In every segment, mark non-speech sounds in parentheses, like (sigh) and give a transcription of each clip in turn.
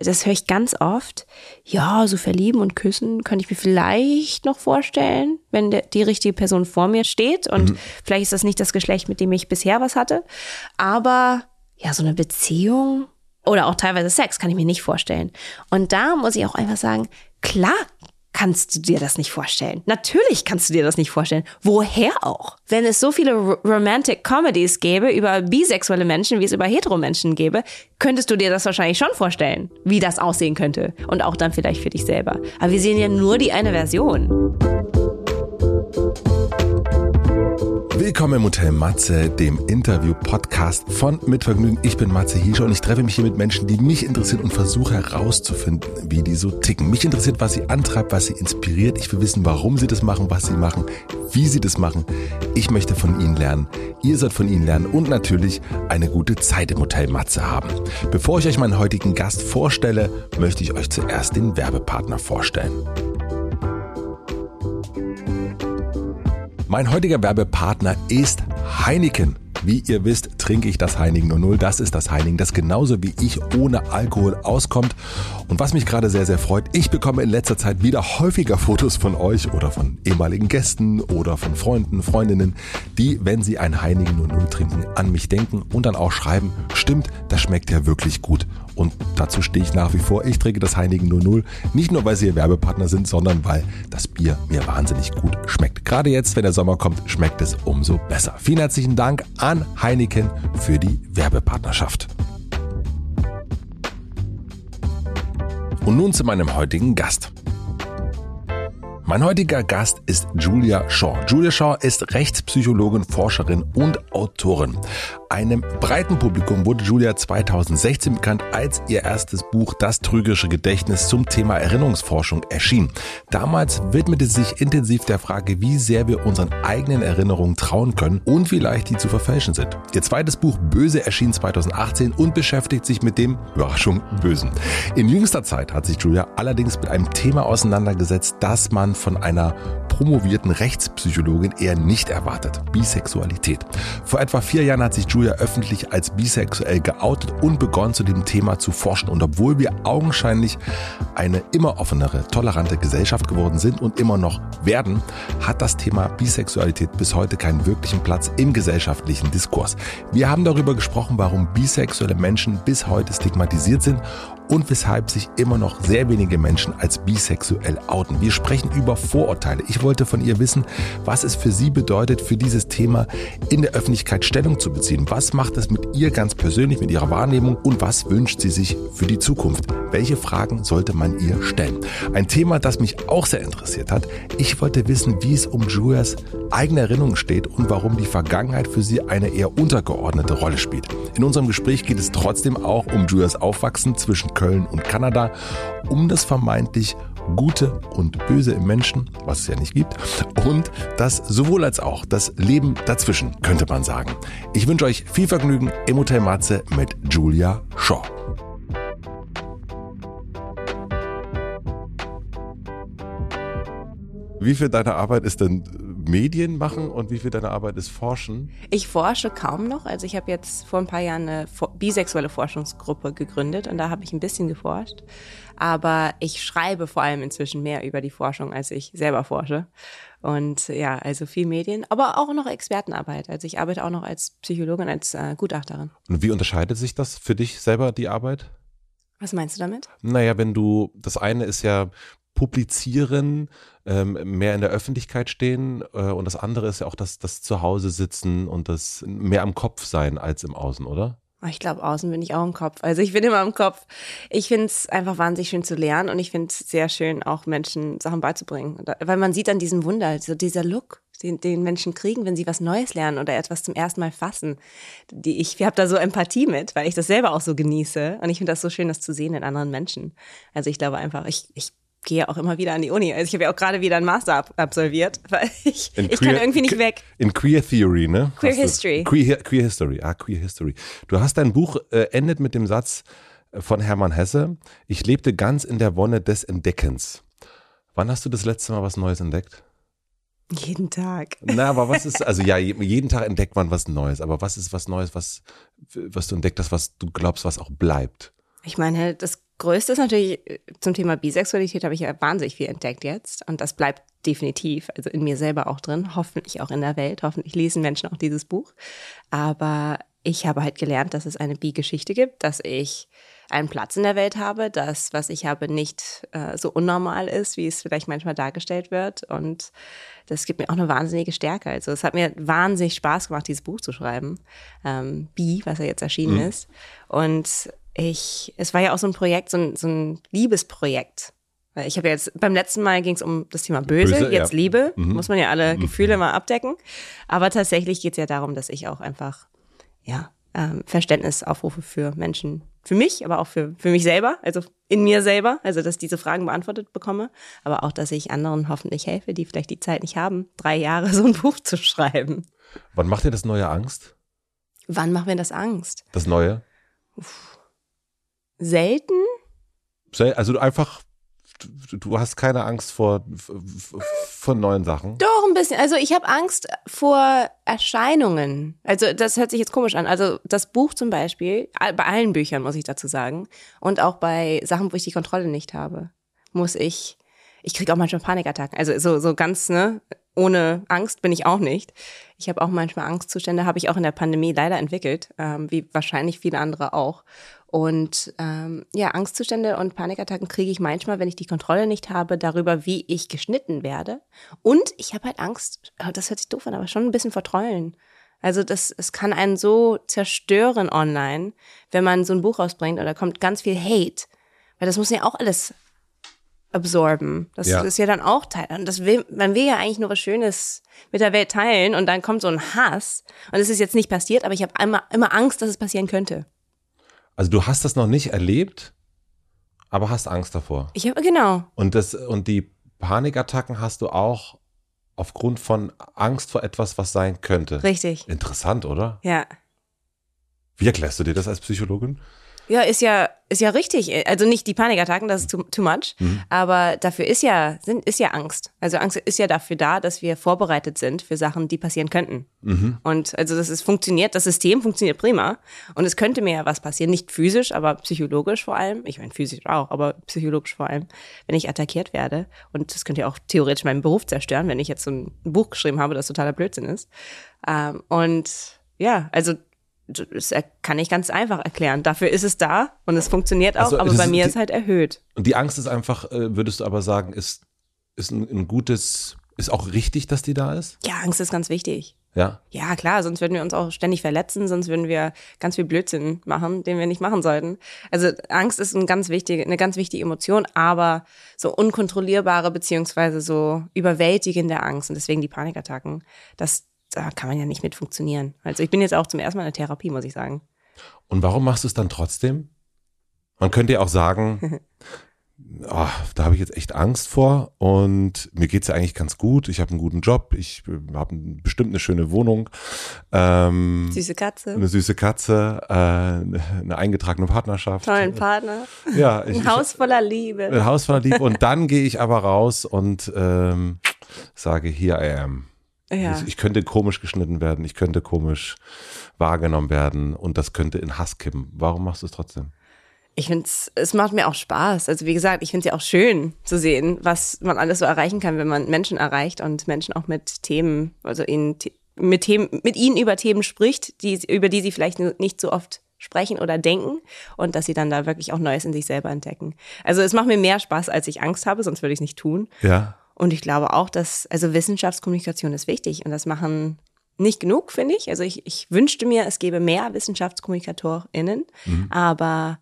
das höre ich ganz oft. Ja, so verlieben und küssen könnte ich mir vielleicht noch vorstellen, wenn der, die richtige Person vor mir steht. Und mhm. vielleicht ist das nicht das Geschlecht, mit dem ich bisher was hatte. Aber ja, so eine Beziehung oder auch teilweise Sex kann ich mir nicht vorstellen. Und da muss ich auch einfach sagen, klar kannst du dir das nicht vorstellen. Natürlich kannst du dir das nicht vorstellen. Woher auch? Wenn es so viele Romantic Comedies gäbe über bisexuelle Menschen, wie es über Heteromenschen gäbe, könntest du dir das wahrscheinlich schon vorstellen, wie das aussehen könnte. Und auch dann vielleicht für dich selber. Aber wir sehen ja nur die eine Version. Willkommen im Hotel Matze, dem Interview-Podcast von Mitvergnügen. Ich bin Matze Hiescher und ich treffe mich hier mit Menschen, die mich interessieren und versuche herauszufinden, wie die so ticken. Mich interessiert, was sie antreibt, was sie inspiriert. Ich will wissen, warum sie das machen, was sie machen, wie sie das machen. Ich möchte von ihnen lernen. Ihr sollt von ihnen lernen und natürlich eine gute Zeit im Hotel Matze haben. Bevor ich euch meinen heutigen Gast vorstelle, möchte ich euch zuerst den Werbepartner vorstellen. Mein heutiger Werbepartner ist Heineken. Wie ihr wisst, trinke ich das Heineken 00. Das ist das Heineken, das genauso wie ich ohne Alkohol auskommt. Und was mich gerade sehr, sehr freut, ich bekomme in letzter Zeit wieder häufiger Fotos von euch oder von ehemaligen Gästen oder von Freunden, Freundinnen, die, wenn sie ein Heineken 00 trinken, an mich denken und dann auch schreiben, stimmt, das schmeckt ja wirklich gut. Und dazu stehe ich nach wie vor. Ich trinke das Heineken 00. Nicht nur, weil sie ihr Werbepartner sind, sondern weil das Bier mir wahnsinnig gut schmeckt. Gerade jetzt, wenn der Sommer kommt, schmeckt es umso besser. Vielen herzlichen Dank an Heineken für die Werbepartnerschaft. Und nun zu meinem heutigen Gast. Mein heutiger Gast ist Julia Shaw. Julia Shaw ist Rechtspsychologin, Forscherin und Autorin. Einem breiten Publikum wurde Julia 2016 bekannt, als ihr erstes Buch Das trügerische Gedächtnis zum Thema Erinnerungsforschung erschien. Damals widmete sie sich intensiv der Frage, wie sehr wir unseren eigenen Erinnerungen trauen können und wie leicht die zu verfälschen sind. Ihr zweites Buch Böse erschien 2018 und beschäftigt sich mit dem, Überraschung, Bösen. In jüngster Zeit hat sich Julia allerdings mit einem Thema auseinandergesetzt, das man von einer promovierten Rechtspsychologin eher nicht erwartet. Bisexualität. Vor etwa vier Jahren hat sich Julia öffentlich als bisexuell geoutet und begonnen zu dem Thema zu forschen. Und obwohl wir augenscheinlich eine immer offenere, tolerante Gesellschaft geworden sind und immer noch werden, hat das Thema Bisexualität bis heute keinen wirklichen Platz im gesellschaftlichen Diskurs. Wir haben darüber gesprochen, warum bisexuelle Menschen bis heute stigmatisiert sind und weshalb sich immer noch sehr wenige Menschen als bisexuell outen. Wir sprechen über Vorurteile. Ich wollte von ihr wissen, was es für sie bedeutet, für dieses Thema in der Öffentlichkeit Stellung zu beziehen. Was macht es mit ihr ganz persönlich, mit ihrer Wahrnehmung und was wünscht sie sich für die Zukunft? Welche Fragen sollte man ihr stellen? Ein Thema, das mich auch sehr interessiert hat. Ich wollte wissen, wie es um Julias eigene Erinnerungen steht und warum die Vergangenheit für sie eine eher untergeordnete Rolle spielt. In unserem Gespräch geht es trotzdem auch um Julias Aufwachsen zwischen Köln und Kanada, um das vermeintlich Gute und Böse im Menschen, was es ja nicht gibt, und das sowohl als auch das Leben dazwischen, könnte man sagen. Ich wünsche euch viel Vergnügen im Hotel Matze mit Julia Shaw. Wie viel deiner Arbeit ist denn Medien machen und wie viel deiner Arbeit ist Forschen? Ich forsche kaum noch. Also ich habe jetzt vor ein paar Jahren eine bisexuelle Forschungsgruppe gegründet und da habe ich ein bisschen geforscht. Aber ich schreibe vor allem inzwischen mehr über die Forschung, als ich selber forsche. Und ja, also viel Medien, aber auch noch Expertenarbeit. Also ich arbeite auch noch als Psychologin, als äh, Gutachterin. Und wie unterscheidet sich das für dich selber, die Arbeit? Was meinst du damit? Naja, wenn du, das eine ist ja publizieren, ähm, mehr in der Öffentlichkeit stehen äh, und das andere ist ja auch das, das Zuhause sitzen und das mehr am Kopf sein als im Außen, oder? Ah, ich glaube, außen bin ich auch im Kopf. Also ich bin immer im Kopf. Ich finde es einfach wahnsinnig schön zu lernen und ich finde es sehr schön, auch Menschen Sachen beizubringen. Weil man sieht dann diesen Wunder, so dieser Look, den, den Menschen kriegen, wenn sie was Neues lernen oder etwas zum ersten Mal fassen. Die, ich habe da so Empathie mit, weil ich das selber auch so genieße. Und ich finde das so schön, das zu sehen in anderen Menschen. Also ich glaube einfach, ich, ich gehe auch immer wieder an die Uni. Also ich habe ja auch gerade wieder einen Master ab absolviert, (laughs) weil ich, ich queer, kann irgendwie nicht weg. In Queer Theory, ne? Queer History. Queer, queer History, ah, Queer History. Du hast dein Buch äh, endet mit dem Satz äh, von Hermann Hesse, ich lebte ganz in der Wonne des Entdeckens. Wann hast du das letzte Mal was Neues entdeckt? Jeden Tag. Na, aber was (laughs) ist, also ja, jeden Tag entdeckt man was Neues, aber was ist was Neues, was, was du entdeckt hast, was du glaubst, was auch bleibt? Ich meine, das Größte ist natürlich äh, zum Thema Bisexualität habe ich ja wahnsinnig viel entdeckt jetzt und das bleibt definitiv, also in mir selber auch drin, hoffentlich auch in der Welt, hoffentlich lesen Menschen auch dieses Buch. Aber ich habe halt gelernt, dass es eine Bi-Geschichte gibt, dass ich einen Platz in der Welt habe, dass was ich habe nicht äh, so unnormal ist, wie es vielleicht manchmal dargestellt wird. Und das gibt mir auch eine wahnsinnige Stärke. Also es hat mir wahnsinnig Spaß gemacht, dieses Buch zu schreiben. Ähm, Bi, was ja jetzt erschienen mhm. ist. Und ich, es war ja auch so ein Projekt, so ein, so ein Liebesprojekt. Ich habe jetzt, beim letzten Mal ging es um das Thema Böse, Böse jetzt ja. Liebe. Mhm. Muss man ja alle mhm. Gefühle mal abdecken. Aber tatsächlich geht es ja darum, dass ich auch einfach, ja, ähm, Verständnis aufrufe für Menschen, für mich, aber auch für, für mich selber, also in mir selber, also dass ich diese Fragen beantwortet bekomme, aber auch, dass ich anderen hoffentlich helfe, die vielleicht die Zeit nicht haben, drei Jahre (laughs) so ein Buch zu schreiben. Wann macht dir das Neue Angst? Wann macht mir das Angst? Das Neue? Uff. Selten. Also einfach du, hast keine Angst vor, vor neuen Sachen? Doch, ein bisschen. Also ich habe Angst vor Erscheinungen. Also das hört sich jetzt komisch an. Also das Buch zum Beispiel, bei allen Büchern muss ich dazu sagen, und auch bei Sachen, wo ich die Kontrolle nicht habe, muss ich, ich kriege auch manchmal Panikattacken. Also so, so ganz, ne, ohne Angst bin ich auch nicht. Ich habe auch manchmal Angstzustände, habe ich auch in der Pandemie leider entwickelt, ähm, wie wahrscheinlich viele andere auch. Und ähm, ja, Angstzustände und Panikattacken kriege ich manchmal, wenn ich die Kontrolle nicht habe darüber, wie ich geschnitten werde. Und ich habe halt Angst, oh, das hört sich doof an, aber schon ein bisschen vor Trollen. Also das, es kann einen so zerstören online, wenn man so ein Buch rausbringt oder kommt ganz viel Hate. Weil das muss ja auch alles absorben. Das ja. ist ja dann auch Teil. Und das will, man will ja eigentlich nur was Schönes mit der Welt teilen und dann kommt so ein Hass. Und es ist jetzt nicht passiert, aber ich habe immer, immer Angst, dass es passieren könnte. Also du hast das noch nicht erlebt, aber hast Angst davor. Ich habe genau. Und das und die Panikattacken hast du auch aufgrund von Angst vor etwas, was sein könnte. Richtig. Interessant, oder? Ja. Wie erklärst du dir das als Psychologin? Ja, ist ja, ist ja richtig. Also nicht die Panikattacken, das ist too, too much. Mhm. Aber dafür ist ja, sind, ist ja Angst. Also Angst ist ja dafür da, dass wir vorbereitet sind für Sachen, die passieren könnten. Mhm. Und also das ist funktioniert, das System funktioniert prima. Und es könnte mir ja was passieren. Nicht physisch, aber psychologisch vor allem. Ich meine, physisch auch, aber psychologisch vor allem, wenn ich attackiert werde. Und das könnte ja auch theoretisch meinen Beruf zerstören, wenn ich jetzt so ein Buch geschrieben habe, das totaler Blödsinn ist. Ähm, und ja, also das kann ich ganz einfach erklären. Dafür ist es da und es funktioniert auch, also, aber bei mir ist, die, ist halt erhöht. Und die Angst ist einfach, äh, würdest du aber sagen, ist, ist ein, ein gutes, ist auch richtig, dass die da ist? Ja, Angst ist ganz wichtig. Ja. Ja, klar, sonst würden wir uns auch ständig verletzen, sonst würden wir ganz viel Blödsinn machen, den wir nicht machen sollten. Also Angst ist ein ganz wichtige, eine ganz wichtige Emotion, aber so unkontrollierbare beziehungsweise so überwältigende Angst und deswegen die Panikattacken, das, da kann man ja nicht mit funktionieren. Also ich bin jetzt auch zum ersten Mal in der Therapie, muss ich sagen. Und warum machst du es dann trotzdem? Man könnte ja auch sagen, oh, (laughs) da habe ich jetzt echt Angst vor und mir geht's ja eigentlich ganz gut. Ich habe einen guten Job, ich äh, habe bestimmt eine schöne Wohnung. Ähm, süße Katze. Eine süße Katze, äh, eine eingetragene Partnerschaft. Tollen Partner. Ja. (laughs) Ich, ein Haus voller Liebe. Ein Haus voller Liebe. Und dann gehe ich aber raus und ähm, sage, here I am. Ja. Ich, ich, könnte komisch geschnitten werden, ich könnte komisch wahrgenommen werden und das könnte in Hass kippen. Warum machst du es trotzdem? Ich finde es, es macht mir auch Spaß. Also wie gesagt, ich finde es ja auch schön zu sehen, was man alles so erreichen kann, wenn man Menschen erreicht und Menschen auch mit Themen, also ihnen, mit Themen, mit ihnen über Themen spricht, die, über die sie vielleicht nicht so oft sprechen oder denken und dass sie dann da wirklich auch Neues in sich selber entdecken. Also es macht mir mehr Spaß, als ich Angst habe, sonst würde ich es nicht tun. Ja. Und ich glaube auch, dass, also Wissenschaftskommunikation ist wichtig und das machen nicht genug, finde ich. Also ich, ich wünschte mir, es gäbe mehr WissenschaftskommunikatorInnen, mhm. aber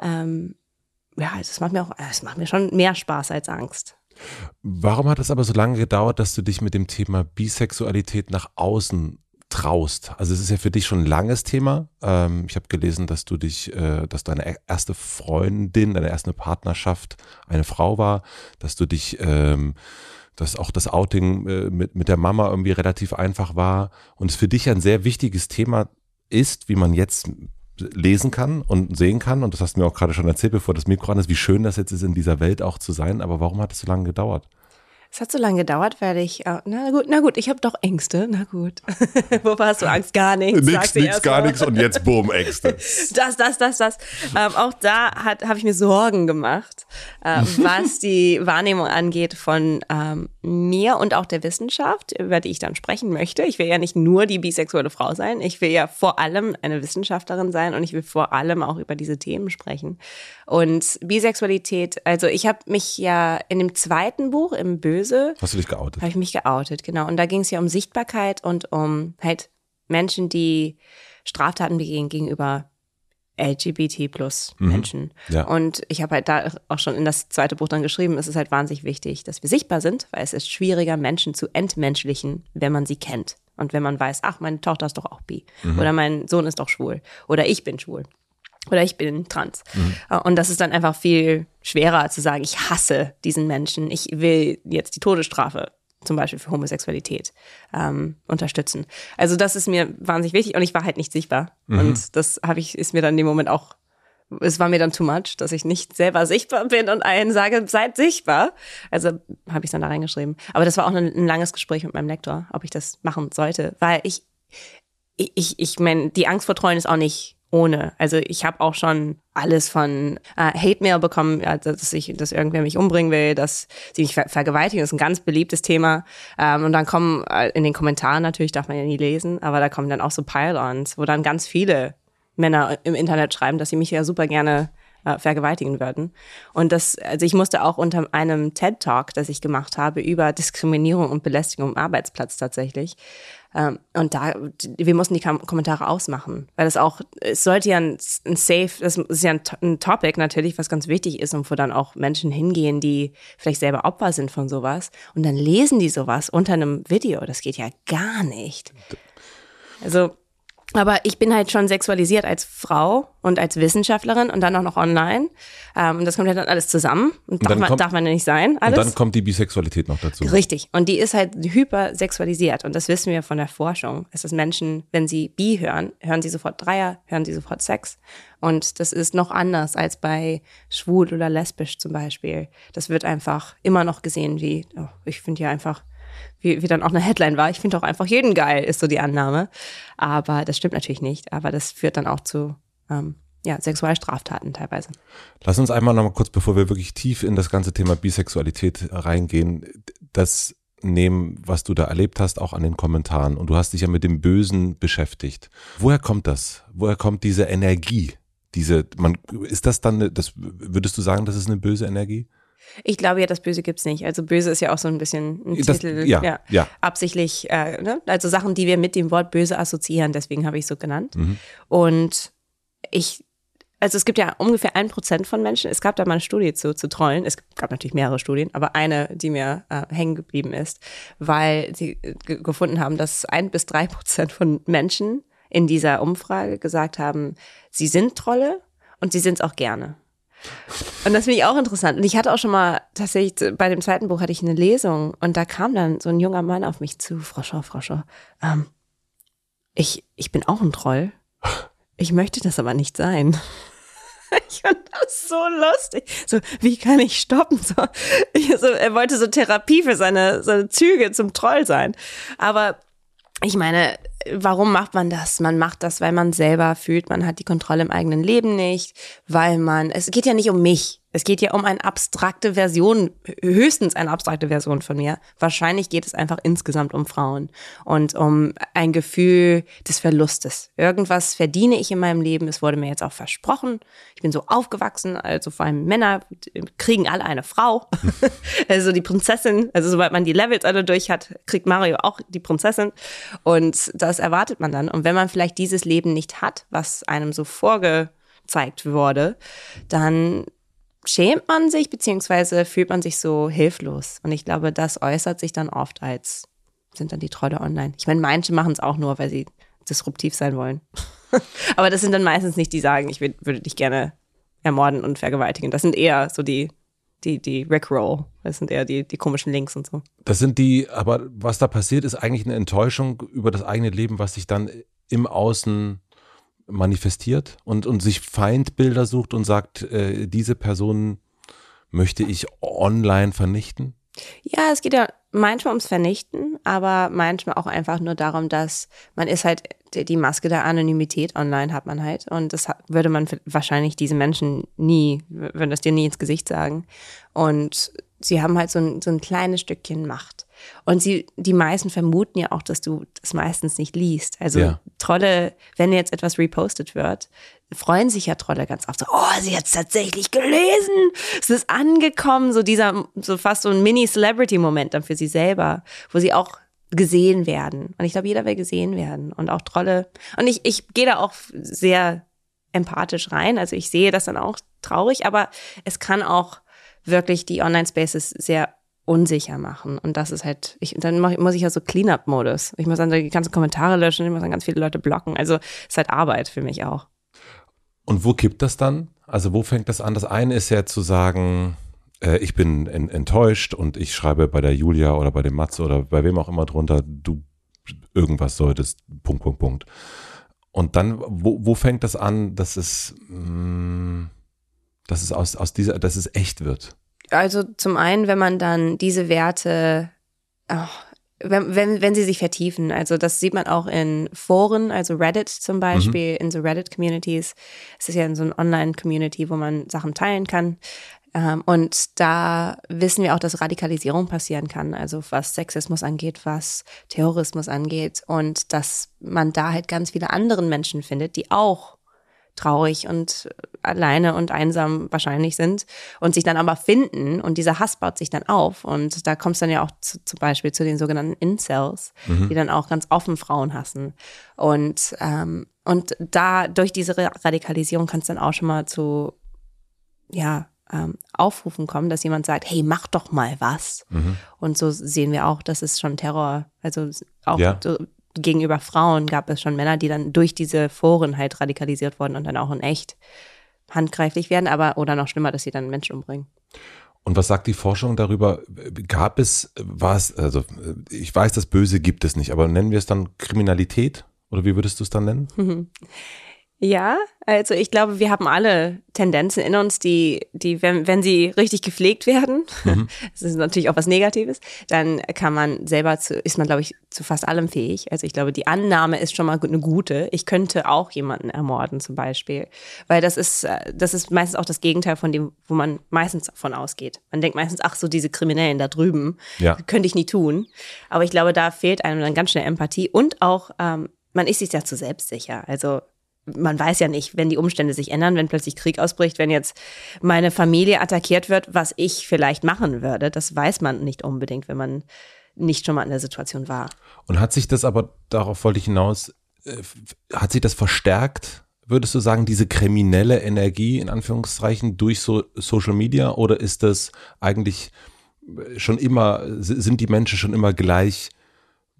ähm, ja, es macht mir auch, es macht mir schon mehr Spaß als Angst. Warum hat es aber so lange gedauert, dass du dich mit dem Thema Bisexualität nach außen traust. Also es ist ja für dich schon ein langes Thema. Ähm, ich habe gelesen, dass du dich, äh, dass deine erste Freundin, deine erste Partnerschaft eine Frau war, dass du dich, ähm, dass auch das Outing äh, mit, mit der Mama irgendwie relativ einfach war und es für dich ein sehr wichtiges Thema ist, wie man jetzt lesen kann und sehen kann. Und das hast du mir auch gerade schon erzählt, bevor das Mikro an ist, wie schön das jetzt ist, in dieser Welt auch zu sein. Aber warum hat es so lange gedauert? Es hat so lange gedauert, weil ich, äh, na gut, na gut, ich habe doch Ängste, na gut. (laughs) Wovor hast du Angst? Gar nichts. Nix, nix, gar nichts und jetzt boom, Ängste. (laughs) das, das, das, das. Ähm, auch da habe ich mir Sorgen gemacht, äh, (laughs) was die Wahrnehmung angeht von ähm, mir und auch der Wissenschaft, über die ich dann sprechen möchte. Ich will ja nicht nur die bisexuelle Frau sein, ich will ja vor allem eine Wissenschaftlerin sein und ich will vor allem auch über diese Themen sprechen. Und Bisexualität, also ich habe mich ja in dem zweiten Buch, im Böse. Hast du dich geoutet? Habe ich mich geoutet, genau. Und da ging es ja um Sichtbarkeit und um halt Menschen, die Straftaten begehen gegenüber LGBT plus mhm. Menschen. Ja. Und ich habe halt da auch schon in das zweite Buch dann geschrieben, es ist halt wahnsinnig wichtig, dass wir sichtbar sind, weil es ist schwieriger, Menschen zu entmenschlichen, wenn man sie kennt. Und wenn man weiß, ach, meine Tochter ist doch auch bi. Mhm. Oder mein Sohn ist doch schwul. Oder ich bin schwul oder ich bin trans. Mhm. Äh, und das ist dann einfach viel schwerer zu sagen, ich hasse diesen Menschen, ich will jetzt die Todesstrafe zum Beispiel für Homosexualität ähm, unterstützen. Also das ist mir wahnsinnig wichtig und ich war halt nicht sichtbar. Mhm. Und das habe ich, ist mir dann in dem Moment auch, es war mir dann too much, dass ich nicht selber sichtbar bin und allen sage, seid sichtbar. Also habe ich es dann da reingeschrieben. Aber das war auch ein, ein langes Gespräch mit meinem Lektor, ob ich das machen sollte, weil ich, ich, ich meine, die Angst vor Treuen ist auch nicht ohne. Also ich habe auch schon alles von äh, Hate-Mail bekommen, ja, dass ich, dass irgendwer mich umbringen will, dass sie mich ver vergewaltigen. Das ist ein ganz beliebtes Thema. Ähm, und dann kommen äh, in den Kommentaren natürlich darf man ja nie lesen, aber da kommen dann auch so Pile-ons, wo dann ganz viele Männer im Internet schreiben, dass sie mich ja super gerne äh, vergewaltigen würden. Und das, also ich musste auch unter einem TED Talk, das ich gemacht habe, über Diskriminierung und Belästigung am Arbeitsplatz tatsächlich, und da, wir mussten die Kommentare ausmachen, weil das auch, es sollte ja ein, ein Safe, das ist ja ein, ein, Topic natürlich, was ganz wichtig ist und wo dann auch Menschen hingehen, die vielleicht selber Opfer sind von sowas und dann lesen die sowas unter einem Video. Das geht ja gar nicht. Also, aber ich bin halt schon sexualisiert als Frau und als Wissenschaftlerin und dann auch noch online. Ähm, und das kommt halt dann alles zusammen. Und, und darf, man, kommt, darf man ja nicht sein. Alles. Und dann kommt die Bisexualität noch dazu. Richtig. Und die ist halt hypersexualisiert. Und das wissen wir von der Forschung. Es ist Menschen, wenn sie Bi hören, hören sie sofort Dreier, hören sie sofort Sex. Und das ist noch anders als bei schwul oder lesbisch zum Beispiel. Das wird einfach immer noch gesehen wie, oh, ich finde ja einfach wie, wie dann auch eine Headline war. Ich finde auch einfach jeden geil, ist so die Annahme. Aber das stimmt natürlich nicht. Aber das führt dann auch zu ähm, ja, Sexualstraftaten teilweise. Lass uns einmal noch mal kurz, bevor wir wirklich tief in das ganze Thema Bisexualität reingehen, das nehmen, was du da erlebt hast, auch an den Kommentaren. Und du hast dich ja mit dem Bösen beschäftigt. Woher kommt das? Woher kommt diese Energie? Diese, man, ist das dann, das, würdest du sagen, das ist eine böse Energie? Ich glaube ja, das Böse gibt's nicht. Also böse ist ja auch so ein bisschen ein das, Titel, ja, ja, ja. absichtlich, äh, ne? also Sachen, die wir mit dem Wort böse assoziieren, deswegen habe ich es so genannt. Mhm. Und ich, also es gibt ja ungefähr ein Prozent von Menschen, es gab da mal eine Studie zu, zu Trollen, es gab natürlich mehrere Studien, aber eine, die mir äh, hängen geblieben ist, weil sie gefunden haben, dass ein bis drei Prozent von Menschen in dieser Umfrage gesagt haben, sie sind Trolle und sie sind es auch gerne. Und das finde ich auch interessant. Und ich hatte auch schon mal, tatsächlich, bei dem zweiten Buch hatte ich eine Lesung und da kam dann so ein junger Mann auf mich zu, Frau Schau, ähm, ich, ich bin auch ein Troll. Ich möchte das aber nicht sein. (laughs) Ich fand das so lustig. So, wie kann ich stoppen? So, ich, so, er wollte so Therapie für seine, seine Züge zum Troll sein. Aber ich meine, warum macht man das? Man macht das, weil man selber fühlt, man hat die Kontrolle im eigenen Leben nicht, weil man, es geht ja nicht um mich. Es geht ja um eine abstrakte Version, höchstens eine abstrakte Version von mir. Wahrscheinlich geht es einfach insgesamt um Frauen und um ein Gefühl des Verlustes. Irgendwas verdiene ich in meinem Leben. Es wurde mir jetzt auch versprochen. Ich bin so aufgewachsen, also vor allem Männer kriegen alle eine Frau. (laughs) also die Prinzessin, also sobald man die Levels alle durch hat, kriegt Mario auch die Prinzessin. Und das erwartet man dann. Und wenn man vielleicht dieses Leben nicht hat, was einem so vorgezeigt wurde, dann schämt man sich, beziehungsweise fühlt man sich so hilflos. Und ich glaube, das äußert sich dann oft als, sind dann die Trolle online. Ich meine, manche machen es auch nur, weil sie disruptiv sein wollen. (laughs) Aber das sind dann meistens nicht die, die sagen, ich würde dich gerne ermorden und vergewaltigen. Das sind eher so die, die, die Rickroll. Das sind eher die, die komischen Links und so. Das sind die, aber was da passiert, ist eigentlich eine Enttäuschung über das eigene Leben, was sich dann im Außen manifestiert und, und sich Feindbilder sucht und sagt, äh, diese Person möchte ich online vernichten? Ja, es geht ja manchmal ums Vernichten, aber manchmal auch einfach nur darum, dass man ist halt die Maske der Anonymität online hat man halt und das würde man wahrscheinlich diese Menschen nie, würden das dir nie ins Gesicht sagen und sie haben halt so ein, so ein kleines Stückchen Macht. Und sie, die meisten vermuten ja auch, dass du das meistens nicht liest. Also ja. Trolle, wenn jetzt etwas repostet wird, freuen sich ja Trolle ganz oft so, oh, sie hat es tatsächlich gelesen, es ist angekommen, so dieser, so fast so ein Mini-Celebrity-Moment dann für sie selber, wo sie auch gesehen werden. Und ich glaube, jeder will gesehen werden und auch Trolle. Und ich, ich gehe da auch sehr empathisch rein. Also ich sehe das dann auch traurig, aber es kann auch wirklich die Online-Spaces sehr unsicher machen. Und das ist halt, ich, dann mach, muss ich ja so Cleanup-Modus. Ich muss dann die ganzen Kommentare löschen, ich muss dann ganz viele Leute blocken. Also ist halt Arbeit für mich auch. Und wo kippt das dann? Also wo fängt das an? Das eine ist ja zu sagen, äh, ich bin en enttäuscht und ich schreibe bei der Julia oder bei dem Matze oder bei wem auch immer drunter, du irgendwas solltest, Punkt, Punkt, Punkt. Und dann, wo, wo fängt das an, dass es, mh, mm, dass es aus, aus dieser, dass es echt wird? Also zum einen, wenn man dann diese Werte, oh, wenn, wenn, wenn sie sich vertiefen. Also das sieht man auch in Foren, also Reddit zum Beispiel, mhm. in so Reddit-Communities. Es ist ja in so eine Online-Community, wo man Sachen teilen kann. Ähm, und da wissen wir auch, dass Radikalisierung passieren kann, also was Sexismus angeht, was Terrorismus angeht und dass man da halt ganz viele anderen Menschen findet, die auch traurig und alleine und einsam wahrscheinlich sind und sich dann aber finden und dieser Hass baut sich dann auf und da kommt es dann ja auch zu, zum Beispiel zu den sogenannten Incels, mhm. die dann auch ganz offen Frauen hassen und ähm, und da durch diese Radikalisierung kann es dann auch schon mal zu ja ähm, Aufrufen kommen, dass jemand sagt, hey, mach doch mal was. Mhm. Und so sehen wir auch, dass es schon Terror, also auch ja. so gegenüber Frauen gab es schon Männer, die dann durch diese Foren halt radikalisiert wurden und dann auch in echt handgreiflich werden, aber oder noch schlimmer, dass sie dann Menschen umbringen. Und was sagt die Forschung darüber? Gab es was, also ich weiß, das Böse gibt es nicht, aber nennen wir es dann Kriminalität? Oder wie würdest du es dann nennen? (laughs) Ja, also ich glaube, wir haben alle Tendenzen in uns, die, die, wenn, wenn sie richtig gepflegt werden, mhm. (laughs) das ist natürlich auch was Negatives, dann kann man selber zu, ist man, glaube ich, zu fast allem fähig. Also ich glaube, die Annahme ist schon mal eine gute. Ich könnte auch jemanden ermorden, zum Beispiel. Weil das ist, äh, das ist meistens auch das Gegenteil von dem, wo man meistens davon ausgeht. Man denkt meistens, ach so, diese Kriminellen da drüben, ja. könnte ich nie tun. Aber ich glaube, da fehlt einem dann ganz schnell Empathie und auch, ähm, man ist sich ja zu selbstsicher. Also man weiß ja nicht, wenn die Umstände sich ändern, wenn plötzlich Krieg ausbricht, wenn jetzt meine Familie attackiert wird, was ich vielleicht machen würde. Das weiß man nicht unbedingt, wenn man nicht schon mal in der Situation war. Und hat sich das aber, darauf wollte ich hinaus, äh, hat sich das verstärkt, würdest du sagen, diese kriminelle Energie in Anführungszeichen durch so Social Media oder ist das eigentlich schon immer, sind die Menschen schon immer gleich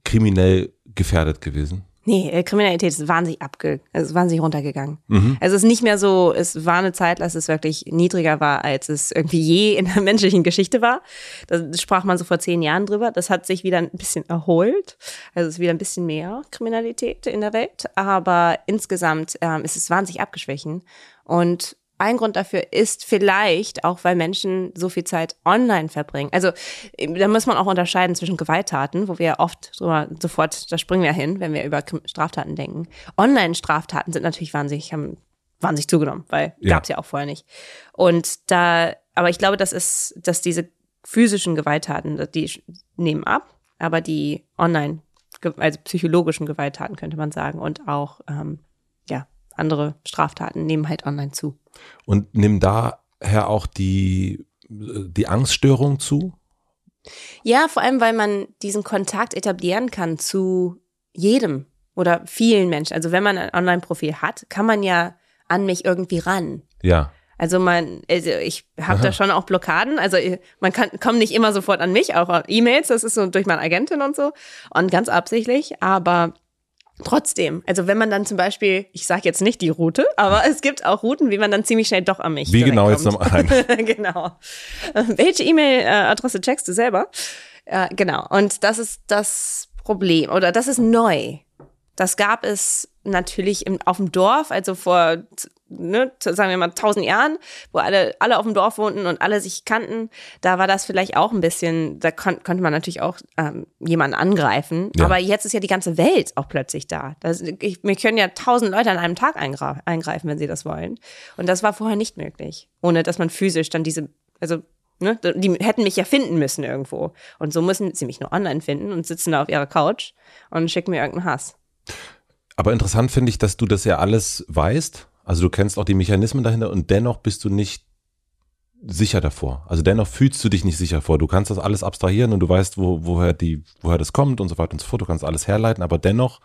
kriminell gefährdet gewesen? Nee, äh, Kriminalität ist wahnsinnig abge, also wahnsinnig runtergegangen. Mhm. Also es ist nicht mehr so, es war eine Zeit, dass es wirklich niedriger war, als es irgendwie je in der (laughs) menschlichen Geschichte war. Da sprach man so vor zehn Jahren drüber. Das hat sich wieder ein bisschen erholt. Also es ist wieder ein bisschen mehr Kriminalität in der Welt. Aber insgesamt ähm, ist es wahnsinnig abgeschwächen. Und ein Grund dafür ist vielleicht auch, weil Menschen so viel Zeit online verbringen. Also da muss man auch unterscheiden zwischen Gewalttaten, wo wir oft drüber, sofort, da springen wir hin, wenn wir über Straftaten denken. Online-Straftaten sind natürlich wahnsinnig, haben wahnsinnig zugenommen, weil ja. gab es ja auch vorher nicht. Und da, aber ich glaube, das ist, dass diese physischen Gewalttaten, die nehmen ab, aber die online, also psychologischen Gewalttaten könnte man sagen und auch ähm, andere Straftaten nehmen halt online zu. Und nimm daher auch die, die Angststörung zu? Ja, vor allem, weil man diesen Kontakt etablieren kann zu jedem oder vielen Menschen. Also wenn man ein Online-Profil hat, kann man ja an mich irgendwie ran. Ja. Also man, also ich habe da schon auch Blockaden. Also man kann kommt nicht immer sofort an mich, auch E-Mails. Das ist so durch meine Agentin und so und ganz absichtlich. Aber Trotzdem, also wenn man dann zum Beispiel, ich sage jetzt nicht die Route, aber es gibt auch Routen, wie man dann ziemlich schnell doch an mich Wie genau kommt. jetzt noch ein? (laughs) genau. Welche E-Mail-Adresse checkst du selber? Äh, genau. Und das ist das Problem oder das ist neu. Das gab es natürlich im, auf dem Dorf, also vor ne, sagen wir mal tausend Jahren, wo alle, alle auf dem Dorf wohnten und alle sich kannten, da war das vielleicht auch ein bisschen, da kon konnte man natürlich auch ähm, jemanden angreifen. Ja. Aber jetzt ist ja die ganze Welt auch plötzlich da. Das, ich, wir können ja tausend Leute an einem Tag eingreifen, wenn sie das wollen. Und das war vorher nicht möglich, ohne dass man physisch dann diese, also Ne? Die hätten mich ja finden müssen irgendwo. Und so müssen sie mich nur online finden und sitzen da auf ihrer Couch und schicken mir irgendeinen Hass. Aber interessant finde ich, dass du das ja alles weißt also du kennst auch die Mechanismen dahinter und dennoch bist du nicht sicher davor. Also dennoch fühlst du dich nicht sicher vor. Du kannst das alles abstrahieren und du weißt, wo, woher die, woher das kommt und so weiter und so fort. Du kannst alles herleiten, aber dennoch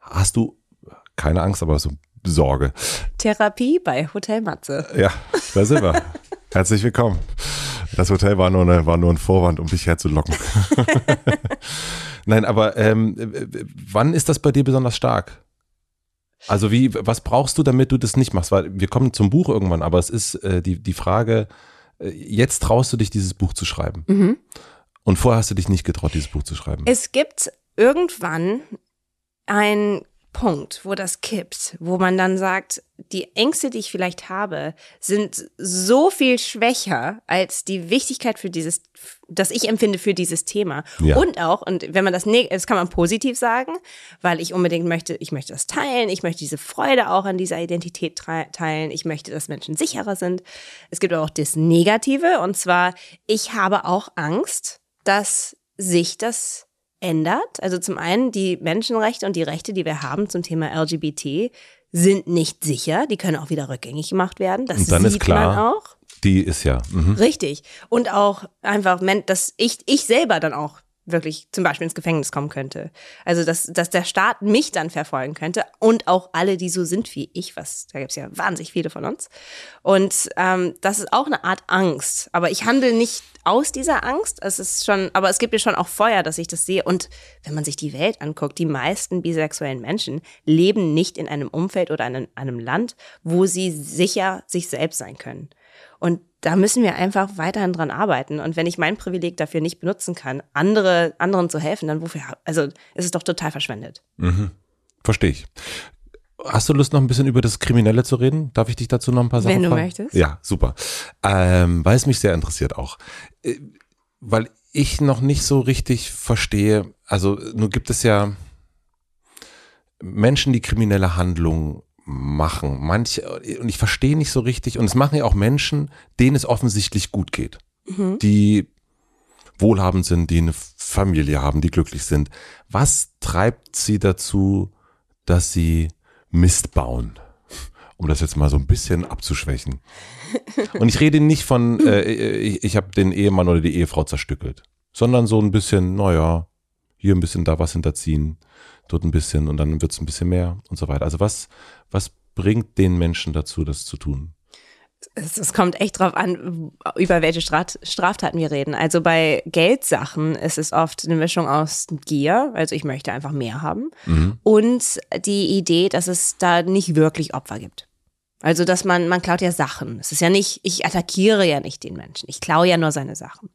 hast du keine Angst, aber so Sorge. Therapie bei Hotel Matze. Ja, da sind wir. (laughs) Herzlich willkommen. Das Hotel war nur, eine, war nur ein Vorwand, um dich herzulocken. (laughs) (laughs) Nein, aber ähm, wann ist das bei dir besonders stark? Also wie, was brauchst du, damit du das nicht machst? Weil wir kommen zum Buch irgendwann, aber es ist äh, die, die Frage, äh, jetzt traust du dich, dieses Buch zu schreiben. Mhm. Und vorher hast du dich nicht getraut, dieses Buch zu schreiben. Es gibt irgendwann ein Punkt, wo das kippt, wo man dann sagt, die Ängste, die ich vielleicht habe, sind so viel schwächer als die Wichtigkeit für dieses, das ich empfinde für dieses Thema. Ja. Und auch, und wenn man das, das kann man positiv sagen, weil ich unbedingt möchte, ich möchte das teilen, ich möchte diese Freude auch an dieser Identität teilen, ich möchte, dass Menschen sicherer sind. Es gibt auch das Negative, und zwar, ich habe auch Angst, dass sich das ändert. Also zum einen die Menschenrechte und die Rechte, die wir haben zum Thema LGBT, sind nicht sicher. Die können auch wieder rückgängig gemacht werden. Das und dann sieht ist klar, man auch. Die ist ja. Mhm. Richtig. Und auch einfach, dass ich, ich selber dann auch wirklich zum Beispiel ins Gefängnis kommen könnte. Also dass, dass der Staat mich dann verfolgen könnte und auch alle, die so sind wie ich, was da gibt es ja wahnsinnig viele von uns. Und ähm, das ist auch eine Art Angst. Aber ich handle nicht aus dieser Angst. Es ist schon, aber es gibt mir schon auch Feuer, dass ich das sehe. Und wenn man sich die Welt anguckt, die meisten bisexuellen Menschen leben nicht in einem Umfeld oder in einem Land, wo sie sicher sich selbst sein können. Und da müssen wir einfach weiterhin dran arbeiten. Und wenn ich mein Privileg dafür nicht benutzen kann, andere, anderen zu helfen, dann wofür, also ist es doch total verschwendet. Mhm. Verstehe ich. Hast du Lust, noch ein bisschen über das Kriminelle zu reden? Darf ich dich dazu noch ein paar Sachen Wenn du fragen? möchtest. Ja, super. Ähm, weil es mich sehr interessiert auch. Äh, weil ich noch nicht so richtig verstehe, also nur gibt es ja Menschen, die kriminelle Handlungen machen. Manche, und ich verstehe nicht so richtig, und es machen ja auch Menschen, denen es offensichtlich gut geht. Mhm. Die wohlhabend sind, die eine Familie haben, die glücklich sind. Was treibt sie dazu, dass sie Mist bauen. Um das jetzt mal so ein bisschen abzuschwächen. (laughs) Und ich rede nicht von, äh, ich, ich habe den Ehemann oder die Ehefrau zerstückelt, sondern so ein bisschen, naja, hier ein bisschen da was hinterziehen, dort ein bisschen und dann wird es ein bisschen mehr und so weiter. Also was, was bringt den Menschen dazu, das zu tun? es, es, kommt echt drauf an, über welche Straftaten wir reden. Also bei Geldsachen ist es oft eine Mischung aus Gier, also ich möchte einfach mehr haben, mhm. und die Idee, dass es da nicht wirklich Opfer gibt. Also, dass man, man klaut ja Sachen. Es ist ja nicht, ich attackiere ja nicht den Menschen. Ich klaue ja nur seine Sachen.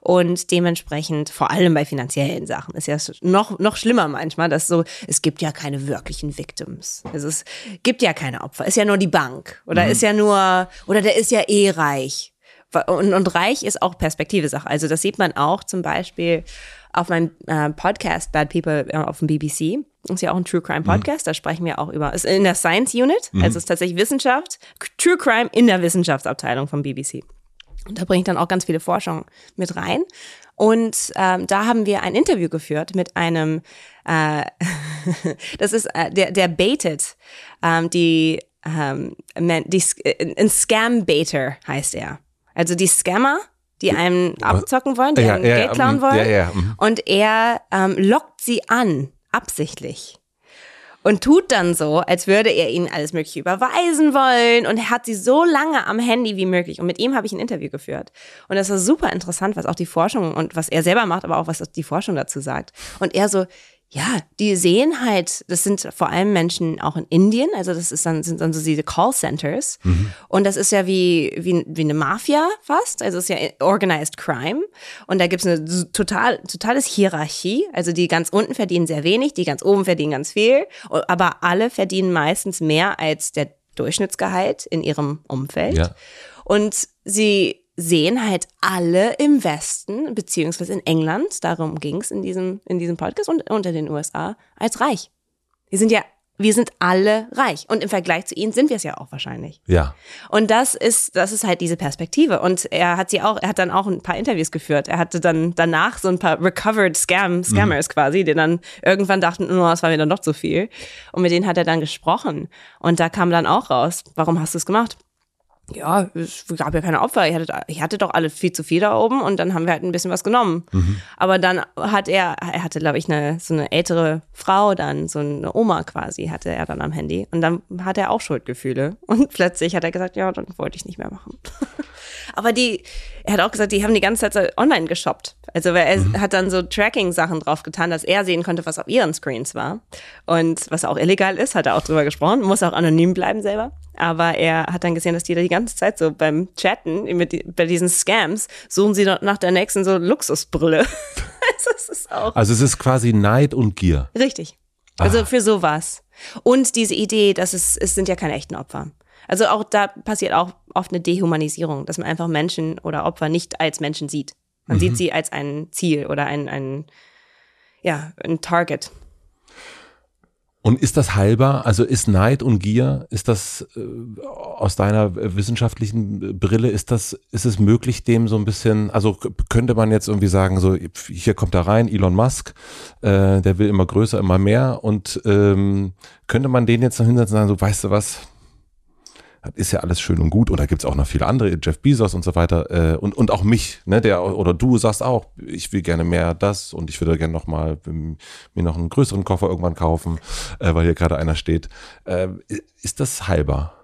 Und dementsprechend, vor allem bei finanziellen Sachen, ist ja noch, noch schlimmer manchmal, dass so, es gibt ja keine wirklichen Victims. Also es gibt ja keine Opfer. Ist ja nur die Bank. Oder mhm. ist ja nur, oder der ist ja eh reich. Und, und reich ist auch Perspektive Sache. Also, das sieht man auch zum Beispiel auf meinem äh, Podcast Bad People äh, auf dem BBC. Ist ja auch ein True Crime mhm. Podcast. Mhm. Da sprechen wir auch über, ist in der Science Unit, mhm. also ist tatsächlich Wissenschaft, True Crime in der Wissenschaftsabteilung vom BBC. Und da bringe ich dann auch ganz viele Forschung mit rein. Und ähm, da haben wir ein Interview geführt mit einem, äh, (laughs) das ist äh, der, der baitet, ähm, die, ähm, die, äh, ein Scam-Baiter heißt er. Also die Scammer die einem abzocken wollen, die ja, einem ja, Geld klauen wollen. Ja, mhm. Und er ähm, lockt sie an, absichtlich. Und tut dann so, als würde er ihnen alles Mögliche überweisen wollen. Und er hat sie so lange am Handy wie möglich. Und mit ihm habe ich ein Interview geführt. Und das war super interessant, was auch die Forschung und was er selber macht, aber auch was die Forschung dazu sagt. Und er so, ja, die sehen halt, das sind vor allem Menschen auch in Indien, also das ist dann, sind dann so diese Callcenters. Mhm. Und das ist ja wie, wie, wie eine Mafia fast, also es ist ja Organized Crime. Und da gibt es eine total, totales Hierarchie. Also die ganz unten verdienen sehr wenig, die ganz oben verdienen ganz viel, aber alle verdienen meistens mehr als der Durchschnittsgehalt in ihrem Umfeld. Ja. Und sie sehen halt alle im Westen, beziehungsweise in England, darum ging es in diesem, in diesem Podcast und unter den USA, als reich. Wir sind ja, wir sind alle reich. Und im Vergleich zu ihnen sind wir es ja auch wahrscheinlich. Ja. Und das ist, das ist halt diese Perspektive. Und er hat sie auch, er hat dann auch ein paar Interviews geführt. Er hatte dann danach so ein paar recovered Scam, Scammers quasi, die dann irgendwann dachten, oh, das war mir dann doch zu viel. Und mit denen hat er dann gesprochen. Und da kam dann auch raus, warum hast du es gemacht? Ja, es gab ja keine Opfer. Ich hatte, ich hatte doch alle viel zu viel da oben und dann haben wir halt ein bisschen was genommen. Aber dann hat er, er hatte, glaube ich, eine, so eine ältere Frau dann, so eine Oma quasi, hatte er dann am Handy. Und dann hat er auch Schuldgefühle. Und (laughs) plötzlich hat er gesagt, ja, dann wollte ich nicht mehr machen. (laughs) Aber die, er hat auch gesagt, die haben die ganze Zeit online geshoppt. Also weil er hat dann so Tracking-Sachen drauf getan, dass er sehen konnte, was auf ihren Screens war. Und was auch illegal ist, hat er auch drüber gesprochen, muss auch anonym bleiben selber. Aber er hat dann gesehen, dass die da die ganze Zeit so beim Chatten mit bei diesen Scams suchen sie nach der nächsten so Luxusbrille. (laughs) also es ist auch Also es ist quasi Neid und Gier. Richtig. Also für sowas. Und diese Idee, dass es, es sind ja keine echten Opfer. Also auch da passiert auch oft eine Dehumanisierung, dass man einfach Menschen oder Opfer nicht als Menschen sieht. Man sieht sie als ein Ziel oder ein, ein, ja, ein Target. Und ist das heilbar? Also ist Neid und Gier, ist das äh, aus deiner wissenschaftlichen Brille, ist das, ist es möglich, dem so ein bisschen, also könnte man jetzt irgendwie sagen, so hier kommt da rein, Elon Musk, äh, der will immer größer, immer mehr und ähm, könnte man den jetzt noch hinsetzen und sagen, so weißt du was, ist ja alles schön und gut und da gibt's auch noch viele andere, Jeff Bezos und so weiter äh, und, und auch mich, ne, der oder du sagst auch, ich will gerne mehr das und ich würde gerne noch mal ähm, mir noch einen größeren Koffer irgendwann kaufen, äh, weil hier gerade einer steht. Äh, ist das heilbar?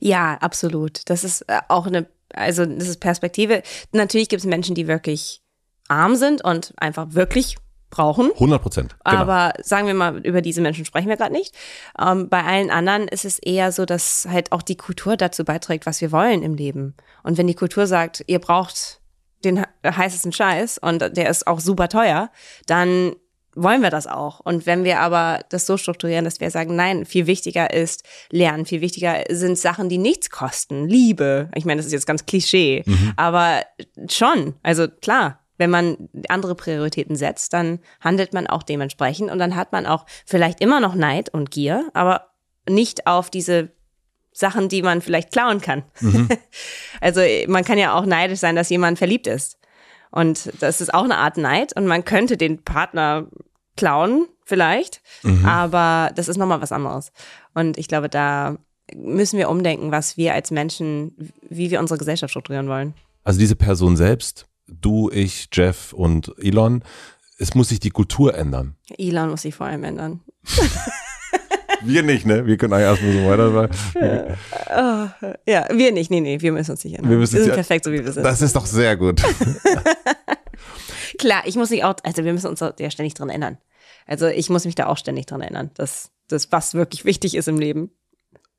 Ja, absolut. Das ist äh, auch eine, also das ist Perspektive. Natürlich gibt es Menschen, die wirklich arm sind und einfach wirklich brauchen. 100 Prozent. Genau. Aber sagen wir mal, über diese Menschen sprechen wir gerade nicht. Ähm, bei allen anderen ist es eher so, dass halt auch die Kultur dazu beiträgt, was wir wollen im Leben. Und wenn die Kultur sagt, ihr braucht den he- heißesten Scheiß und der ist auch super teuer, dann wollen wir das auch. Und wenn wir aber das so strukturieren, dass wir sagen, nein, viel wichtiger ist Lernen, viel wichtiger sind Sachen, die nichts kosten. Liebe. Ich meine, das ist jetzt ganz Klischee, aber schon. Also klar, wenn man andere Prioritäten setzt, dann handelt man auch dementsprechend und dann hat man auch vielleicht immer noch Neid und Gier, aber nicht auf diese Sachen, die man vielleicht klauen kann. (laughs) also man kann ja auch neidisch sein, dass jemand verliebt ist. Und das ist auch eine Art Neid und man könnte den Partner klauen, vielleicht, aber das ist nochmal was anderes. Und ich glaube, da müssen wir umdenken, was wir als Menschen, wie wir unsere Gesellschaft strukturieren wollen. Also diese Person selbst, du, ich, Jeff und Elon, es muss sich die Kultur ändern. Elon muss sich vor allem ändern. Wir nicht, ne? Wir können eigentlich erstmal so weiter. (laughs) Ja, wir nicht, nee, nee, wir müssen uns nicht ändern. Wir müssen wir sind ja- perfekt, so wie wir sind. Das ist doch sehr gut. (laughs) Klar, ich muss mich auch, also wir müssen uns da ja ständig dran ändern. Also ich muss mich da auch ständig dran erinnern, dass das, was wirklich wichtig ist im Leben.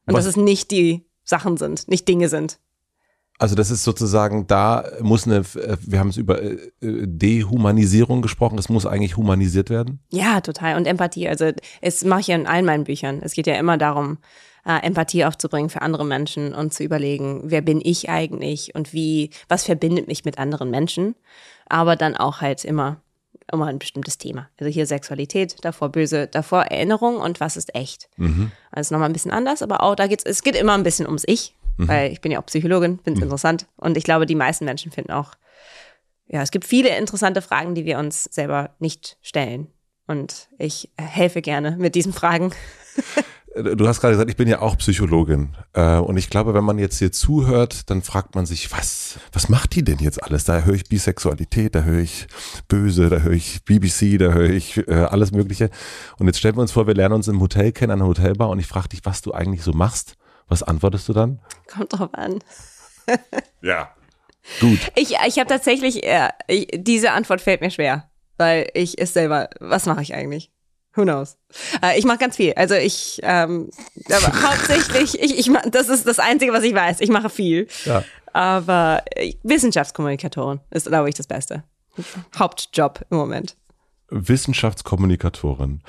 Und Was- dass es nicht die Sachen sind, nicht Dinge sind. Also das ist sozusagen, da muss eine, äh, wir haben es über äh, äh, Dehumanisierung gesprochen, es muss eigentlich humanisiert werden. Ja, total. Und Empathie. Also, es mache ich ja in allen meinen Büchern. Es geht ja immer darum, äh, Empathie aufzubringen für andere Menschen und zu überlegen, wer bin ich eigentlich und wie, was verbindet mich mit anderen Menschen. Aber dann auch halt immer, immer ein bestimmtes Thema. Also hier Sexualität, davor böse, davor Erinnerung und was ist echt. Also nochmal ein bisschen anders, aber auch da geht's, es geht immer ein bisschen ums Ich, weil ich bin ja auch Psychologin, finde es interessant. Und ich glaube, die meisten Menschen finden auch, ja, es gibt viele interessante Fragen, die wir uns selber nicht stellen. Und ich helfe gerne mit diesen Fragen. Äh, Du hast gerade gesagt, ich bin ja auch Psychologin. Äh, Und ich glaube, wenn man jetzt hier zuhört, dann fragt man sich, was, was macht die denn jetzt alles? Da höre ich Bisexualität, da höre ich Böse, da höre ich BBC, da höre ich äh, alles Mögliche. Und jetzt stellen wir uns vor, wir lernen uns im Hotel kennen, an einer Hotelbar, und ich frage dich, was du eigentlich so machst. Was antwortest du dann? Kommt drauf an. Ja. (laughs) Gut. Ich, ich habe tatsächlich, äh, ich, diese Antwort fällt mir schwer, weil ich es selber, was mache ich eigentlich? Who knows? Äh, ich mache ganz viel. Also ich, ähm, (laughs) aber hauptsächlich, ich, ich mach, das ist das Einzige, was ich weiß. Ich mache viel. Ja. Aber äh, Wissenschaftskommunikatorin ist, glaube ich, das Beste. Hauptjob im Moment. Wissenschaftskommunikatorin.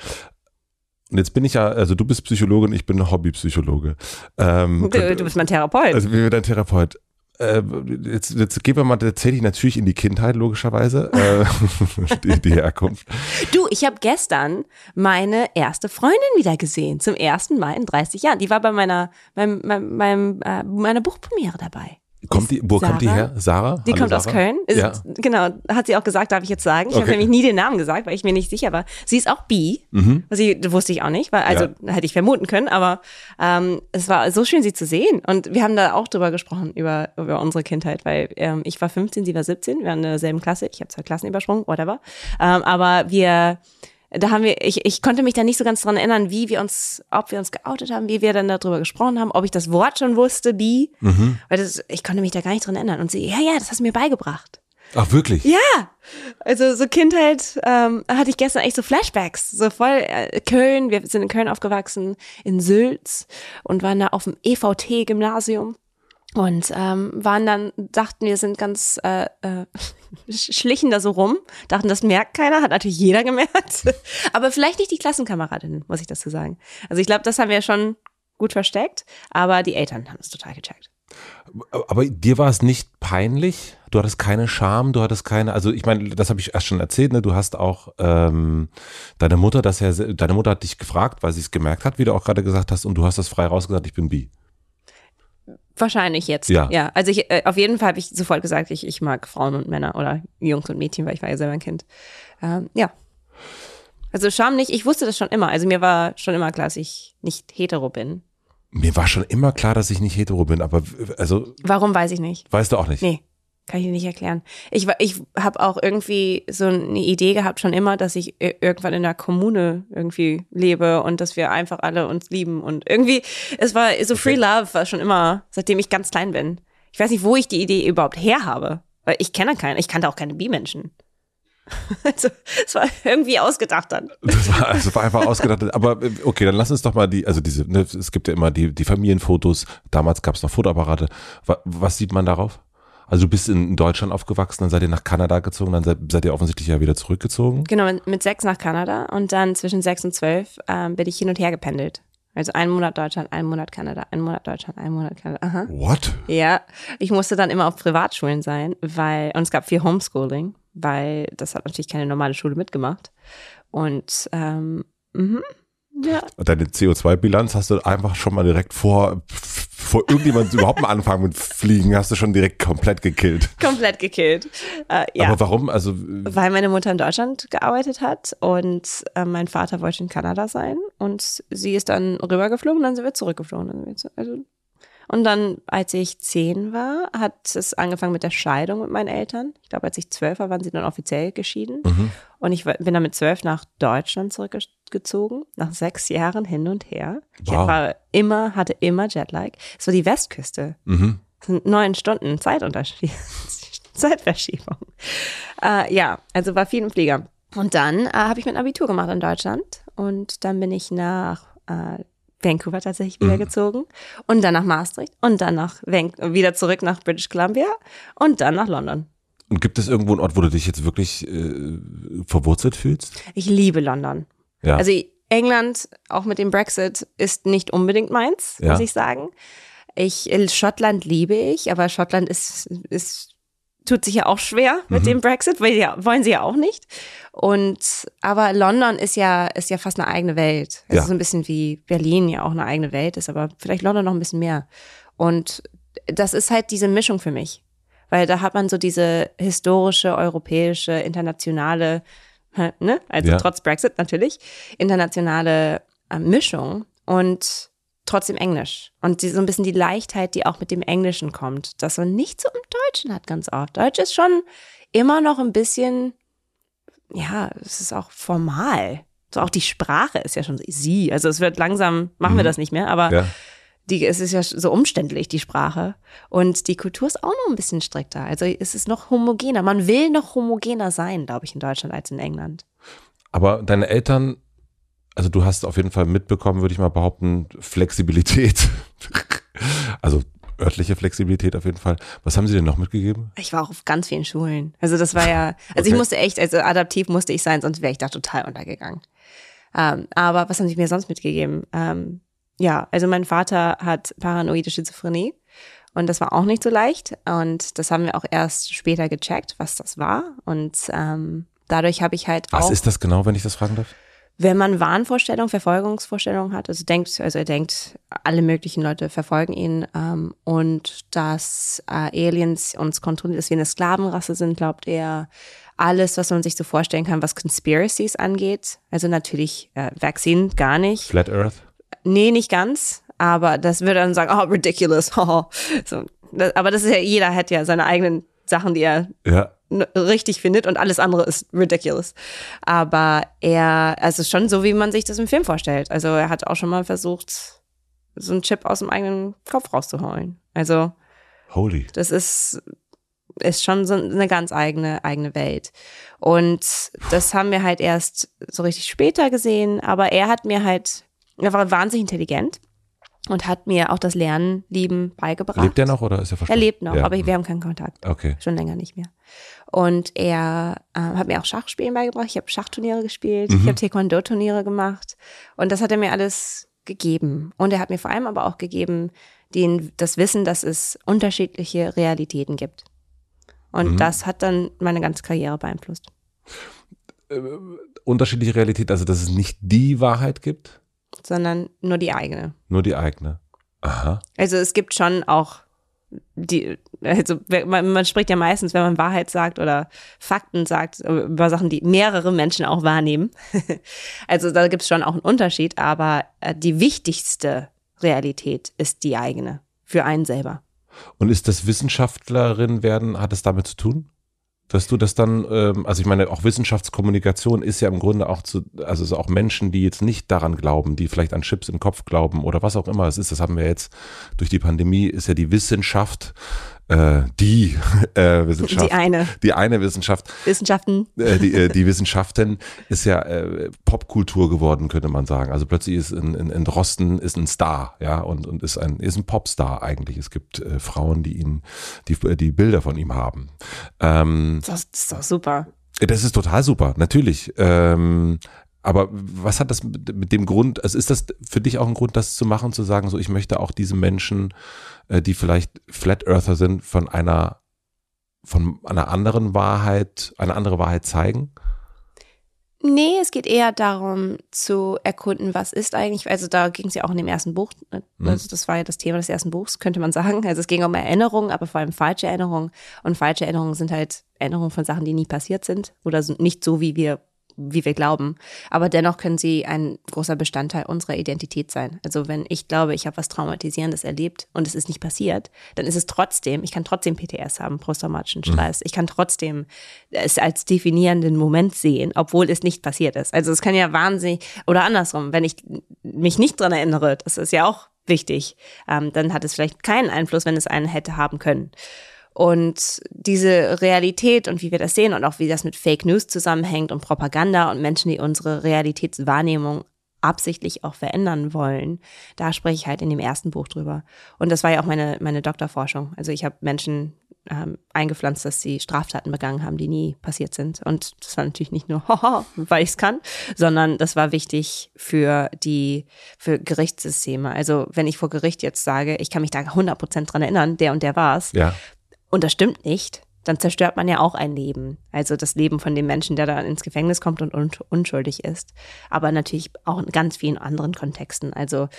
Und jetzt bin ich ja, also du bist Psychologe und ich bin Hobbypsychologe. Ähm, du, du bist mein Therapeut. Also wie dein Therapeut. Äh, jetzt, jetzt gehen wir mal tatsächlich natürlich in die Kindheit, logischerweise, (laughs) äh, (laughs) die, die Herkunft. Du, ich habe gestern meine erste Freundin wieder gesehen, zum ersten Mal in 30 Jahren. Die war bei meiner, meinem, meinem, meinem, äh, meiner Buchpremiere dabei. Kommt die, wo Sarah? kommt die her? Sarah? Die Hallo, kommt aus Sarah? Köln. Ist, Ja. Genau, hat sie auch gesagt, darf ich jetzt sagen. Ich habe Okay. nämlich nie den Namen gesagt, weil ich mir nicht sicher war. Sie ist auch bi. Mhm. Sie wusste ich auch nicht, weil also hätte ich vermuten können, aber ähm, es war so schön, sie zu sehen. Und wir haben da auch drüber gesprochen, über, über unsere Kindheit, weil ähm, ich war 15, sie war 17, wir waren in derselben Klasse. Ich habe zwei Klassen übersprungen, whatever. Ähm, aber wir da haben wir, ich, ich konnte mich da nicht so ganz dran erinnern, wie wir uns, ob wir uns geoutet haben, wie wir dann darüber gesprochen haben, ob ich das Wort schon wusste, bi, Mhm. weil das, ich konnte mich da gar nicht dran erinnern. Und sie, ja, ja, das hast du mir beigebracht. Ach, wirklich? Ja, also so Kindheit ähm, hatte ich gestern echt so Flashbacks, so voll äh, Köln, wir sind in Köln aufgewachsen, in Sülz und waren da auf dem EVT-Gymnasium und ähm, waren dann, dachten wir sind ganz, äh, äh, (laughs) sch- schlichen da so rum, dachten, das merkt keiner, hat natürlich jeder gemerkt, (laughs) aber vielleicht nicht die Klassenkameradinnen, muss ich dazu sagen. Also ich glaube, das haben wir schon gut versteckt, aber die Eltern haben es total gecheckt. Aber dir war es nicht peinlich? Du hattest keine Scham, du hattest keine, also ich meine, das habe ich erst schon erzählt, ne? Du hast auch ähm, deine Mutter, das ja, se- deine Mutter hat dich gefragt, weil sie es gemerkt hat, wie du auch gerade gesagt hast, und du hast das frei rausgesagt, ich bin bi. Wahrscheinlich jetzt. Ja. ja also ich, äh, auf jeden Fall habe ich sofort gesagt, ich, ich mag Frauen und Männer oder Jungs und Mädchen, weil ich war ja selber ein Kind. Ähm, ja. Also Scham nicht, ich wusste das schon immer. Also mir war schon immer klar, dass ich nicht hetero bin. Mir war schon immer klar, dass ich nicht hetero bin, aber also Warum weiß ich nicht. weißt du auch nicht. Nee, kann ich nicht erklären. Ich, ich habe auch irgendwie so eine Idee gehabt schon immer, dass ich irgendwann in der Kommune irgendwie lebe und dass wir einfach alle uns lieben und irgendwie, es war so Free Love war schon immer, seitdem ich ganz klein bin. Ich weiß nicht, wo ich die Idee überhaupt her habe, weil ich kenne keinen, ich kannte auch keine Bi-Menschen. (laughs) Also, es war irgendwie ausgedacht dann. Das war, das war einfach ausgedacht. Aber okay, dann lass uns doch mal die, also diese, ne, es gibt ja immer die, die Familienfotos. Damals gab es noch Fotoapparate. Was, was sieht man darauf? Also du bist in Deutschland aufgewachsen, dann seid ihr nach Kanada gezogen, dann seid, seid ihr offensichtlich ja wieder zurückgezogen. Genau, mit- sechs nach Kanada und dann zwischen sechs und zwölf ähm, bin ich hin und her gependelt. Also einen Monat Deutschland, einen Monat Kanada, einen Monat Deutschland, einen Monat Kanada. Aha. What? Ja, ich musste dann immer auf Privatschulen sein, weil, und es gab viel Homeschooling, weil das hat natürlich keine normale Schule mitgemacht. Und ähm, mhm, ja, Deine CO2-Bilanz hast du einfach schon mal direkt vor, vor irgendjemand (laughs) überhaupt mal anfangen mit Fliegen, hast du schon direkt komplett gekillt. komplett gekillt. Äh, ja. Aber warum? Also, Weil meine Mutter in Deutschland gearbeitet hat und äh, mein Vater wollte in Kanada sein und sie ist dann rübergeflogen, dann sind wir zurückgeflogen. Dann sind wir zu, also, und dann, als ich zehn war, hat es angefangen mit der Scheidung mit meinen Eltern. Ich glaube, als ich zwölf war, waren sie dann offiziell geschieden. Und ich bin dann mit zwölf nach Deutschland zurückgezogen, nach sechs Jahren hin und her. Ich Wow. war immer, hatte immer Jetlag. Es war die Westküste. mhm. Das sind neun Stunden Zeitunterschied. (laughs) Zeitverschiebung. Äh, ja, also war viel im Flieger. Und dann äh, habe ich mein Abitur gemacht in Deutschland und dann bin ich nach äh, Vancouver tatsächlich wieder gezogen und dann nach Maastricht und dann nach Van wieder zurück nach British Columbia und dann nach London. Und gibt es irgendwo einen Ort, wo du dich jetzt wirklich äh, verwurzelt fühlst? Ich liebe London. Ja. Also England, auch mit dem Brexit, ist nicht unbedingt meins, Ja. muss ich sagen. Ich, Schottland liebe ich, aber Schottland ist, ist, tut sich ja auch schwer mit dem Brexit, weil ja, wollen sie ja auch nicht. Und, aber London ist ja, ist ja fast eine eigene Welt. Es Ja. ist so ein bisschen wie Berlin ja auch eine eigene Welt ist, aber vielleicht London noch ein bisschen mehr. Und das ist halt diese Mischung für mich. Weil da hat man so diese historische, europäische, internationale, ne? also Ja. trotz Brexit natürlich, internationale äh, Mischung und trotzdem Englisch. Und die, so ein bisschen die Leichtheit, die auch mit dem Englischen kommt, dass man nicht so im Deutschen hat ganz oft. Deutsch ist schon immer noch ein bisschen, ja, es ist auch formal. So auch die Sprache ist ja schon sie. Also es wird langsam, machen wir das nicht mehr, aber ja. die, es ist ja so umständlich, die Sprache. Und die Kultur ist auch noch ein bisschen strikter. Also es ist noch homogener. Man will noch homogener sein, glaube ich, in Deutschland als in England. Aber deine Eltern, also du hast auf jeden Fall mitbekommen, würde ich mal behaupten, Flexibilität. (laughs) also örtliche Flexibilität auf jeden Fall. Was haben sie denn noch mitgegeben? Ich war auch auf ganz vielen Schulen. Also das war ja, (laughs) also Okay. ich musste echt, also adaptiv musste ich sein, sonst wäre ich da total untergegangen. Ähm, aber was haben sie mir sonst mitgegeben? Ähm, ja, also mein Vater hat paranoide Schizophrenie und das war auch nicht so leicht. Und das haben wir auch erst später gecheckt, was das war. Und ähm, dadurch habe ich halt was auch. Was ist das genau, wenn ich das fragen darf? Wenn man Wahnvorstellungen, Verfolgungsvorstellungen hat, also denkt, also er denkt, alle möglichen Leute verfolgen ihn ähm, und dass äh, Aliens uns kontrollieren, dass wir eine Sklavenrasse sind, glaubt er. Alles, was man sich so vorstellen kann, was Conspiracies angeht. Also natürlich äh, Vaccine gar nicht. Flat Earth? Nee, nicht ganz. Aber das würde dann sagen, oh, ridiculous. (laughs) so, das, aber das ist ja, jeder hat ja seine eigenen Sachen, die er ja. Richtig findet und alles andere ist ridiculous. Aber er, also schon so, wie man sich das im Film vorstellt. Also er hat auch schon mal versucht, so einen Chip aus dem eigenen Kopf rauszuholen. Also Holy. Das ist ist schon so eine ganz eigene eigene Welt. Und das haben wir halt erst so richtig später gesehen. Aber er hat mir halt, er war wahnsinnig intelligent und hat mir auch das Lernen lieben beigebracht. Lebt er noch oder ist er verstorben? Er lebt noch, ja. aber wir haben keinen Kontakt. Okay. Schon länger nicht mehr. Und er äh, hat mir auch Schachspielen beigebracht. Ich habe Schachturniere gespielt, mhm. ich habe Taekwondo-Turniere gemacht und das hat er mir alles gegeben. Und er hat mir vor allem aber auch gegeben, den, das Wissen, dass es unterschiedliche Realitäten gibt. Und mhm. das hat dann meine ganze Karriere beeinflusst. Äh, unterschiedliche Realität, also dass es nicht die Wahrheit gibt? sondern nur die eigene. Nur die eigene. Aha. Also es gibt schon auch die, also man, man, spricht ja meistens, wenn man Wahrheit sagt oder Fakten sagt, über Sachen, die mehrere Menschen auch wahrnehmen. (laughs) also da gibt es schon auch einen Unterschied, aber äh, die wichtigste Realität ist die eigene für einen selber. Und ist das Wissenschaftlerin werden, hat es damit zu tun? Dass du das dann, ähm, also ich meine, auch Wissenschaftskommunikation ist ja im Grunde auch zu, also so auch Menschen, die jetzt nicht daran glauben, die vielleicht an Chips im Kopf glauben oder was auch immer es ist, das haben wir jetzt durch die Pandemie, ist ja die Wissenschaft äh, die (laughs) äh, Wissenschaft. Die eine. Die eine Wissenschaft. Wissenschaften. Äh, die, äh, die Wissenschaften ist ja äh, Popkultur geworden, könnte man sagen. Also plötzlich ist in, in, in Drosten ist ein Star, ja, und, und ist ein, ist ein Popstar eigentlich. Es gibt äh, Frauen, die ihn, die, die Bilder von ihm haben. Ähm, das ist doch super. Das ist total super, natürlich. Ähm, aber was hat das mit, dem Grund, also ist das für dich auch ein Grund, das zu machen, zu sagen, so ich möchte auch diese Menschen äh, die vielleicht Flat Earther sind, von einer, von einer anderen Wahrheit, eine andere Wahrheit zeigen? Nee, es geht eher darum zu erkunden, was ist eigentlich, also da ging es ja auch in dem ersten Buch, ne? mhm. also das war ja das Thema des ersten Buchs, könnte man sagen. Also es ging um Erinnerungen, aber vor allem falsche Erinnerungen. Und falsche Erinnerungen sind halt Erinnerungen von Sachen, die nie passiert sind oder nicht so, wie wir wie wir glauben. Aber dennoch können sie ein großer Bestandteil unserer Identität sein. Also wenn ich glaube, ich habe was Traumatisierendes erlebt und es ist nicht passiert, dann ist es trotzdem, ich kann trotzdem PTS haben, posttraumatischen mhm. Stress. Mhm. Ich kann trotzdem es als definierenden Moment sehen, obwohl es nicht passiert ist. Also es kann ja wahnsinnig, oder andersrum, wenn ich mich nicht dran erinnere, das ist ja auch wichtig, ähm, dann hat es vielleicht keinen Einfluss, wenn es einen hätte haben können. Und diese Realität und wie wir das sehen und auch wie das mit Fake News zusammenhängt und Propaganda und Menschen, die unsere Realitätswahrnehmung absichtlich auch verändern wollen, da spreche ich halt in dem ersten Buch drüber. Und das war ja auch meine, meine Doktorforschung. Also ich habe Menschen ähm, eingepflanzt, dass sie Straftaten begangen haben, die nie passiert sind. Und das war natürlich nicht nur, (laughs) weil ich es kann, sondern das war wichtig für die, für Gerichtssysteme. Also wenn ich vor Gericht jetzt sage, ich kann mich da 100% dran erinnern, der und der war es, ja und das stimmt nicht, dann zerstört man ja auch ein Leben. Also das Leben von dem Menschen, der da ins Gefängnis kommt und un unschuldig ist. Aber natürlich auch in ganz vielen anderen Kontexten. Also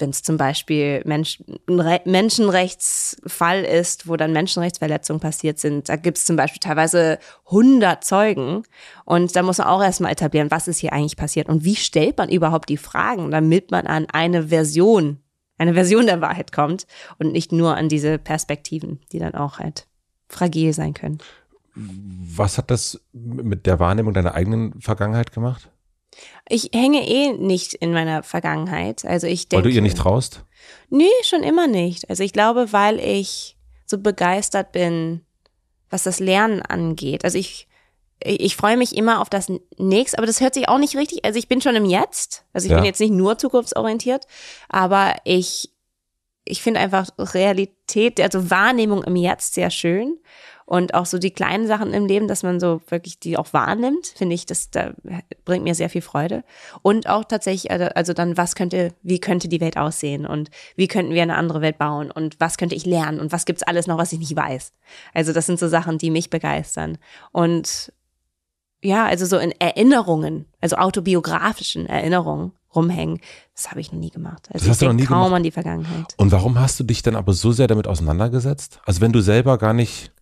wenn es zum Beispiel Mensch, ein Menschenrechtsfall ist, wo dann Menschenrechtsverletzungen passiert sind, da gibt es zum Beispiel teilweise 100 Zeugen und da muss man auch erstmal etablieren, was ist hier eigentlich passiert und wie stellt man überhaupt die Fragen, damit man an eine Version eine Version der Wahrheit kommt und nicht nur an diese Perspektiven, die dann auch halt fragil sein können. Was hat das mit der Wahrnehmung deiner eigenen Vergangenheit gemacht? Ich hänge eh nicht in meiner Vergangenheit. Also ich denke. Weil du ihr nicht traust? Nee, schon immer nicht. Also ich glaube, weil ich so begeistert bin, was das Lernen angeht. Also ich ich freue mich immer auf das nächste, aber das hört sich auch nicht richtig. Also ich bin schon im Jetzt. Also ich ja. bin jetzt nicht nur zukunftsorientiert, aber ich, ich finde einfach Realität, also Wahrnehmung im Jetzt sehr schön. Und auch so die kleinen Sachen im Leben, dass man so wirklich die auch wahrnimmt, finde ich, das da bringt mir sehr viel Freude. Und auch tatsächlich, also, also dann, was könnte, wie könnte die Welt aussehen und wie könnten wir eine andere Welt bauen und was könnte ich lernen und was gibt's alles noch, was ich nicht weiß. Also das sind so Sachen, die mich begeistern. Und ja, also so in Erinnerungen, also autobiografischen Erinnerungen rumhängen, das habe ich noch nie gemacht. Also das hast du noch nie kaum gemacht? an die Vergangenheit. Und warum hast du dich dann aber so sehr damit auseinandergesetzt? Also wenn du selber gar nicht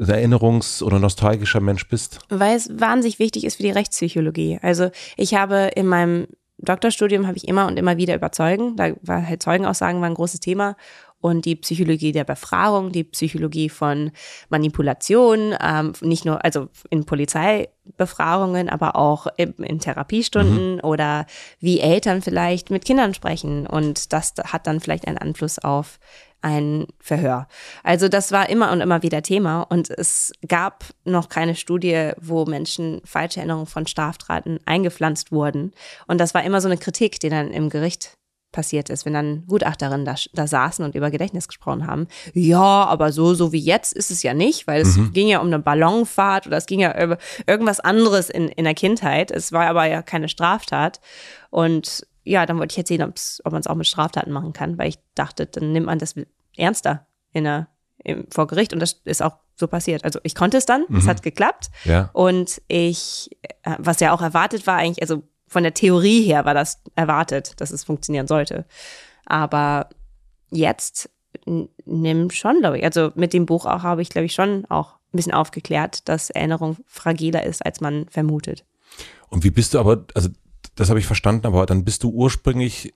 ein erinnerungs- oder nostalgischer Mensch bist. Weil es wahnsinnig wichtig ist für die Rechtspsychologie. Also ich habe in meinem Doktorstudium habe ich immer und immer wieder über Zeugen, da war halt Zeugenaussagen war ein großes Thema und die Psychologie der Befragung, die Psychologie von Manipulation, ähm, nicht nur also in Polizeibefragungen, aber auch in, in Therapiestunden oder wie Eltern vielleicht mit Kindern sprechen. Und das hat dann vielleicht einen Einfluss auf ein Verhör. Also das war immer und immer wieder Thema. Und es gab noch keine Studie, wo Menschen falsche Erinnerungen von Straftaten eingepflanzt wurden. Und das war immer so eine Kritik, die dann im Gericht passiert ist, wenn dann Gutachterinnen da, da saßen und über Gedächtnis gesprochen haben. Ja, aber so, so wie jetzt ist es ja nicht, weil es ging ja um eine Ballonfahrt oder es ging ja über irgendwas anderes in, in der Kindheit. Es war aber ja keine Straftat. Und ja, dann wollte ich jetzt sehen, ob man es auch mit Straftaten machen kann, weil ich dachte, dann nimmt man das ernster in der, im, vor Gericht und das ist auch so passiert. Also ich konnte es dann, es hat geklappt Ja. und ich, äh, was ja auch erwartet war eigentlich, also von der Theorie her war das erwartet, dass es funktionieren sollte. Aber jetzt nimm schon, glaube ich, also mit dem Buch auch habe ich, glaube ich, schon auch ein bisschen aufgeklärt, dass Erinnerung fragiler ist, als man vermutet. Und wie bist du aber, also das habe ich verstanden, aber dann bist du ursprünglich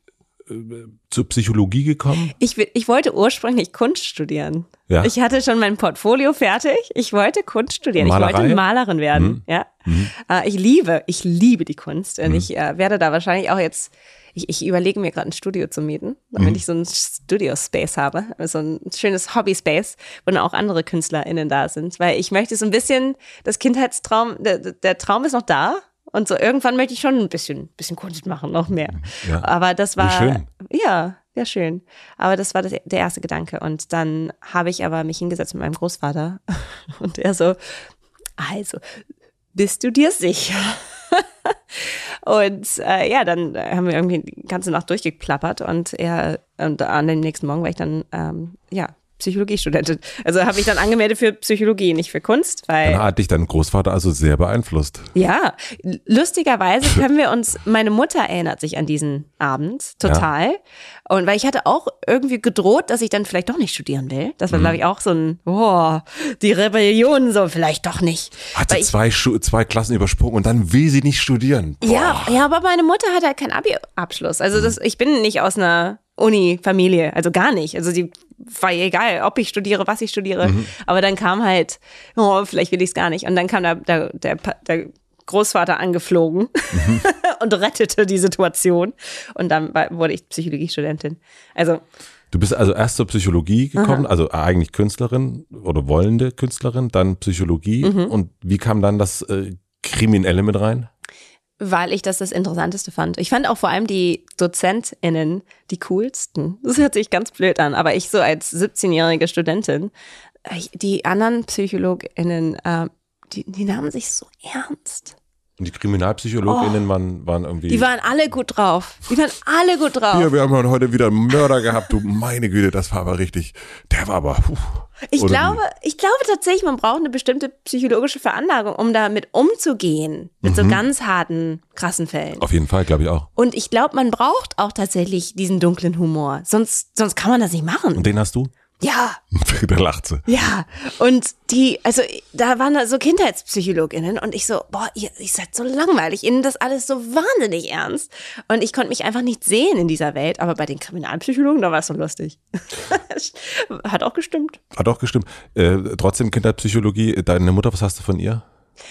zur Psychologie gekommen? Ich, ich wollte ursprünglich Kunst studieren. Ja. Ich hatte schon mein Portfolio fertig. Ich wollte Kunst studieren. Malerei? Ich wollte Malerin werden. Ja. Äh, ich liebe, ich liebe die Kunst. Und ich äh, werde da wahrscheinlich auch jetzt, ich, ich überlege mir gerade ein Studio zu mieten, damit ich so ein Studio-Space habe. So ein schönes Hobby-Space, wo dann auch andere KünstlerInnen da sind. Weil ich möchte so ein bisschen, das Kindheitstraum, der, der Traum ist noch da. Und so irgendwann möchte ich schon ein bisschen, bisschen Kunst machen, noch mehr. Ja. Aber das Wie war, schön. ja, ja, schön. Aber das war das, der erste Gedanke. Und dann habe ich aber mich hingesetzt mit meinem Großvater (laughs) und er so, also, bist du dir sicher? (laughs) und äh, ja, dann haben wir irgendwie die ganze Nacht durchgeklappert und er, und an dem nächsten Morgen war ich dann, ähm, ja, Psychologiestudentin. Also habe ich dann angemeldet für Psychologie, nicht für Kunst, weil Dann hat dich dein Großvater also sehr beeinflusst. ja, lustigerweise können wir uns, meine Mutter erinnert sich an diesen Abend total. Und weil ich hatte auch irgendwie gedroht, dass ich dann vielleicht doch nicht studieren will. Das Mhm. war, glaube ich, auch so ein, oh, die Rebellion, so vielleicht doch nicht. Hat Weil sie ich, zwei, zwei Klassen übersprungen und dann will sie nicht studieren. Boah. ja, ja, aber meine Mutter hat halt keinen Abi-Abschluss. Also das, ich bin nicht aus einer Uni-Familie, also gar nicht. Also die war ihr egal, ob ich studiere, was ich studiere. Aber dann kam halt, oh, vielleicht will ich es gar nicht. Und dann kam der, der, der, der Großvater angeflogen (laughs) und rettete die Situation. Und dann war, wurde ich Psychologiestudentin. Also Du bist also erst zur Psychologie gekommen, also eigentlich Künstlerin oder wollende Künstlerin, dann Psychologie. Mhm. Und wie kam dann das äh, Kriminelle mit rein? Weil ich das das Interessanteste fand. Ich fand auch vor allem die DozentInnen die coolsten. Das hört sich ganz blöd an, aber ich so als 17-jährige Studentin, ich, die anderen PsychologInnen, äh, die, die nahmen sich so ernst. Und die KriminalpsychologInnen waren, waren irgendwie. Oh. Die waren alle gut drauf. Die waren alle gut drauf. Hier, wir haben heute wieder einen Mörder gehabt, du meine Güte, das war aber richtig. Der war aber. Puh. Ich glaube, ich glaube tatsächlich, man braucht eine bestimmte psychologische Veranlagung, um damit umzugehen. Mit so ganz harten, krassen Fällen. Auf jeden Fall, glaube ich auch. Und ich glaube, man braucht auch tatsächlich diesen dunklen Humor. Sonst, sonst kann man das nicht machen. Und den hast du? Ja, (laughs) da lacht sie. ja. Und die, also da waren da so KindheitspsychologInnen und ich so, boah, ihr, ihr seid so langweilig, ihnen das alles so wahnsinnig ernst. Und ich konnte mich einfach nicht sehen in dieser Welt. Aber bei den Kriminalpsychologen, da war es so lustig. (laughs) Hat auch gestimmt. Hat auch gestimmt. Äh, trotzdem Kinderpsychologie. Deine Mutter, was hast du von ihr?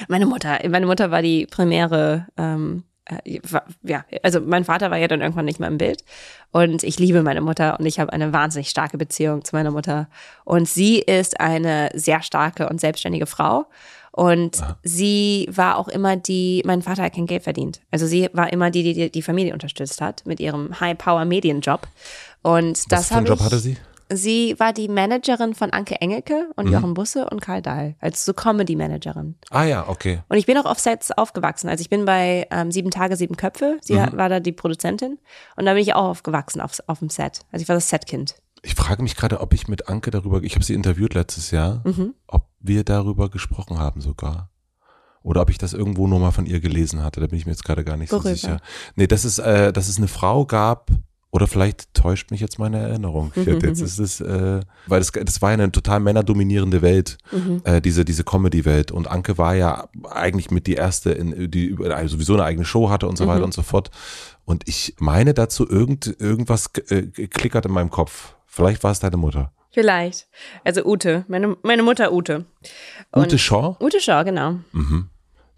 Meine Mutter, meine Mutter war die primäre, ähm, äh, ja, also mein Vater war ja dann irgendwann nicht mehr im Bild. Und ich liebe meine Mutter und ich habe eine wahnsinnig starke Beziehung zu meiner Mutter. Und sie ist eine sehr starke und selbstständige Frau. Und sie war auch immer die, mein Vater hat kein Geld verdient, also sie war immer die, die die Familie unterstützt hat mit ihrem High-Power-Medienjob. Und Was das für einen Job ich, hatte sie? Sie war die Managerin von Anke Engelke und Mhm. Jochen Busse und Karl Dahl, als so Comedy-Managerin. Ah ja, okay. Und ich bin auch auf Sets aufgewachsen. Also ich bin bei ähm, Sieben Tage, Sieben Köpfe. Sie Mhm. war da die Produzentin. Und da bin ich auch aufgewachsen auf, auf dem Set. Also ich war das Setkind. Ich frage mich gerade, ob ich mit Anke darüber, ich habe sie interviewt letztes Jahr, Mhm. ob wir darüber gesprochen haben sogar. Oder ob ich das irgendwo nur mal von ihr gelesen hatte, da bin ich mir jetzt gerade gar nicht Worüber? so sicher. Nee, dass es, äh, dass es eine Frau gab, oder vielleicht täuscht mich jetzt meine Erinnerung. Mhm, Jetzt ist es, äh, weil das, das war ja eine total männerdominierende Welt, Mhm. äh, diese, diese Comedy-Welt. Und Anke war ja eigentlich mit die erste, in, die also sowieso eine eigene Show hatte und so Mhm. weiter und so fort. Und ich meine dazu, irgend, irgendwas äh, klickert in meinem Kopf. Vielleicht war es deine Mutter. Vielleicht. Also Ute, meine, meine Mutter Ute. Und Ute Shaw? Ute Shaw, genau.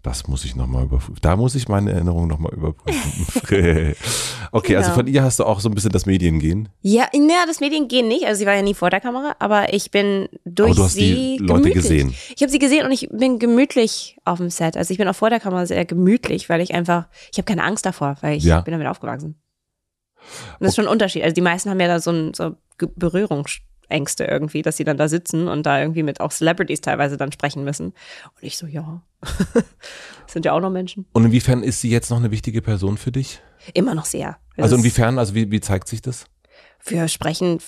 Das muss ich nochmal überprüfen. Da muss ich meine Erinnerung nochmal überprüfen. (laughs) okay, also Genau. von ihr hast du auch so ein bisschen das Mediengehen. Ja, naja, das Mediengehen nicht. Also sie war ja nie vor der Kamera, aber ich bin durch Aber du hast sie die Leute gemütlich. gesehen. Ich habe sie gesehen und ich bin gemütlich auf dem Set. Also ich bin auch vor der Kamera sehr gemütlich, weil ich einfach, ich habe keine Angst davor, weil ich Ja. bin damit aufgewachsen. Und das ist schon ein Unterschied. Also die meisten haben ja da so, ein, so Ge- Berührungsängste irgendwie, dass sie dann da sitzen und da irgendwie mit auch Celebrities teilweise dann sprechen müssen. Und ich so, ja, (laughs) sind ja auch noch Menschen. Und inwiefern ist sie jetzt noch eine wichtige Person für dich? Immer noch sehr. Es Also inwiefern, also wie, wie zeigt sich das? wir sprechen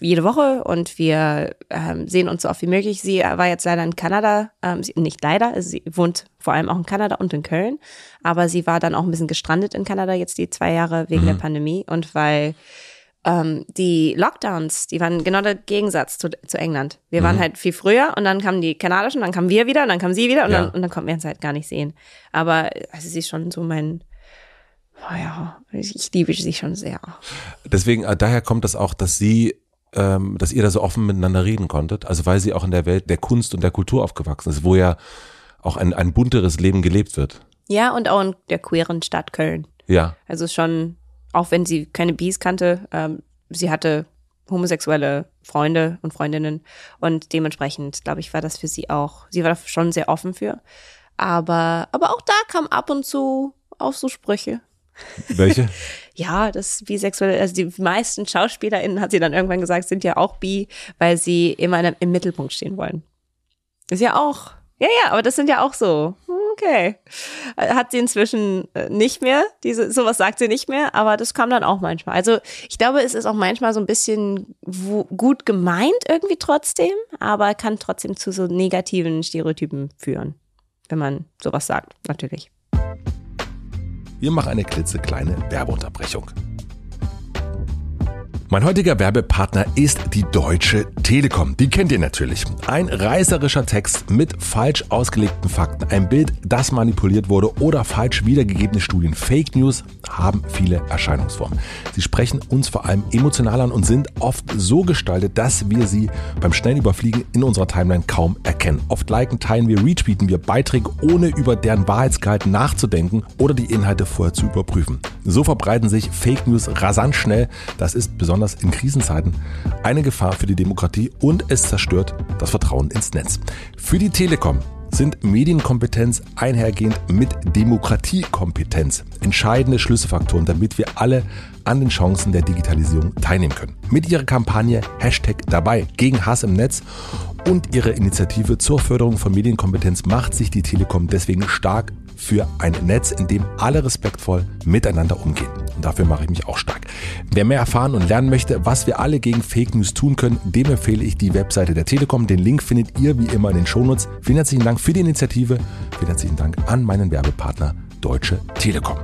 jede Woche und wir ähm, sehen uns so oft wie möglich. Sie war jetzt leider in Kanada, ähm, sie, nicht leider, also sie wohnt vor allem auch in Kanada und in Köln, aber sie war dann auch ein bisschen gestrandet in Kanada jetzt die zwei Jahre wegen der Pandemie und weil ähm, die Lockdowns, die waren genau der Gegensatz zu, zu England. Wir waren halt viel früher und dann kamen die kanadischen, dann kamen wir wieder und dann kamen sie wieder und, Ja. dann, und dann konnten wir uns halt gar nicht sehen. Aber also sie ist schon so mein, oh ja, ich, ich liebe sie schon sehr. Deswegen, äh, daher kommt das auch, dass sie, ähm, dass ihr da so offen miteinander reden konntet. Also weil sie auch in der Welt der Kunst und der Kultur aufgewachsen ist, wo ja auch ein, ein bunteres Leben gelebt wird. Ja, und auch in der queeren Stadt Köln. Ja. Also schon, auch wenn sie keine Bies kannte, ähm, sie hatte homosexuelle Freunde und Freundinnen und dementsprechend, glaube ich, war das für sie auch, sie war da schon sehr offen für. Aber, aber auch da kam ab und zu auch so Sprüche. Welche? (laughs) Ja, das bisexuelle, also die meisten SchauspielerInnen, hat sie dann irgendwann gesagt, sind ja auch bi, weil sie immer im Mittelpunkt stehen wollen. Ist ja auch, ja, ja, aber das sind ja auch so, okay. Hat sie inzwischen äh, nicht mehr, diese, sowas sagt sie nicht mehr, aber das kam dann auch manchmal. Also ich glaube, es ist auch manchmal so ein bisschen wo, gut gemeint irgendwie trotzdem, aber kann trotzdem zu so negativen Stereotypen führen, wenn man sowas sagt, natürlich. Wir machen eine klitzekleine Werbeunterbrechung. Mein heutiger Werbepartner ist die Deutsche Telekom. Die kennt ihr natürlich. Ein reißerischer Text mit falsch ausgelegten Fakten, ein Bild, das manipuliert wurde oder falsch wiedergegebene Studien. Fake News haben viele Erscheinungsformen. Sie sprechen uns vor allem emotional an und sind oft so gestaltet, dass wir sie beim schnellen Überfliegen in unserer Timeline kaum erkennen. Oft liken, teilen wir, retweeten wir Beiträge, ohne über deren Wahrheitsgehalt nachzudenken oder die Inhalte vorher zu überprüfen. So verbreiten sich Fake News rasant schnell. Das ist besonders in Krisenzeiten eine Gefahr für die Demokratie und es zerstört das Vertrauen ins Netz. Für die Telekom sind Medienkompetenz einhergehend mit Demokratiekompetenz entscheidende Schlüsselfaktoren, damit wir alle an den Chancen der Digitalisierung teilnehmen können. Mit ihrer Kampagne Hashtag dabei gegen Hass im Netz und ihrer Initiative zur Förderung von Medienkompetenz macht sich die Telekom deswegen stark für ein Netz, in dem alle respektvoll miteinander umgehen. Und dafür mache ich mich auch stark. Wer mehr erfahren und lernen möchte, was wir alle gegen Fake News tun können, dem empfehle ich die Webseite der Telekom. Den Link findet ihr wie immer in den Shownotes. Vielen herzlichen Dank für die Initiative. Vielen herzlichen Dank an meinen Werbepartner Deutsche Telekom.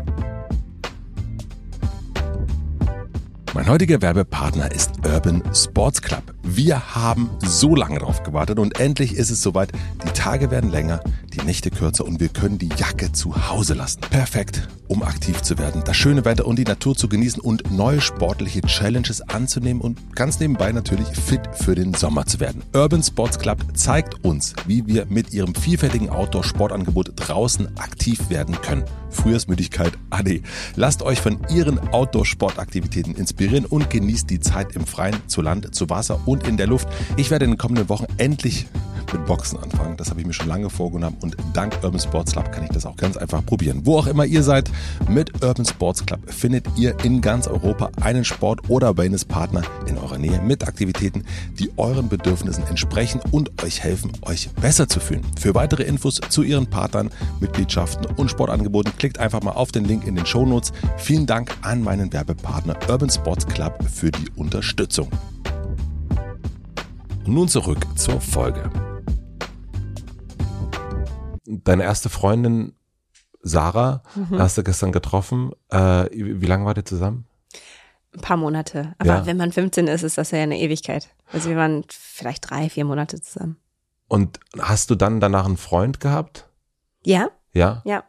Mein heutiger Werbepartner ist Urban Sports Club. Wir haben so lange drauf gewartet und endlich ist es soweit. Die Tage werden länger, die Nächte kürzer und wir können die Jacke zu Hause lassen. Perfekt, um aktiv zu werden, das schöne Wetter und die Natur zu genießen und neue sportliche Challenges anzunehmen und ganz nebenbei natürlich fit für den Sommer zu werden. Urban Sports Club zeigt uns, wie wir mit ihrem vielfältigen Outdoor-Sportangebot draußen aktiv werden können. Frühjahrsmüdigkeit, ade. Lasst euch von ihren Outdoor-Sportaktivitäten inspirieren und genießt die Zeit im Freien, zu Land, zu Wasser und in der Luft. Ich werde in den kommenden Wochen endlich mit Boxen anfangen. Das habe ich mir schon lange vorgenommen und dank Urban Sports Club kann ich das auch ganz einfach probieren. Wo auch immer ihr seid, mit Urban Sports Club findet ihr in ganz Europa einen Sport- oder Wellnesspartner in eurer Nähe mit Aktivitäten, die euren Bedürfnissen entsprechen und euch helfen, euch besser zu fühlen. Für weitere Infos zu ihren Partnern, Mitgliedschaften und Sportangeboten klickt einfach mal auf den Link in den Shownotes. Vielen Dank an meinen Werbepartner Urban Sports Club für die Unterstützung. Nun zurück zur Folge. Deine erste Freundin Sarah mhm. hast du gestern getroffen. Äh, wie lange war ihr zusammen? Ein paar Monate. Aber ja. wenn man 15 ist, ist das ja eine Ewigkeit. Also wir waren vielleicht drei, vier Monate zusammen. Und hast du dann danach einen Freund gehabt? Ja. Ja? Ja.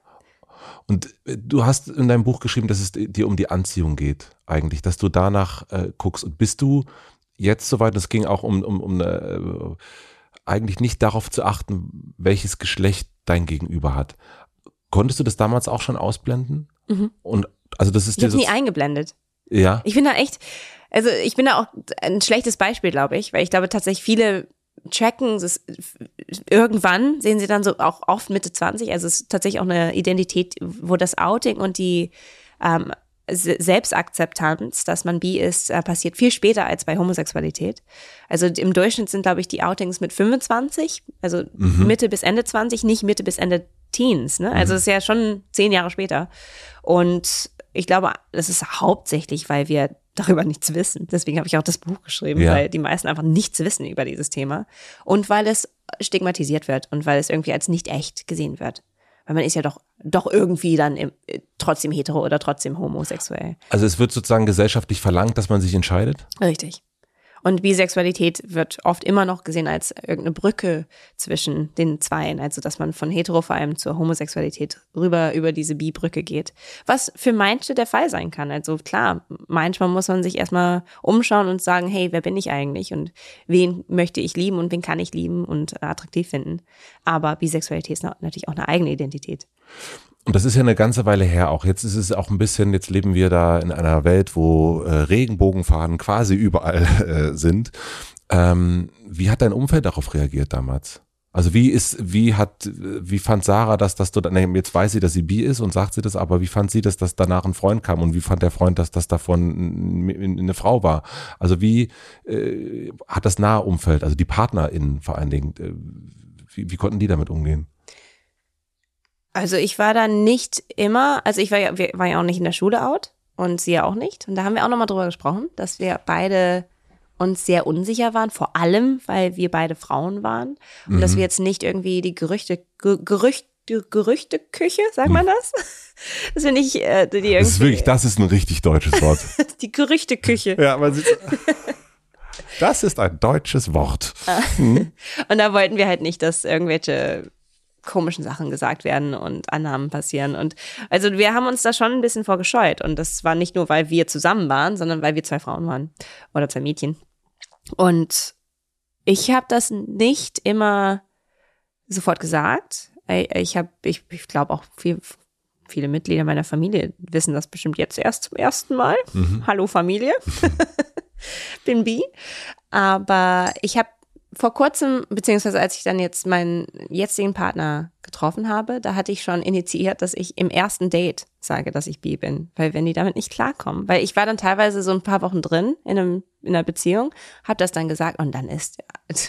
Und äh, du hast in deinem Buch geschrieben, dass es dir um die Anziehung geht, eigentlich, dass du danach äh, guckst. Und bist du jetzt soweit, es ging auch um, um, um eine, äh, eigentlich nicht darauf zu achten, welches Geschlecht dein Gegenüber hat. Konntest du das damals auch schon ausblenden? Mhm. Und also das ist ich habe nie eingeblendet. Ja. Ich bin da echt, also ich bin da auch ein schlechtes Beispiel, glaube ich, weil ich glaube tatsächlich viele tracken, irgendwann sehen sie dann so auch oft Mitte 20, also es ist tatsächlich auch eine Identität, wo das Outing und die ähm, Selbstakzeptanz, dass man bi ist, äh, passiert viel später als bei Homosexualität. Also im Durchschnitt sind, glaube ich, die Outings mit 25, also mhm. Mitte bis Ende 20, nicht Mitte bis Ende Teens. Ne? Also mhm. ist ja schon zehn Jahre später. Und ich glaube, das ist hauptsächlich, weil wir darüber nichts wissen. Deswegen habe ich auch das Buch geschrieben, ja. weil die meisten einfach nichts wissen über dieses Thema und weil es stigmatisiert wird und weil es irgendwie als nicht echt gesehen wird. Weil man ist ja doch, doch irgendwie dann im, äh, trotzdem hetero oder trotzdem homosexuell. Also es wird sozusagen gesellschaftlich verlangt, dass man sich entscheidet? Richtig. Und Bisexualität wird oft immer noch gesehen als irgendeine Brücke zwischen den Zweien, also dass man von hetero vor allem zur Homosexualität rüber über diese Bi-Brücke geht. Was für manche der Fall sein kann. Also klar, manchmal muss man sich erstmal umschauen und sagen, hey, wer bin ich eigentlich und wen möchte ich lieben und wen kann ich lieben und attraktiv finden. Aber Bisexualität ist natürlich auch eine eigene Identität. Und das ist ja eine ganze Weile her auch. Jetzt ist es auch ein bisschen, jetzt leben wir da in einer Welt, wo äh, Regenbogenfahnen quasi überall (laughs) äh, sind. Ähm, wie hat dein Umfeld darauf reagiert damals? Also wie ist, wie hat, wie fand Sarah das, dass du dann, jetzt weiß sie, dass sie bi ist und sagt sie das, aber wie fand sie das, dass danach ein Freund kam und wie fand der Freund, dass das davon eine Frau war? Also wie äh, hat das nahe Umfeld, also die PartnerInnen vor allen Dingen, äh, wie, wie konnten die damit umgehen? Also ich war da nicht immer, also ich war ja, war ja auch nicht in der Schule out und sie ja auch nicht. Und da haben wir auch nochmal drüber gesprochen, dass wir beide uns sehr unsicher waren, vor allem, weil wir beide Frauen waren. Und mhm. dass wir jetzt nicht irgendwie die Gerüchte, Gerüchte, Gerüchteküche, sagt man das? (laughs) Das finde ich, äh, die irgendwie. Das ist wirklich, das ist ein richtig deutsches Wort. (laughs) die Gerüchteküche. Ja, man sieht. Das ist ein deutsches Wort. Mhm. (laughs) Und da wollten wir halt nicht, dass irgendwelche komischen Sachen gesagt werden und Annahmen passieren. Und also wir haben uns da schon ein bisschen vorgescheut. Und das war nicht nur, weil wir zusammen waren, sondern weil wir zwei Frauen waren oder zwei Mädchen. Und ich habe das nicht immer sofort gesagt. Ich habe, ich, ich glaube auch viel, viele Mitglieder meiner Familie wissen das bestimmt jetzt erst zum ersten Mal. Mhm. Hallo Familie. (laughs) Bin bi. Aber ich habe vor kurzem, beziehungsweise als ich dann jetzt meinen jetzigen Partner getroffen habe, da hatte ich schon initiiert, dass ich im ersten Date sage, dass ich bi bin, weil wenn die damit nicht klarkommen, weil ich war dann teilweise so ein paar Wochen drin in einem in einer Beziehung, habe das dann gesagt und dann ist (laughs)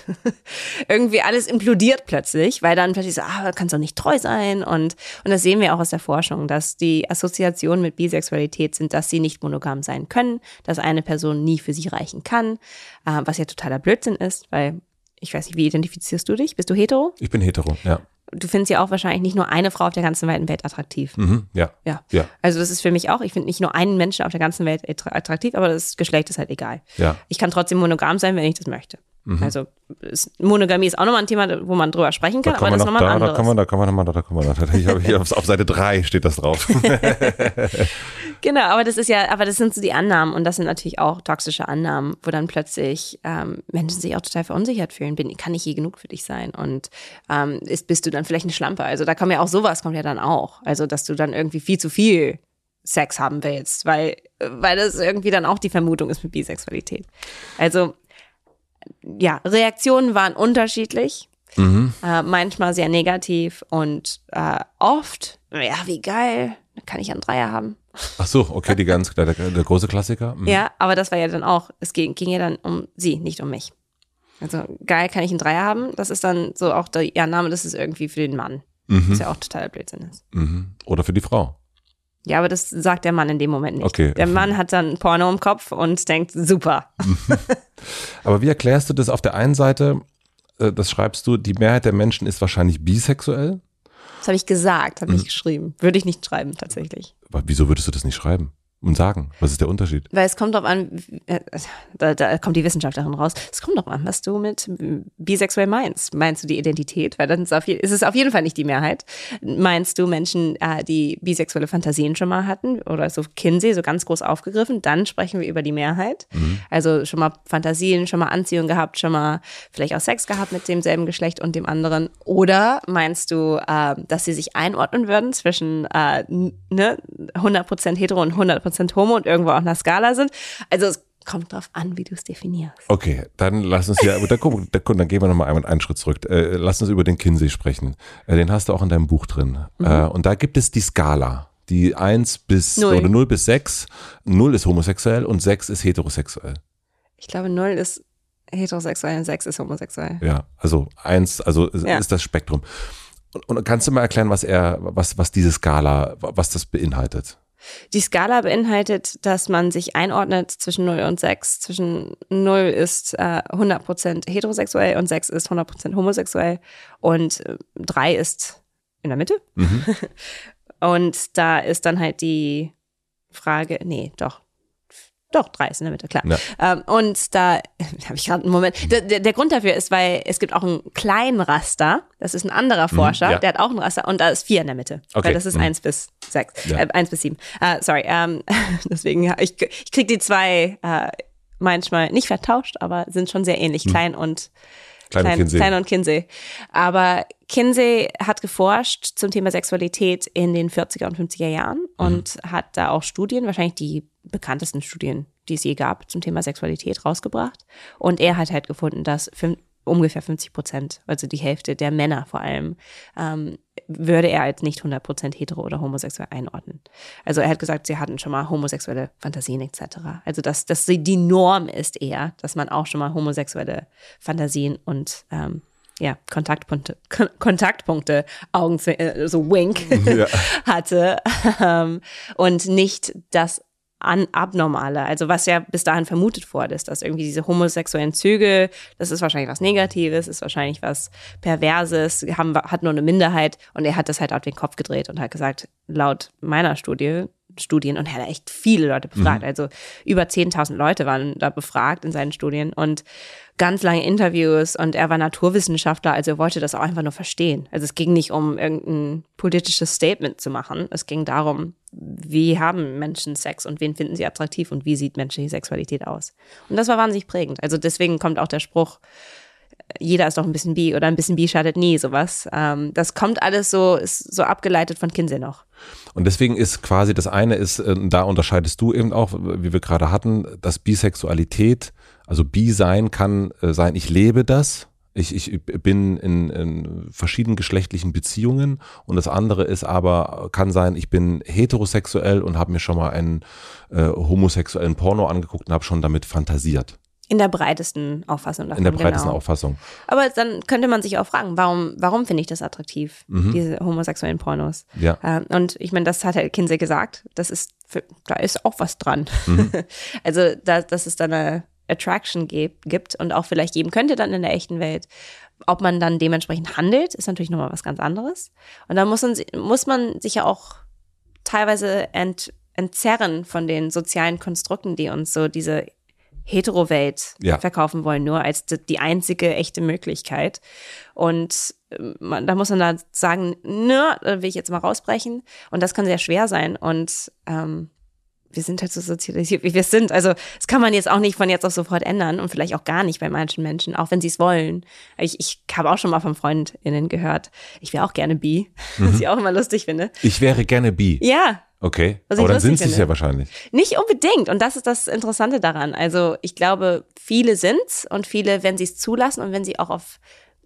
irgendwie alles implodiert plötzlich, weil dann plötzlich so, ah, kannst doch nicht treu sein. Und und das sehen wir auch aus der Forschung, dass die Assoziationen mit Bisexualität sind, dass sie nicht monogam sein können, dass eine Person nie für sie reichen kann, äh, was ja totaler Blödsinn ist, weil ich weiß nicht, wie identifizierst du dich? Bist du hetero? Ich bin hetero, ja. Du findest ja auch wahrscheinlich nicht nur eine Frau auf der ganzen weiten Welt attraktiv. Mhm, ja. ja. Ja. Also das ist für mich auch, ich finde nicht nur einen Menschen auf der ganzen Welt attraktiv, aber das Geschlecht ist halt egal. Ja. Ich kann trotzdem monogam sein, wenn ich das möchte. Mhm. Also ist, Monogamie ist auch nochmal ein Thema, wo man drüber sprechen kann, aber das ist nochmal ein anderes. Da kann man, da kann man nochmal, da kann man, da, ich habe hier auf, auf Seite 3 steht das drauf. genau, aber das ist ja, aber das sind so die Annahmen und das sind natürlich auch toxische Annahmen, wo dann plötzlich ähm, Menschen sich auch total verunsichert fühlen. Bin, kann ich je genug für dich sein? Und ähm, ist, bist du dann vielleicht eine Schlampe? Also da kommt ja auch sowas, kommt ja dann auch. Also, dass du dann irgendwie viel zu viel Sex haben willst, weil, weil das irgendwie dann auch die Vermutung ist mit Bisexualität. Also ja, Reaktionen waren unterschiedlich. Äh, manchmal sehr negativ und äh, oft, ja, wie geil, kann ich einen Dreier haben. Ach so, okay, die ganz, der, der große Klassiker. Mhm. Ja, aber das war ja dann auch, es ging, ging ja dann um sie, nicht um mich. Also geil, kann ich einen Dreier haben? Das ist dann so auch der ja, Name, das ist irgendwie für den Mann. Was ja auch totaler Blödsinn ist. Mhm. Oder für die Frau. Ja, aber das sagt der Mann in dem Moment nicht. Okay. Der Mann hat dann Porno im Kopf und denkt, super. (laughs) Aber wie erklärst du das auf der einen Seite, äh, das schreibst du, die Mehrheit der Menschen ist wahrscheinlich bisexuell. Das habe ich gesagt, habe Mhm. ich geschrieben. Würde ich nicht schreiben, tatsächlich. Aber wieso würdest du das nicht schreiben und sagen? Was ist der Unterschied? Weil es kommt drauf an, äh, da, da kommt die Wissenschaftlerin raus, es kommt drauf an, was du mit bisexuell meinst. Meinst du die Identität? Weil dann ist, auf, ist es auf jeden Fall nicht die Mehrheit. Meinst du Menschen, äh, die bisexuelle Fantasien schon mal hatten oder so Kinsey, so ganz groß aufgegriffen, dann sprechen wir über die Mehrheit. Also schon mal Fantasien, schon mal Anziehung gehabt, schon mal vielleicht auch Sex gehabt mit demselben Geschlecht und dem anderen. Oder meinst du, äh, dass sie sich einordnen würden zwischen äh, n- ne, 100% hetero und 100% homo und irgendwo auf einer Skala sind? Also es kommt drauf an, wie du es definierst. Okay, dann lass uns ja, (laughs) da, guck, da, dann gehen wir nochmal einen, einen Schritt zurück. Äh, lass uns über den Kinsey sprechen. Äh, den hast du auch in deinem Buch drin. Äh, und da gibt es die Skala. Die 1 bis Null. oder 0 bis 6. 0 ist homosexuell und 6 ist heterosexuell. Ich glaube, 0 ist heterosexuell und 6 ist homosexuell. Ja, also 1, also ist, Ja. ist das Spektrum. Und, und kannst du mal erklären, was er, was, was diese Skala, was das beinhaltet? Die Skala beinhaltet, dass man sich einordnet zwischen 0 und 6. Zwischen 0 ist äh, 100% heterosexuell und 6 ist 100% homosexuell und äh, 3 ist in der Mitte. (laughs) Und da ist dann halt die Frage, nee, doch. Doch, drei ist in der Mitte, klar. Ja. Ähm, und da (laughs) habe ich gerade einen Moment. Der, der, Grund dafür ist, weil es gibt auch einen kleinen Raster. Das ist ein anderer Forscher, ja. der hat auch einen Raster und da ist vier in der Mitte. Okay, Weil das ist mhm. eins bis sechs, Ja. äh, eins bis sieben. Äh, sorry, ähm, (laughs) deswegen, ich, ich krieg die zwei äh, manchmal nicht vertauscht, aber sind schon sehr ähnlich, klein und Kleine Klein, Kinsey. Klein und Kinsey. Aber Kinsey hat geforscht zum Thema Sexualität in den 40er und 50er Jahren und hat da auch Studien, wahrscheinlich die bekanntesten Studien, die es je gab, zum Thema Sexualität rausgebracht. Und er hat halt gefunden, dass ungefähr 50 Prozent, also die Hälfte der Männer vor allem, ähm, würde er als nicht 100 Prozent hetero oder homosexuell einordnen. Also er hat gesagt, sie hatten schon mal homosexuelle Fantasien etc. Also dass das die Norm ist eher, dass man auch schon mal homosexuelle Fantasien und ähm, ja, Kontaktpunkte, Kon Kontaktpunkte, Augen, äh, so Wink (laughs) Ja. (laughs) hatte ähm, und nicht das an Abnormale, also was ja bis dahin vermutet wurde, ist, dass irgendwie diese homosexuellen Züge, das ist wahrscheinlich was Negatives, ist wahrscheinlich was Perverses, haben, hat nur eine Minderheit und er hat das halt auf den Kopf gedreht und hat gesagt, laut meiner Studie, Studien und er hat echt viele Leute befragt, also über 10.000 Leute waren da befragt in seinen Studien und ganz lange Interviews und er war Naturwissenschaftler, also er wollte das auch einfach nur verstehen. Also es ging nicht um irgendein politisches Statement zu machen, es ging darum, wie haben Menschen Sex und wen finden sie attraktiv und wie sieht menschliche Sexualität aus. Und das war wahnsinnig prägend. Also deswegen kommt auch der Spruch, jeder ist doch ein bisschen bi oder ein bisschen bi schadet nie, sowas. Ähm, das kommt alles so, ist so abgeleitet von Kinsey noch. Und deswegen ist quasi das eine ist, äh, da unterscheidest du eben auch, wie wir gerade hatten, dass Bisexualität, also bi sein kann äh, sein, ich lebe das. Ich, ich bin in, in verschiedenen geschlechtlichen Beziehungen und das andere ist aber, kann sein, ich bin heterosexuell und habe mir schon mal einen äh, homosexuellen Porno angeguckt und habe schon damit fantasiert. In der breitesten Auffassung davon. In der breitesten genau. Auffassung. Aber dann könnte man sich auch fragen, warum, warum finde ich das attraktiv, diese homosexuellen Pornos? Ja. Ähm, und ich meine, das hat Herr Kinsey gesagt, das ist, für, da ist auch was dran. Mhm. (laughs) also, da, dass es da eine Attraction gibt, und auch vielleicht geben könnte dann in der echten Welt. Ob man dann dementsprechend handelt, ist natürlich nochmal was ganz anderes. Und da muss man, muss man sich ja auch teilweise ent, entzerren von den sozialen Konstrukten, die uns so diese Hetero-Welt Ja. verkaufen wollen, nur als die, einzige echte Möglichkeit. Und ähm, man, da muss man da sagen, ne, da will ich jetzt mal rausbrechen. Und das kann sehr schwer sein. Und ähm, wir sind halt so sozialisiert, wie wir sind. Also das kann man jetzt auch nicht von jetzt auf sofort ändern und vielleicht auch gar nicht bei manchen Menschen, auch wenn sie es wollen. Ich, ich habe auch schon mal von FreundInnen gehört, ich wäre auch gerne bi, (laughs) was ich auch immer lustig finde. Ich wäre gerne bi. Ja, Okay. Was Aber dann sind sie es ja wahrscheinlich. Nicht unbedingt. Und das ist das Interessante daran. Also ich glaube, viele sind's und viele, wenn sie es zulassen und wenn sie auch auf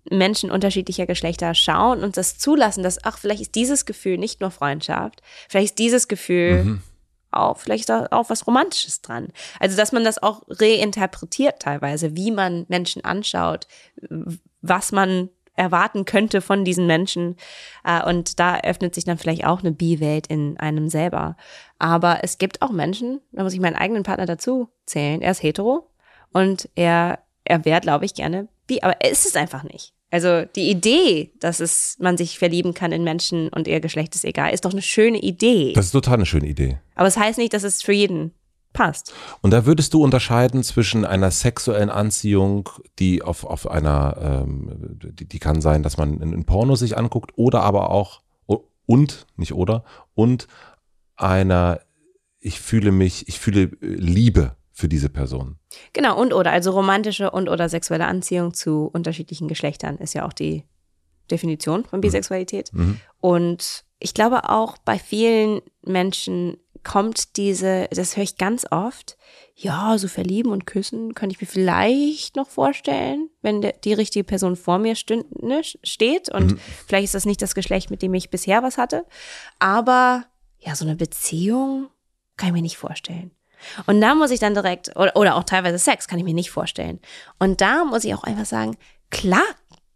Menschen unterschiedlicher Geschlechter schauen und das zulassen, dass, ach, vielleicht ist dieses Gefühl nicht nur Freundschaft, vielleicht ist dieses Gefühl mhm. auch, vielleicht ist da auch was Romantisches dran. Also, dass man das auch reinterpretiert teilweise, wie man Menschen anschaut, was man erwarten könnte von diesen Menschen. Äh, und da öffnet sich dann vielleicht auch eine Bi-Welt in einem selber. Aber es gibt auch Menschen, da muss ich meinen eigenen Partner dazu zählen. Er ist hetero und er, er wäre, glaube ich, gerne Bi, aber er ist es einfach nicht. Also die Idee, dass es man sich verlieben kann in Menschen und ihr Geschlecht ist egal, ist doch eine schöne Idee. Das ist total eine schöne Idee. Aber es das heißt nicht, dass es für jeden passt. Und da würdest du unterscheiden zwischen einer sexuellen Anziehung, die auf, auf einer, ähm, die, die kann sein, dass man in, in Porno sich anguckt, oder aber auch, und, nicht oder, und einer, ich fühle mich, ich fühle Liebe für diese Person. Genau, und oder, also romantische und oder sexuelle Anziehung zu unterschiedlichen Geschlechtern ist ja auch die Definition von mhm. Bisexualität. Mhm. Und ich glaube auch bei vielen Menschen kommt diese, das höre ich ganz oft, ja, so verlieben und küssen kann ich mir vielleicht noch vorstellen, wenn der, die richtige Person vor mir stünd, ne, steht und mhm. vielleicht ist das nicht das Geschlecht, mit dem ich bisher was hatte, aber ja, so eine Beziehung kann ich mir nicht vorstellen. Und da muss ich dann direkt, oder, oder auch teilweise Sex, kann ich mir nicht vorstellen. Und da muss ich auch einfach sagen, klar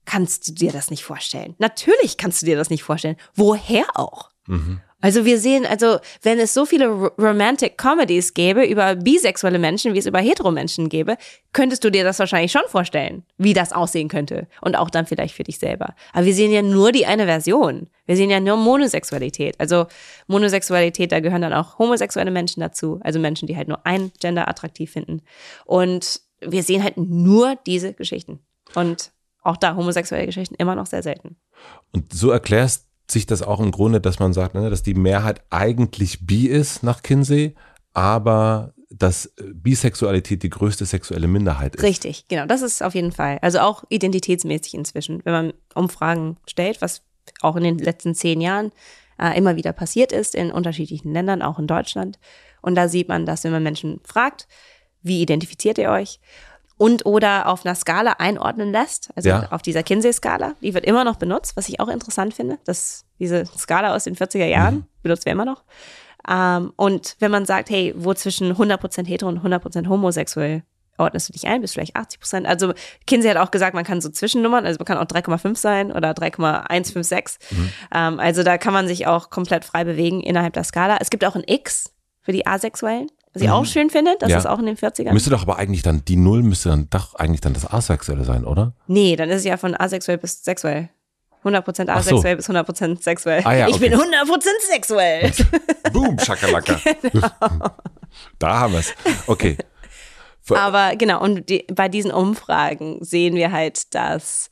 kannst du dir das nicht vorstellen. Natürlich kannst du dir das nicht vorstellen. Woher auch? Mhm. Also wir sehen, also wenn es so viele Romantic Comedies gäbe über bisexuelle Menschen, wie es über Heteromenschen gäbe, könntest du dir das wahrscheinlich schon vorstellen, wie das aussehen könnte. Und auch dann vielleicht für dich selber. Aber wir sehen ja nur die eine Version. Wir sehen ja nur Monosexualität. Also Monosexualität, da gehören dann auch homosexuelle Menschen dazu. Also Menschen, die halt nur ein Gender attraktiv finden. Und wir sehen halt nur diese Geschichten. Und auch da homosexuelle Geschichten immer noch sehr selten. Und so erklärst sich das auch im Grunde, dass man sagt, ne, dass die Mehrheit eigentlich bi ist nach Kinsey, aber dass Bisexualität die größte sexuelle Minderheit ist. Richtig, genau, das ist auf jeden Fall. Also auch identitätsmäßig inzwischen, wenn man Umfragen stellt, was auch in den letzten zehn Jahren äh, immer wieder passiert ist in unterschiedlichen Ländern, auch in Deutschland. Und da sieht man, dass wenn man Menschen fragt, wie identifiziert ihr euch? Und oder auf einer Skala einordnen lässt, also ja. auf dieser Kinsey-Skala, die wird immer noch benutzt, was ich auch interessant finde, dass diese Skala aus den 40er Jahren mhm. benutzt wir immer noch. Ähm, und wenn man sagt, hey, wo zwischen 100% hetero und 100% homosexuell ordnest du dich ein, bist vielleicht 80 Prozent. Also Kinsey hat auch gesagt, man kann so Zwischennummern, also man kann auch 3,5 sein oder 3,156. Mhm. Ähm, also da kann man sich auch komplett frei bewegen innerhalb der Skala. Es gibt auch ein X für die Asexuellen. Was ich mhm. auch schön finde, das ja. ist auch in den 40ern. Müsste doch aber eigentlich dann, die Null müsste dann doch eigentlich dann das Asexuelle sein, oder? Nee, dann ist es ja von asexuell bis sexuell. 100% asexuell so. bis 100% sexuell. Ah, ja, okay. Ich bin 100% sexuell. (laughs) Boom, Schakalaka. (laughs) Genau. da haben wir es. Okay. (laughs) Aber genau, und die, bei diesen Umfragen sehen wir halt, dass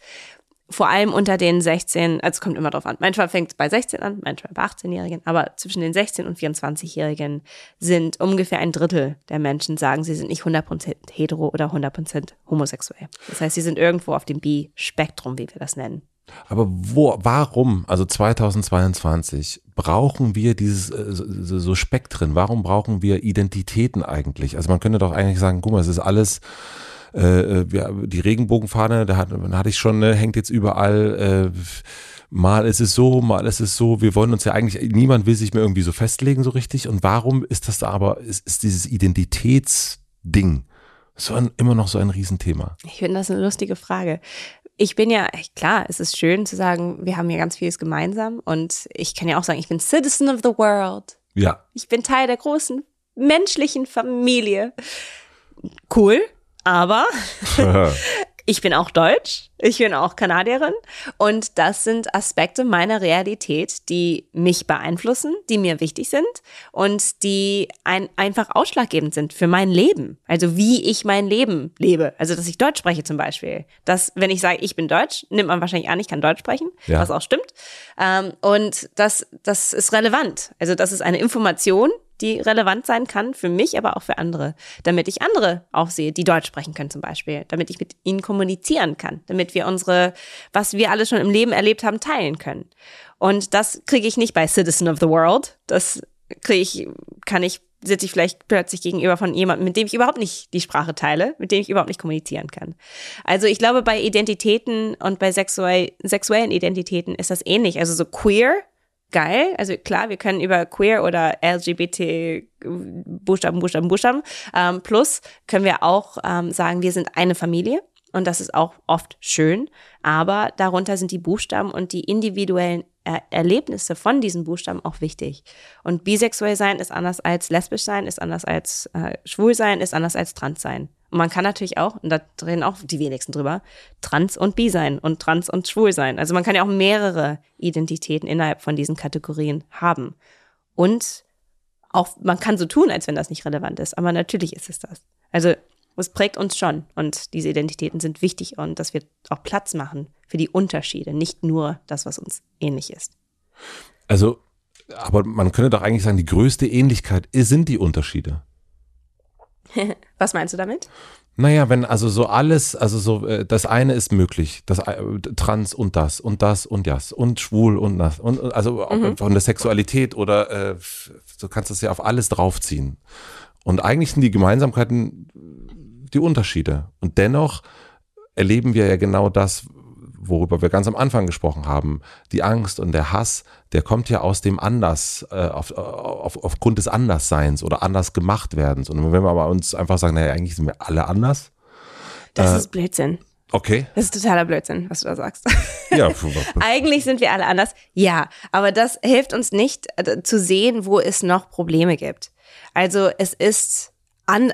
vor allem unter den 16, also es kommt immer drauf an, manchmal fängt es bei 16 an, manchmal bei 18-Jährigen, aber zwischen den 16 und 24-Jährigen sind ungefähr ein Drittel der Menschen sagen, sie sind nicht 100% hetero oder 100% homosexuell. Das heißt, sie sind irgendwo auf dem Bi-Spektrum, wie wir das nennen. Aber wo, warum, also 2022, brauchen wir dieses äh, so, so Spektren? Warum brauchen wir Identitäten eigentlich? Also man könnte doch eigentlich sagen, guck mal, es ist alles äh, ja, äh, die Regenbogenfahne, da, hat, da hatte ich schon, ne, hängt jetzt überall. Äh, mal ist es so, mal ist es so. Wir wollen uns ja eigentlich, niemand will sich mehr irgendwie so festlegen so richtig. Und warum ist das da aber, ist, ist dieses Identitätsding so ein, immer noch so ein Riesenthema? Ich finde das eine lustige Frage. Ich bin ja, klar, es ist schön zu sagen, wir haben hier ganz vieles gemeinsam. Und ich kann ja auch sagen, ich bin Citizen of the World. Ja. Ich bin Teil der großen menschlichen Familie. Cool. Aber (laughs) ich bin auch Deutsch, ich bin auch Kanadierin und das sind Aspekte meiner Realität, die mich beeinflussen, die mir wichtig sind und die ein, einfach ausschlaggebend sind für mein Leben. Also wie ich mein Leben lebe. Also dass ich Deutsch spreche zum Beispiel. Dass, wenn ich sage, ich bin Deutsch, nimmt man wahrscheinlich an, ich kann Deutsch sprechen, ja. was auch stimmt. Ähm, und das, das ist relevant. Also das ist eine Information, die relevant sein kann für mich, aber auch für andere, damit ich andere auch sehe, die Deutsch sprechen können zum Beispiel, damit ich mit ihnen kommunizieren kann, damit wir unsere, was wir alles schon im Leben erlebt haben, teilen können. Und das kriege ich nicht bei Citizen of the World. Das kriege ich, kann ich sitze ich vielleicht plötzlich gegenüber von jemandem, mit dem ich überhaupt nicht die Sprache teile, mit dem ich überhaupt nicht kommunizieren kann. Also ich glaube, bei Identitäten und bei sexuell, sexuellen Identitäten ist das ähnlich. Also so queer, geil. Also klar, wir können über queer oder LGBT Buchstaben, Buchstaben, Buchstaben. Ähm, plus können wir auch ähm, sagen, wir sind eine Familie. Und das ist auch oft schön, aber darunter sind die Buchstaben und die individuellen er Erlebnisse von diesen Buchstaben auch wichtig. Und bisexuell sein ist anders als lesbisch sein, ist anders als äh, schwul sein, ist anders als trans sein. Man kann natürlich auch, und da drehen auch die wenigsten drüber, trans und bi sein und trans und schwul sein. Also man kann ja auch mehrere Identitäten innerhalb von diesen Kategorien haben. Und auch, man kann so tun, als wenn das nicht relevant ist, aber natürlich ist es das. Also es prägt uns schon und diese Identitäten sind wichtig und dass wir auch Platz machen für die Unterschiede, nicht nur das, was uns ähnlich ist. Also, aber man könnte doch eigentlich sagen, die größte Ähnlichkeit sind die Unterschiede. (laughs) was meinst du damit? Naja, wenn also so alles, also so, äh, das eine ist möglich, das äh, Trans und das und das und das und schwul und das und also mhm. von der Sexualität oder äh, du kannst das ja auf alles draufziehen. Und eigentlich sind die Gemeinsamkeiten die Unterschiede. Und dennoch erleben wir ja genau das, worüber wir ganz am Anfang gesprochen haben. Die Angst und der Hass, der kommt ja aus dem Anders, äh, auf, auf, aufgrund des Andersseins oder anders gemacht werdens. Und wenn wir aber uns einfach sagen, naja, eigentlich sind wir alle anders. Das äh, ist Blödsinn. Okay. Das ist totaler Blödsinn, was du da sagst. Ja. (laughs) Eigentlich sind wir alle anders. Ja, aber das hilft uns nicht äh, zu sehen, wo es noch Probleme gibt. Also es ist an,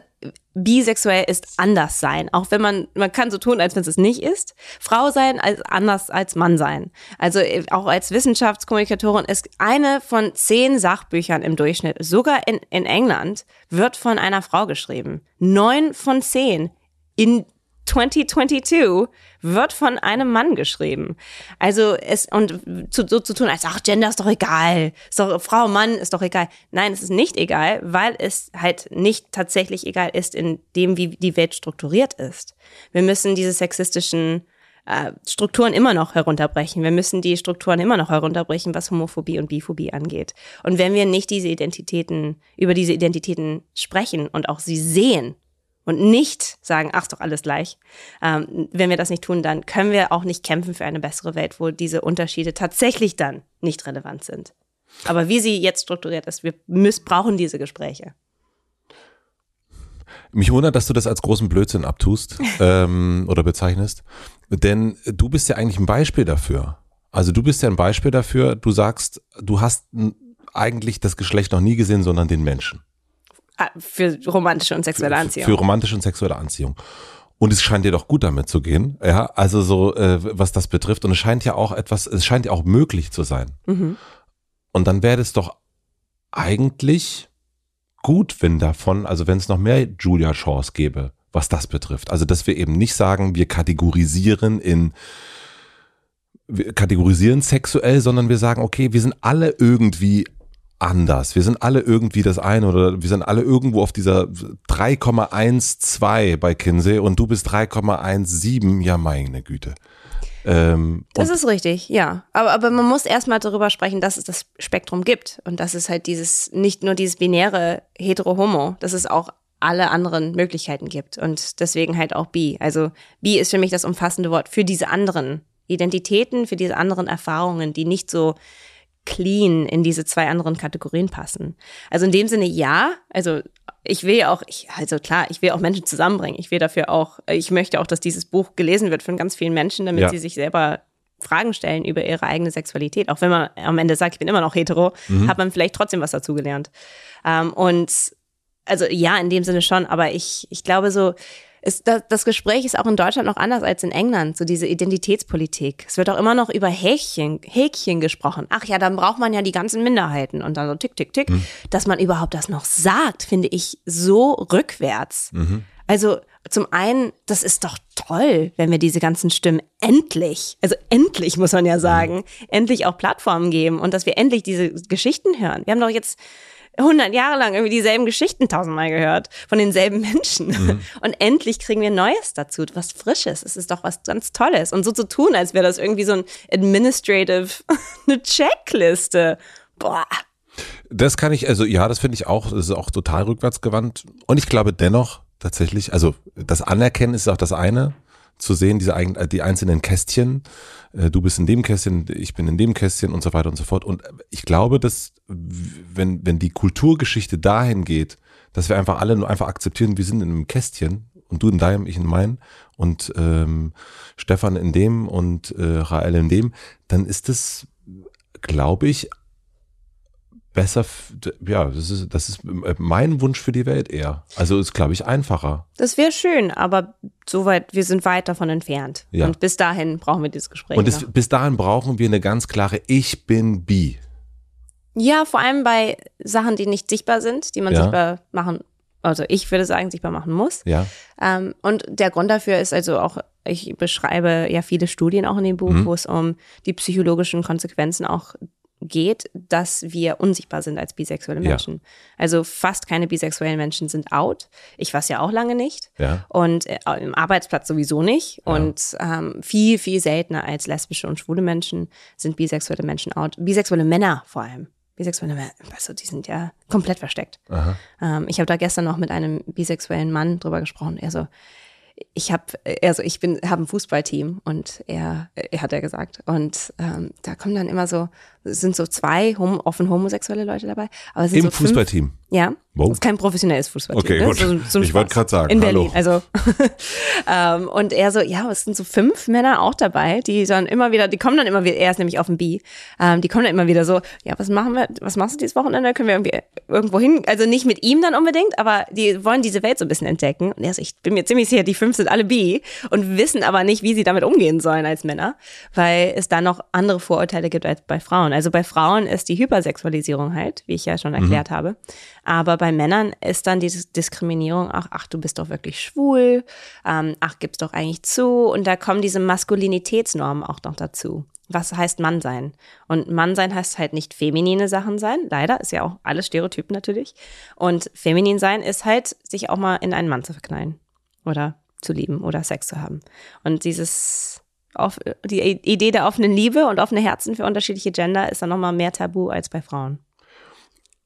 bisexuell ist anders sein, auch wenn man man kann so tun, als wenn es nicht ist. Frau sein als anders als Mann sein. Also äh, auch als Wissenschaftskommunikatorin ist eine von zehn Sachbüchern im Durchschnitt, sogar in, in England, wird von einer Frau geschrieben. Neun von zehn in 2022 wird von einem Mann geschrieben. Also es und zu, so zu tun, als ach Gender ist doch egal, ist doch Frau Mann ist doch egal. Nein, es ist nicht egal, weil es halt nicht tatsächlich egal ist in dem, wie die Welt strukturiert ist. Wir müssen diese sexistischen äh, Strukturen immer noch herunterbrechen. Wir müssen die Strukturen immer noch herunterbrechen, was Homophobie und Biphobie angeht. Und wenn wir nicht diese Identitäten, über diese Identitäten sprechen und auch sie sehen und nicht sagen, ach, ist doch alles gleich. Ähm, wenn wir das nicht tun, dann können wir auch nicht kämpfen für eine bessere Welt, wo diese Unterschiede tatsächlich dann nicht relevant sind. Aber wie sie jetzt strukturiert ist, wir missbrauchen diese Gespräche. Mich wundert, dass du das als großen Blödsinn abtust (laughs) ähm, oder bezeichnest, denn du bist ja eigentlich ein Beispiel dafür. Also du bist ja ein Beispiel dafür, du sagst, du hast eigentlich das Geschlecht noch nie gesehen, sondern den Menschen. Ah, für romantische und sexuelle Anziehung. Für, für romantische und sexuelle Anziehung. Und es scheint dir doch gut damit zu gehen, ja, also so, äh, was das betrifft. Und es scheint ja auch etwas, es scheint ja auch möglich zu sein. Mhm. Und dann wäre es doch eigentlich gut, wenn davon, also wenn es noch mehr Julia Shaws gäbe, was das betrifft. Also, dass wir eben nicht sagen, wir kategorisieren in, wir kategorisieren sexuell, sondern wir sagen, okay, wir sind alle irgendwie anders. Wir sind alle irgendwie das eine oder wir sind alle irgendwo auf dieser 3,12 bei Kinsey und du bist 3,17. Ja, meine Güte. Ähm, das ist richtig, ja. Aber, aber man muss erstmal darüber sprechen, dass es das Spektrum gibt und dass es halt dieses, nicht nur dieses binäre Hetero-Homo, dass es auch alle anderen Möglichkeiten gibt und deswegen halt auch bi. Also bi ist für mich das umfassende Wort für diese anderen Identitäten, für diese anderen Erfahrungen, die nicht so clean in diese zwei anderen Kategorien passen. Also in dem Sinne ja, also ich will ja auch, ich, also klar, ich will auch Menschen zusammenbringen. Ich will dafür auch, ich möchte auch, dass dieses Buch gelesen wird von ganz vielen Menschen, damit ja. sie sich selber Fragen stellen über ihre eigene Sexualität. Auch wenn man am Ende sagt, ich bin immer noch hetero, mhm. hat man vielleicht trotzdem was dazugelernt. Ähm, und also ja, in dem Sinne schon, aber ich, ich glaube so, ist, das, das Gespräch ist auch in Deutschland noch anders als in England, so diese Identitätspolitik. Es wird auch immer noch über Häkchen, Häkchen gesprochen. Ach ja, dann braucht man ja die ganzen Minderheiten und dann so tick, tick, tick. Mhm. Dass man überhaupt das noch sagt, finde ich so rückwärts. Mhm. Also zum einen, das ist doch toll, wenn wir diese ganzen Stimmen endlich, also endlich muss man ja sagen, mhm. endlich auch Plattformen geben und dass wir endlich diese Geschichten hören. Wir haben doch jetzt 100 Jahre lang irgendwie dieselben Geschichten tausendmal gehört von denselben Menschen. Mhm. (laughs) Und endlich kriegen wir Neues dazu, was Frisches. Es ist doch was ganz Tolles. Und so zu tun, als wäre das irgendwie so ein administrative, (laughs) eine Checkliste. Boah. Das kann ich, also ja, das finde ich auch, das ist auch total rückwärtsgewandt. Und ich glaube dennoch tatsächlich, also das Anerkennen ist auch das eine, zu sehen, diese die einzelnen Kästchen. Äh, du bist in dem Kästchen, ich bin in dem Kästchen und so weiter und so fort. Und ich glaube, dass wenn, wenn die Kulturgeschichte dahin geht, dass wir einfach alle nur einfach akzeptieren, wir sind in einem Kästchen und du in deinem, ich in meinem und ähm, Stefan in dem und äh, Rael in dem, dann ist das, glaube ich, besser, ja, das ist, das ist äh, mein Wunsch für die Welt eher. Also ist, glaube ich, einfacher. Das wäre schön, aber soweit, wir sind weit davon entfernt. Ja. Und bis dahin brauchen wir dieses Gespräch. Und es, bis dahin brauchen wir eine ganz klare Ich bin bi. Ja, vor allem bei Sachen, die nicht sichtbar sind, die man ja. sichtbar machen, also ich würde sagen, sichtbar machen muss. Ja. Ähm, und der Grund dafür ist also auch, ich beschreibe ja viele Studien auch in dem Buch, mhm. wo es um die psychologischen Konsequenzen auch geht, dass wir unsichtbar sind als bisexuelle Menschen. Ja. Also fast keine bisexuellen Menschen sind out. Ich war es ja auch lange nicht. Ja. Und äh, im Arbeitsplatz sowieso nicht. Ja. Und ähm, viel, viel seltener als lesbische und schwule Menschen sind bisexuelle Menschen out. Bisexuelle Männer vor allem. Bisexuelle Männer, du, die sind ja komplett versteckt. Ähm, ich habe da gestern noch mit einem bisexuellen Mann drüber gesprochen. Er so, ich habe, also ich bin, habe ein Fußballteam und er, er hat er gesagt. Und ähm, da kommen dann immer so, es sind so zwei hom offen homosexuelle Leute dabei. Aber es sind Im so Fußballteam? Ja. Wow. Das ist kein professionelles Fußballteam. Okay, ne? gut. So, so ich wollte gerade sagen. In Berlin. Hallo. Also (laughs) ähm, und er so, ja, es sind so fünf Männer auch dabei, die dann immer wieder, die kommen dann immer wieder, er ist nämlich auf dem B, ähm, die kommen dann immer wieder so, ja, was machen wir, was machst du dieses Wochenende? Können wir irgendwie irgendwo hin? Also nicht mit ihm dann unbedingt, aber die wollen diese Welt so ein bisschen entdecken. Und er so, ich bin mir ziemlich sicher, die fünf sind alle B und wissen aber nicht, wie sie damit umgehen sollen als Männer, weil es da noch andere Vorurteile gibt als bei Frauen. Also bei Frauen ist die Hypersexualisierung halt, wie ich ja schon erklärt mhm. habe. Aber bei Männern ist dann diese Diskriminierung auch, ach, du bist doch wirklich schwul, ähm, ach, gib's doch eigentlich zu. Und da kommen diese Maskulinitätsnormen auch noch dazu. Was heißt Mann sein? Und Mann sein heißt halt nicht feminine Sachen sein. Leider ist ja auch alles Stereotypen natürlich. Und feminin sein ist halt, sich auch mal in einen Mann zu verknallen. Oder zu lieben oder Sex zu haben. Und dieses, die Idee der offenen Liebe und offene Herzen für unterschiedliche Gender ist dann nochmal mehr tabu als bei Frauen.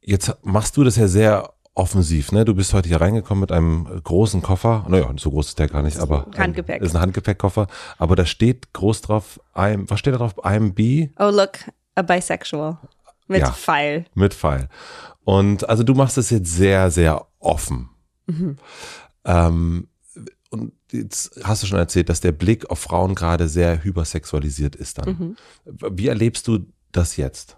Jetzt machst du das ja sehr offensiv, ne? Du bist heute hier reingekommen mit einem großen Koffer. Naja, so groß ist der gar nicht, aber Handgepäck. Ein, ist ein Handgepäckkoffer. Aber da steht groß drauf, I'm, was steht da drauf? I'm B. Oh, look, a bisexual. Mit ja, Pfeil. Mit Pfeil. Und also du machst es jetzt sehr, sehr offen. Mhm. Ähm, und jetzt hast du schon erzählt, dass der Blick auf Frauen gerade sehr hypersexualisiert ist dann. Mhm. Wie erlebst du das jetzt?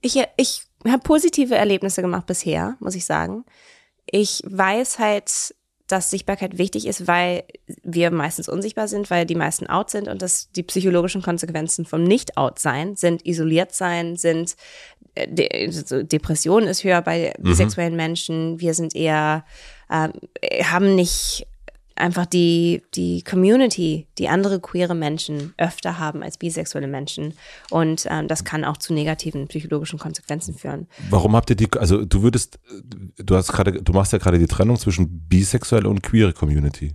Ich, ich habe positive Erlebnisse gemacht bisher, muss ich sagen. Ich weiß halt, dass Sichtbarkeit wichtig ist, weil wir meistens unsichtbar sind, weil die meisten out sind und dass die psychologischen Konsequenzen vom Nicht-Out-Sein sind isoliert sein, sind äh, De Depression ist höher bei mhm. bisexuellen Menschen. Wir sind eher, äh, haben nicht einfach die, die Community, die andere queere Menschen öfter haben als bisexuelle Menschen. Und ähm, das kann auch zu negativen psychologischen Konsequenzen führen. Warum habt ihr die, also du würdest, du hast gerade, du machst ja gerade die Trennung zwischen bisexuelle und queere Community.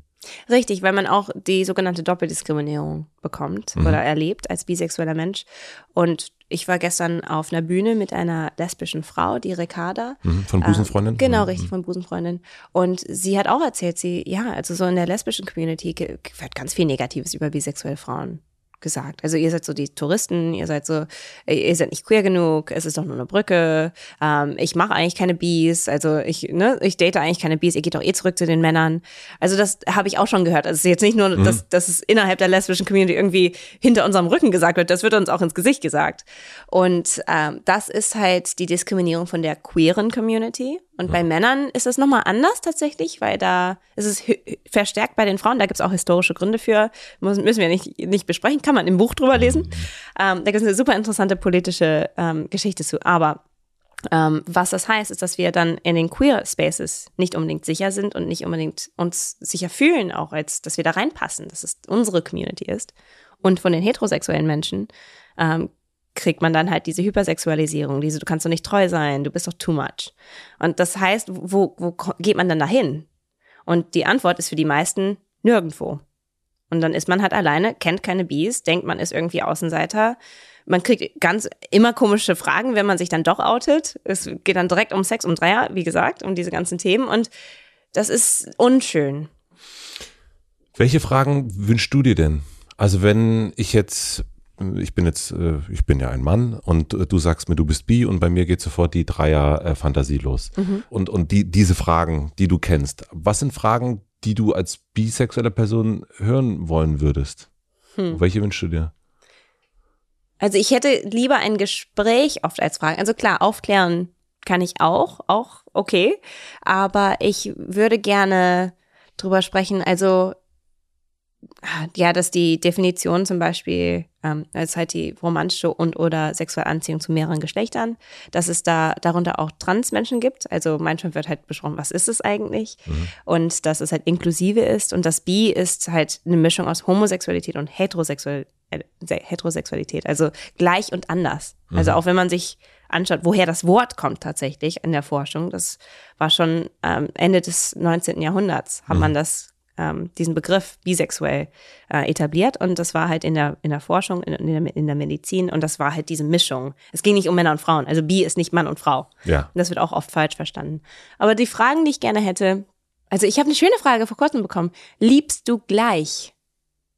Richtig, weil man auch die sogenannte Doppeldiskriminierung bekommt mhm. oder erlebt als bisexueller Mensch. Und ich war gestern auf einer Bühne mit einer lesbischen Frau, die Ricarda. Mhm, von Busenfreundin? Äh, genau, mhm. richtig, von Busenfreundin. Und sie hat auch erzählt, sie, ja, also so in der lesbischen Community wird ganz viel Negatives über bisexuelle Frauen gesagt. Also ihr seid so die Touristen, ihr seid so, ihr seid nicht queer genug, es ist doch nur eine Brücke, ähm, ich mache eigentlich keine Bees, also ich, ne, ich date eigentlich keine Bees, ihr geht doch eh zurück zu den Männern. Also das habe ich auch schon gehört. Also es ist jetzt nicht nur, mhm. dass, dass es innerhalb der lesbischen Community irgendwie hinter unserem Rücken gesagt wird, das wird uns auch ins Gesicht gesagt. Und ähm, das ist halt die Diskriminierung von der queeren Community. Und bei Männern ist es nochmal anders tatsächlich, weil da ist es verstärkt bei den Frauen. Da gibt es auch historische Gründe für, müssen wir nicht, nicht besprechen, kann man im Buch drüber lesen. Ähm, da gibt es eine super interessante politische ähm, Geschichte zu. Aber ähm, was das heißt, ist, dass wir dann in den Queer Spaces nicht unbedingt sicher sind und nicht unbedingt uns sicher fühlen, auch als, dass wir da reinpassen, dass es unsere Community ist. Und von den heterosexuellen Menschen ähm, kriegt man dann halt diese Hypersexualisierung, diese, du kannst doch nicht treu sein, du bist doch too much. Und das heißt, wo, wo geht man dann dahin? Und die Antwort ist für die meisten nirgendwo. Und dann ist man halt alleine, kennt keine Bees, denkt man ist irgendwie Außenseiter, man kriegt ganz immer komische Fragen, wenn man sich dann doch outet. Es geht dann direkt um Sex, um Dreier, wie gesagt, um diese ganzen Themen. Und das ist unschön. Welche Fragen wünschst du dir denn? Also wenn ich jetzt, ich bin jetzt, äh, ich bin ja ein Mann und äh, du sagst mir, du bist bi und bei mir geht sofort die Dreier-Fantasie los. Mhm. Und, und die, diese Fragen, die du kennst, was sind Fragen, die du als bisexuelle Person hören wollen würdest? Hm. Welche wünschst du dir? Also ich hätte lieber ein Gespräch oft als Frage. Also klar, aufklären kann ich auch, auch okay. Aber ich würde gerne drüber sprechen. Also ja, dass die Definition zum Beispiel ähm, als halt die romantische und oder sexuelle Anziehung zu mehreren Geschlechtern, dass es da darunter auch Transmenschen gibt. Also manchmal wird halt besprochen, was ist es eigentlich? Mhm. Und dass es halt inklusive ist und das Bi ist halt eine Mischung aus Homosexualität und Heterosexual, äh, Heterosexualität, also gleich und anders. Mhm. Also auch wenn man sich anschaut, woher das Wort kommt tatsächlich in der Forschung, das war schon ähm, Ende des 19. Jahrhunderts, hat mhm. man das ähm, diesen Begriff bisexuell äh, etabliert und das war halt in der, in der Forschung, in, in, der, in der Medizin und das war halt diese Mischung. Es ging nicht um Männer und Frauen, also bi ist nicht Mann und Frau. Ja. Und das wird auch oft falsch verstanden. Aber die Fragen, die ich gerne hätte, also ich habe eine schöne Frage vor kurzem bekommen. Liebst du gleich?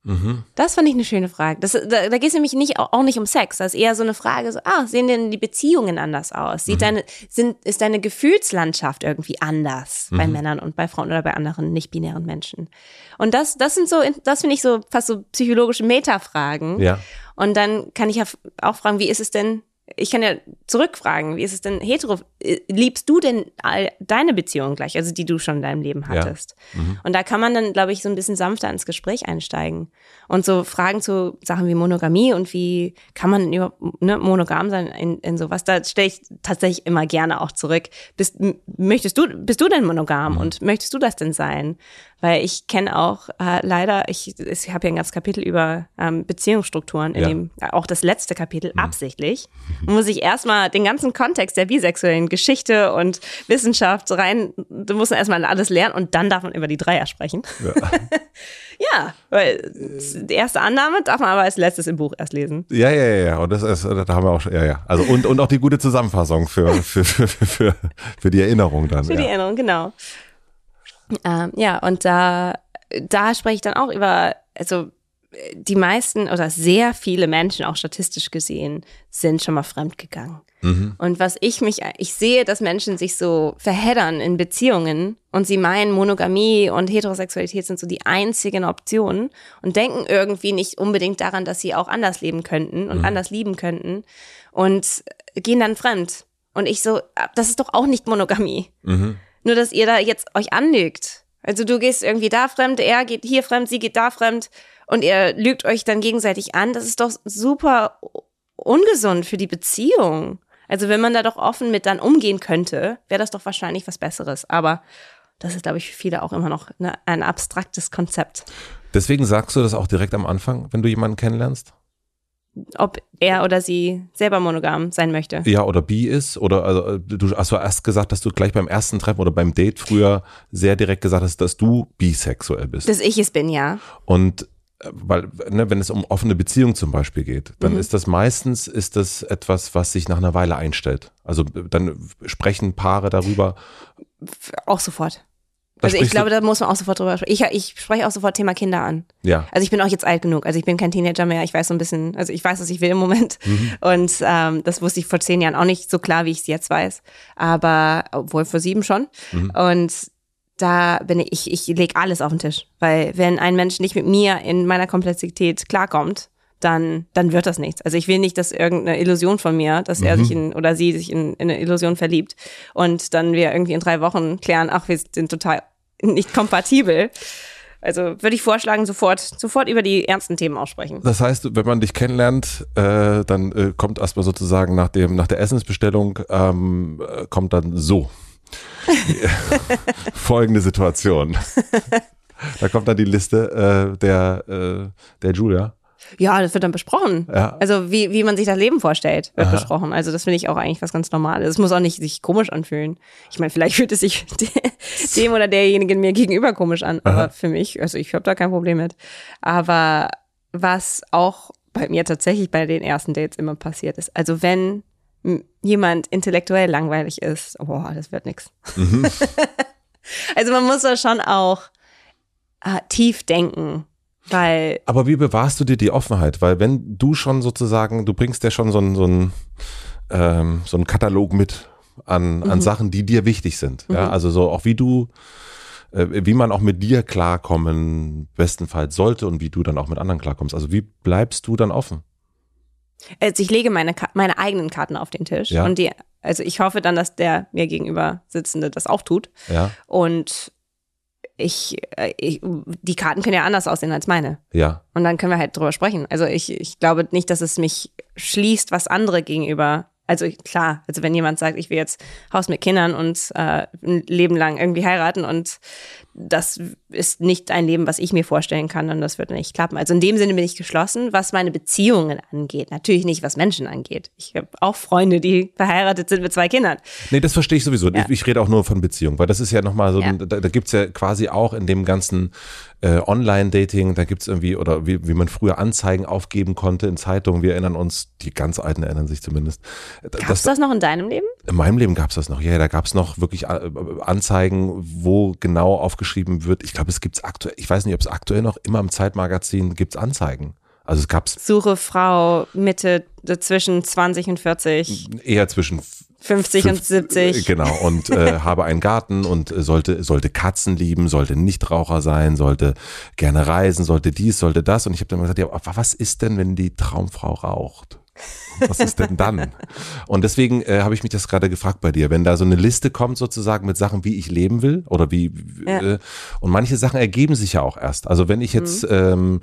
Mhm. Das fand ich eine schöne Frage. Das, da da geht es nämlich nicht, auch nicht um Sex. Das ist eher so eine Frage, so, ah, sehen denn die Beziehungen anders aus? Sieht mhm. deine, sind, ist deine Gefühlslandschaft irgendwie anders mhm. bei Männern und bei Frauen oder bei anderen nicht-binären Menschen? Und das, das sind so, das finde ich so fast so psychologische Metafragen. Ja. Und dann kann ich auch fragen, wie ist es denn ich kann ja zurückfragen, wie ist es denn hetero? Äh, liebst du denn all deine Beziehungen gleich, also die du schon in deinem Leben hattest? Ja. Mhm. Und da kann man dann, glaube ich, so ein bisschen sanfter ins Gespräch einsteigen. Und so Fragen zu Sachen wie Monogamie und wie kann man über, ne, monogam sein in, in sowas, da stelle ich tatsächlich immer gerne auch zurück. Bist, möchtest du, bist du denn monogam mhm. und möchtest du das denn sein? Weil ich kenne auch äh, leider, ich, ich habe ja ein ganzes Kapitel über ähm, Beziehungsstrukturen, in ja. dem auch das letzte Kapitel mhm. absichtlich, muss ich erstmal den ganzen Kontext der bisexuellen Geschichte und Wissenschaft rein, du musst erstmal alles lernen und dann darf man über die Dreier sprechen. Ja. (laughs) ja, weil die erste Annahme darf man aber als letztes im Buch erst lesen. Ja, ja, ja, und das ist, da haben wir auch, ja, ja. Also und, und auch die gute Zusammenfassung für, für, für, für, für die Erinnerung dann. Für ja. die Erinnerung, genau. Ähm, ja, und da, da spreche ich dann auch über, also die meisten oder sehr viele Menschen, auch statistisch gesehen, sind schon mal fremdgegangen. Mhm. Und was ich mich, ich sehe, dass Menschen sich so verheddern in Beziehungen und sie meinen, Monogamie und Heterosexualität sind so die einzigen Optionen und denken irgendwie nicht unbedingt daran, dass sie auch anders leben könnten und mhm. anders lieben könnten und gehen dann fremd. Und ich so, das ist doch auch nicht Monogamie. Mhm. Nur, dass ihr da jetzt euch anlügt. Also du gehst irgendwie da fremd, er geht hier fremd, sie geht da fremd und ihr lügt euch dann gegenseitig an. Das ist doch super ungesund für die Beziehung. Also wenn man da doch offen mit dann umgehen könnte, wäre das doch wahrscheinlich was Besseres. Aber das ist, glaube ich, für viele auch immer noch eine, ein abstraktes Konzept. Deswegen sagst du das auch direkt am Anfang, wenn du jemanden kennenlernst? ob er oder sie selber monogam sein möchte. Ja, oder bi ist. Oder also, du hast erst gesagt, dass du gleich beim ersten Treffen oder beim Date früher sehr direkt gesagt hast, dass du bisexuell bist. Dass ich es bin, ja. Und weil, ne, wenn es um offene Beziehung zum Beispiel geht, dann mhm. ist das meistens ist das etwas, was sich nach einer Weile einstellt. Also dann sprechen Paare darüber. Auch sofort also ich glaube, da muss man auch sofort drüber sprechen. Ich, ich spreche auch sofort Thema Kinder an. Ja. Also ich bin auch jetzt alt genug. Also ich bin kein Teenager mehr. Ich weiß so ein bisschen, also ich weiß, was ich will im Moment. Mhm. Und ähm, das wusste ich vor zehn Jahren auch nicht so klar, wie ich es jetzt weiß. Aber obwohl vor sieben schon. Mhm. Und da bin ich, ich, ich lege alles auf den Tisch. Weil wenn ein Mensch nicht mit mir in meiner Komplexität klarkommt, dann, dann wird das nichts. Also ich will nicht, dass irgendeine Illusion von mir, dass mhm. er sich in oder sie sich in, in eine Illusion verliebt und dann wir irgendwie in drei Wochen klären, ach, wir sind total nicht kompatibel. Also würde ich vorschlagen, sofort, sofort über die ernsten Themen aussprechen. Das heißt, wenn man dich kennenlernt, äh, dann äh, kommt erstmal sozusagen nach dem, nach der Essensbestellung, ähm, äh, kommt dann so. (laughs) Folgende Situation. da kommt dann die Liste äh, der, äh, der Julia. Ja, das wird dann besprochen. Ja. Also wie, wie man sich das Leben vorstellt, wird Aha. besprochen. Also das finde ich auch eigentlich was ganz Normales. Es muss auch nicht sich komisch anfühlen. Ich meine, vielleicht fühlt es sich (laughs) dem oder derjenigen mir gegenüber komisch an. Aha. Aber für mich, also ich habe da kein Problem mit. Aber was auch bei mir tatsächlich bei den ersten Dates immer passiert ist. Also wenn jemand intellektuell langweilig ist, boah, das wird nix. Mhm. (laughs) also man muss da schon auch äh, tief denken, weil. Aber wie bewahrst du dir die Offenheit? Weil wenn du schon sozusagen, du bringst ja schon so einen so einen, ähm, so einen Katalog mit an, an mhm. Sachen, die dir wichtig sind. Mhm. Ja, also so auch wie du äh, wie man auch mit dir klarkommen bestenfalls sollte und wie du dann auch mit anderen klarkommst. Also wie bleibst du dann offen? Also ich lege meine, meine eigenen Karten auf den Tisch ja. und die, also ich hoffe dann, dass der mir gegenüber Sitzende das auch tut. Ja. Und ich, äh, ich, die Karten können ja anders aussehen als meine. Ja. Und dann können wir halt drüber sprechen. Also ich, ich glaube nicht, dass es mich schließt, was andere gegenüber also klar, also wenn jemand sagt, ich will jetzt Haus mit Kindern und äh, ein Leben lang irgendwie heiraten und das ist nicht ein Leben, was ich mir vorstellen kann und das wird nicht klappen. Also in dem Sinne bin ich geschlossen, was meine Beziehungen angeht. Natürlich nicht, was Menschen angeht. Ich habe auch Freunde, die verheiratet sind mit zwei Kindern. Nee, das verstehe ich sowieso. Ja. Ich, ich, rede auch nur von Beziehungen, weil das ist ja nochmal so, ja. da, da gibt es ja quasi auch in dem ganzen äh, Online-Dating, da gibt es irgendwie, oder wie, wie man früher Anzeigen aufgeben konnte in Zeitungen, wir erinnern uns, die ganz Alten erinnern sich zumindest. Gab es das noch in deinem Leben? In meinem Leben gab es das noch, ja, da gab es noch wirklich äh, Anzeigen, wo genau aufgeschrieben wird. Ich glaube, es gibt es aktuell, ich weiß nicht, ob es aktuell noch immer im Zeitmagazin gibt es Anzeigen. Also es gab's. Suche Frau Mitte zwischen 20 und 40. Eher zwischen 50 und 70. Genau, und äh, (laughs) habe einen Garten und äh, sollte, sollte Katzen lieben, sollte Nichtraucher sein, sollte gerne reisen, sollte dies, sollte das. Und ich habe dann gesagt, ja, was ist denn, wenn die Traumfrau raucht? Was ist denn dann? Und deswegen äh, habe ich mich das gerade gefragt bei dir, wenn da so eine Liste kommt sozusagen mit Sachen, wie ich leben will oder wie ja. äh, und manche Sachen ergeben sich ja auch erst. Also wenn ich jetzt mhm. ähm,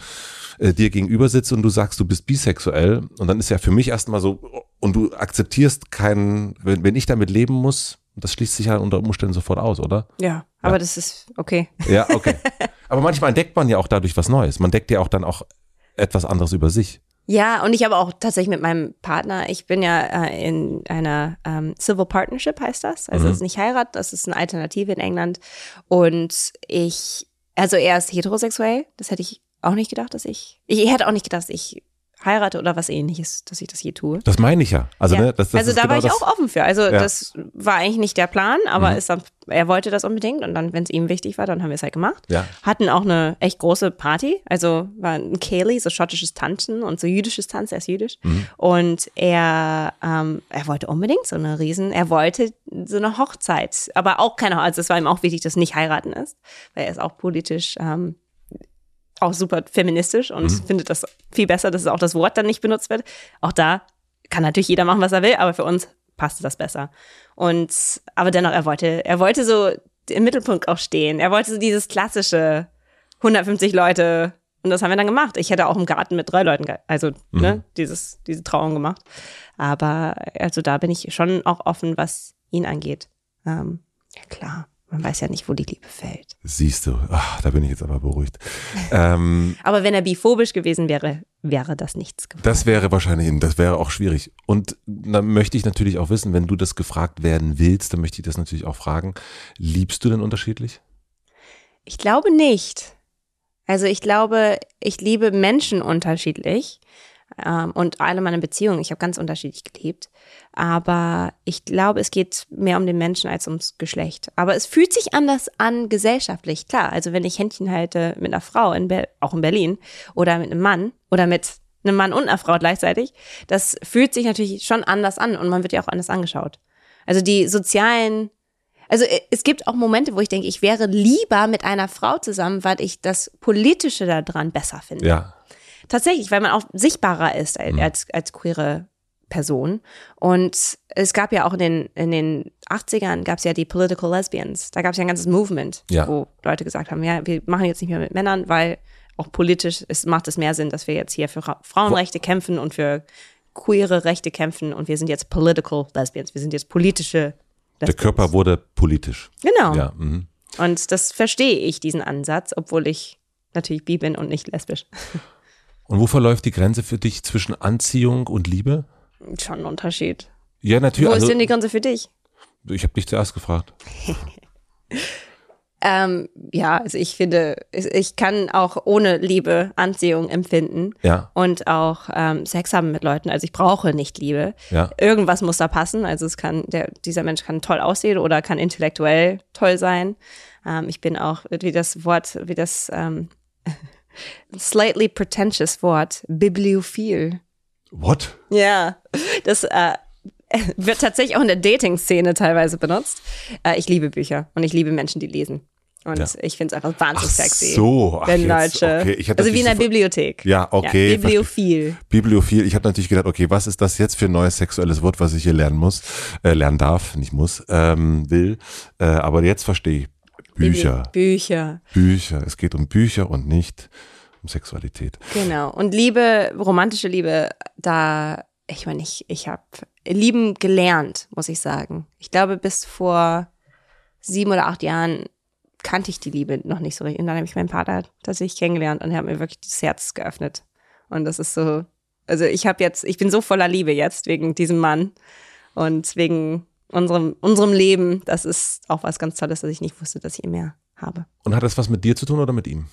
äh, dir gegenüber sitze und du sagst, du bist bisexuell und dann ist ja für mich erstmal so und du akzeptierst keinen, wenn, wenn ich damit leben muss, das schließt sich ja unter Umständen sofort aus, oder? Ja, aber ja. das ist okay. Ja, okay. (laughs) Aber manchmal entdeckt man ja auch dadurch was Neues. Man deckt ja auch dann auch etwas anderes über sich. Ja, und ich habe auch tatsächlich mit meinem Partner, ich bin ja äh, in einer ähm, Civil Partnership, heißt das. Also mhm. es ist nicht Heirat, das ist eine Alternative in England. Und ich, also er ist heterosexuell, das hätte ich auch nicht gedacht, dass ich, ich hätte auch nicht gedacht, dass ich heirate oder was ähnliches, dass ich das je tue. Das meine ich ja. Also, ja. Ne, das, das also da genau war ich auch offen für. Also ja. das war eigentlich nicht der Plan, aber mhm. ist dann, er wollte das unbedingt und dann, wenn es ihm wichtig war, dann haben wir es halt gemacht. Ja. Hatten auch eine echt große Party. Also war ein Kaylee, so schottisches Tanzen und so jüdisches Tanzen, er ist jüdisch. Mhm. Und er, ähm, er wollte unbedingt so eine Riesen, er wollte so eine Hochzeit, aber auch keine, also es war ihm auch wichtig, dass nicht heiraten ist, weil er ist auch politisch ähm, auch super feministisch und mhm. findet das viel besser, dass auch das Wort dann nicht benutzt wird. Auch da kann natürlich jeder machen, was er will, aber für uns passte das besser. Und aber dennoch, er wollte, er wollte so im Mittelpunkt auch stehen. Er wollte so dieses klassische 150 Leute und das haben wir dann gemacht. Ich hätte auch im Garten mit drei Leuten, also mhm. ne, dieses, diese Trauung gemacht. Aber also da bin ich schon auch offen, was ihn angeht. Ähm, ja klar. Man weiß ja nicht, wo die Liebe fällt. Siehst du, Ach, da bin ich jetzt aber beruhigt. ähm, (laughs) aber wenn er biphobisch gewesen wäre, wäre das nichts geworden. Das wäre wahrscheinlich, das wäre auch schwierig. Und dann möchte ich natürlich auch wissen, wenn du das gefragt werden willst, dann möchte ich das natürlich auch fragen. Liebst du denn unterschiedlich? Ich glaube nicht. Also ich glaube, ich liebe Menschen unterschiedlich ähm, und alle meine Beziehungen. Ich habe ganz unterschiedlich gelebt. Aber ich glaube, es geht mehr um den Menschen als ums Geschlecht. Aber es fühlt sich anders an gesellschaftlich. Klar, also wenn ich Händchen halte mit einer Frau, in auch in Berlin, oder mit einem Mann oder mit einem Mann und einer Frau gleichzeitig, das fühlt sich natürlich schon anders an und man wird ja auch anders angeschaut. Also die sozialen also äh, es gibt auch Momente, wo ich denke, ich wäre lieber mit einer Frau zusammen, weil ich das Politische daran besser finde. Ja. Tatsächlich, weil man auch sichtbarer ist als, mhm. als, als queere Person. Und es gab ja auch in den, in den 80ern gab es ja die Political Lesbians. Da gab es ja ein ganzes Movement, ja. wo Leute gesagt haben, ja, wir machen jetzt nicht mehr mit Männern, weil auch politisch ist, macht es mehr Sinn, dass wir jetzt hier für Frauenrechte kämpfen und für queere Rechte kämpfen und wir sind jetzt Political Lesbians. Wir sind jetzt politische Lesbians. Der Körper wurde politisch. Genau. Ja, mhm. und das verstehe ich, diesen Ansatz, obwohl ich natürlich bi bin und nicht lesbisch. Und wo verläuft die Grenze für dich zwischen Anziehung und Liebe? Schon ein Unterschied. Ja, natürlich. Wo also, ist denn die Grenze für dich? Ich habe dich zuerst gefragt. (laughs) Ähm, ja, also ich finde, ich kann auch ohne Liebe Anziehung empfinden Ja. und auch ähm, Sex haben mit Leuten. Also ich brauche nicht Liebe. Ja. Irgendwas muss da passen. Also es kann, der, dieser Mensch kann toll aussehen oder kann intellektuell toll sein. Ähm, ich bin auch, wie das Wort, wie das ähm, (laughs) slightly pretentious Wort, bibliophil. What? Ja, das äh, (laughs) wird tatsächlich auch in der Dating-Szene teilweise benutzt. Äh, ich liebe Bücher und ich liebe Menschen, die lesen. Und Ja. ich finde es einfach wahnsinnig Ach sexy. so, ach wenn jetzt, Leute, okay. Also wie in der Bibliothek. Ja, okay, Ja, Bibliophil. Bibliophil. Ich habe natürlich gedacht, okay, was ist das jetzt für ein neues sexuelles Wort, was ich hier lernen muss, äh, lernen darf, nicht muss, ähm, will. Äh, aber jetzt verstehe ich. Bücher, Bibli- Bücher. Bücher. Es geht um Bücher und nicht um Sexualität. Genau. Und Liebe, romantische Liebe, da, ich meine, ich, ich habe Lieben gelernt, muss ich sagen. Ich glaube, bis vor sieben oder acht Jahren kannte ich die Liebe noch nicht so richtig. Und dann habe ich meinen Vater tatsächlich kennengelernt und er hat mir wirklich das Herz geöffnet. Und das ist so, also ich habe jetzt, ich bin so voller Liebe jetzt wegen diesem Mann und wegen unserem, unserem Leben. Das ist auch was ganz Tolles, dass ich nicht wusste, dass ich ihn mehr habe. Und hat das was mit dir zu tun oder mit ihm?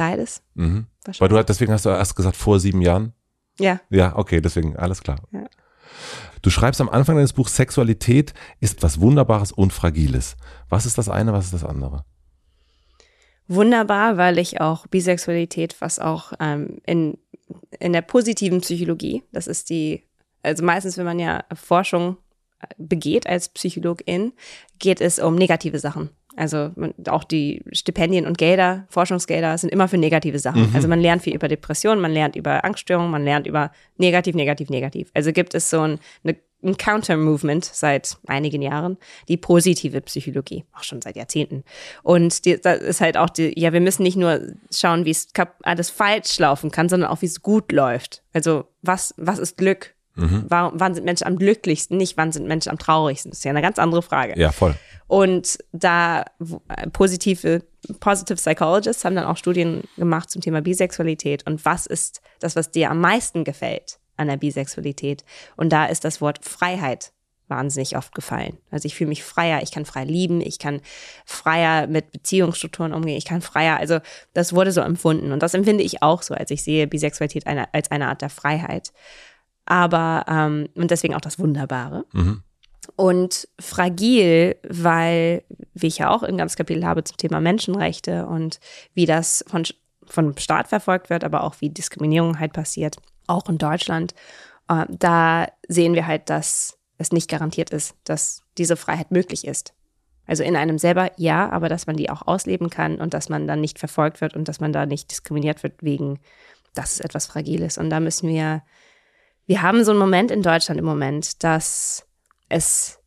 Beides. Mhm. Weil du hast- deswegen hast du erst gesagt vor sieben Jahren. Ja. Ja, okay, deswegen alles klar. Ja. Du schreibst am Anfang deines Buchs, Sexualität ist was Wunderbares und Fragiles. Was ist das eine, was ist das andere? wunderbar, weil ich auch Bisexualität, was auch ähm, in, in der positiven Psychologie, das ist die, also meistens, wenn man ja Forschung äh, begeht als Psychologin, geht es um negative Sachen. Also man, auch die Stipendien und Gelder, Forschungsgelder sind immer für negative Sachen. Also man lernt viel über Depressionen, man lernt über Angststörungen, man lernt über negativ, negativ, negativ. Also gibt es so ein, eine, ein Counter-Movement seit einigen Jahren, die positive Psychologie, auch schon seit Jahrzehnten. Und die, das ist halt auch die, ja, wir müssen nicht nur schauen, wie es alles falsch laufen kann, sondern auch, wie es gut läuft. Also was, was ist Glück? Warum, wann sind Menschen am glücklichsten? Nicht, wann sind Menschen am traurigsten? Das ist ja eine ganz andere Frage. Ja, voll. Und da äh, positive, positive Psychologists haben dann auch Studien gemacht zum Thema Bisexualität und was ist das, was dir am meisten gefällt an der Bisexualität. Und da ist das Wort Freiheit wahnsinnig oft gefallen. Also ich fühle mich freier, ich kann frei lieben, ich kann freier mit Beziehungsstrukturen umgehen, ich kann freier, also das wurde so empfunden. Und das empfinde ich auch so, als ich sehe Bisexualität eine, als eine Art der Freiheit. Aber, ähm, und deswegen auch das Wunderbare und fragil, weil, wie ich ja auch in ganz Kapitel habe zum Thema Menschenrechte und wie das von, von Staat verfolgt wird, aber auch wie Diskriminierung halt passiert, auch in Deutschland, äh, da sehen wir halt, dass es nicht garantiert ist, dass diese Freiheit möglich ist. Also in einem selber ja, aber dass man die auch ausleben kann und dass man dann nicht verfolgt wird und dass man da nicht diskriminiert wird wegen, dass es etwas fragil ist. Und da müssen wir, wir haben so einen Moment in Deutschland im Moment, dass es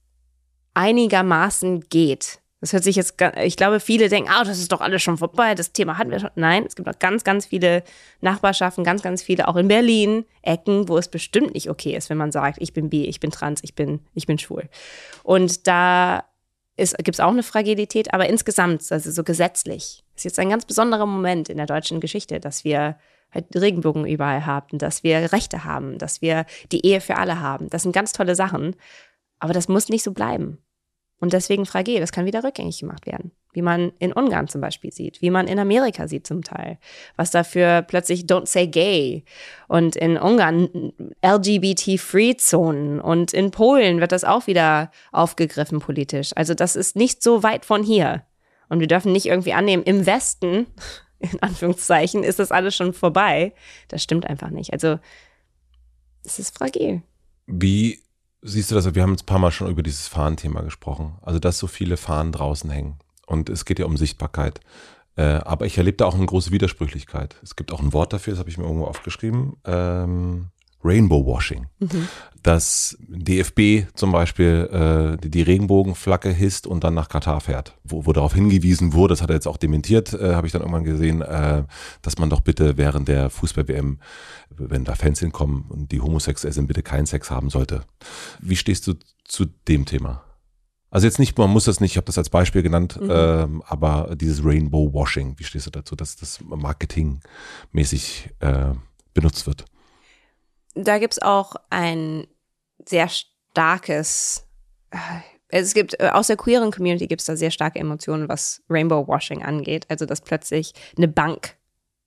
einigermaßen geht. Das hört sich jetzt, ich glaube, viele denken, ah, das ist doch alles schon vorbei, das Thema hatten wir schon. Nein, es gibt noch ganz, ganz viele Nachbarschaften, ganz, ganz viele, auch in Berlin, Ecken, wo es bestimmt nicht okay ist, wenn man sagt, ich bin bi, ich bin trans, ich bin, ich bin schwul. Und da gibt es auch eine Fragilität, aber insgesamt, also so gesetzlich, ist jetzt ein ganz besonderer Moment in der deutschen Geschichte, dass wir halt Regenbogen überall haben, dass wir Rechte haben, dass wir die Ehe für alle haben. Das sind ganz tolle Sachen, aber das muss nicht so bleiben. Und deswegen fragil, das kann wieder rückgängig gemacht werden. Wie man in Ungarn zum Beispiel sieht, wie man in Amerika sieht zum Teil. Was dafür plötzlich Don't Say Gay und in Ungarn LGBT-Free-Zonen und in Polen wird das auch wieder aufgegriffen politisch. Also das ist nicht so weit von hier. Und wir dürfen nicht irgendwie annehmen, im Westen, in Anführungszeichen, ist das alles schon vorbei. Das stimmt einfach nicht. Also es ist fragil. Wie siehst du das? Wir haben jetzt ein paar Mal schon über dieses Fahnen-Thema gesprochen. Also, dass so viele Fahnen draußen hängen. Und es geht ja um Sichtbarkeit. Äh, aber ich erlebe da auch eine große Widersprüchlichkeit. Es gibt auch ein Wort dafür, das habe ich mir irgendwo aufgeschrieben. Ähm, Rainbow Washing. Dass DFB zum Beispiel äh, die, Regenbogenflagge hisst und dann nach Katar fährt. Wo, wo darauf hingewiesen wurde, das hat er jetzt auch dementiert, äh, habe ich dann irgendwann gesehen, äh, dass man doch bitte während der Fußball-WM, wenn da Fans hinkommen und die homosexuell sind, bitte keinen Sex haben sollte. Wie stehst du zu dem Thema? Also jetzt nicht, man muss das nicht, ich habe das als Beispiel genannt, ähm, aber dieses Rainbow Washing, wie stehst du dazu, dass das marketingmäßig äh, benutzt wird? Da gibt's auch ein sehr starkes, äh, Es gibt, äh, aus der queeren Community gibt es da sehr starke Emotionen, was Rainbow Washing angeht. Also, dass plötzlich eine Bank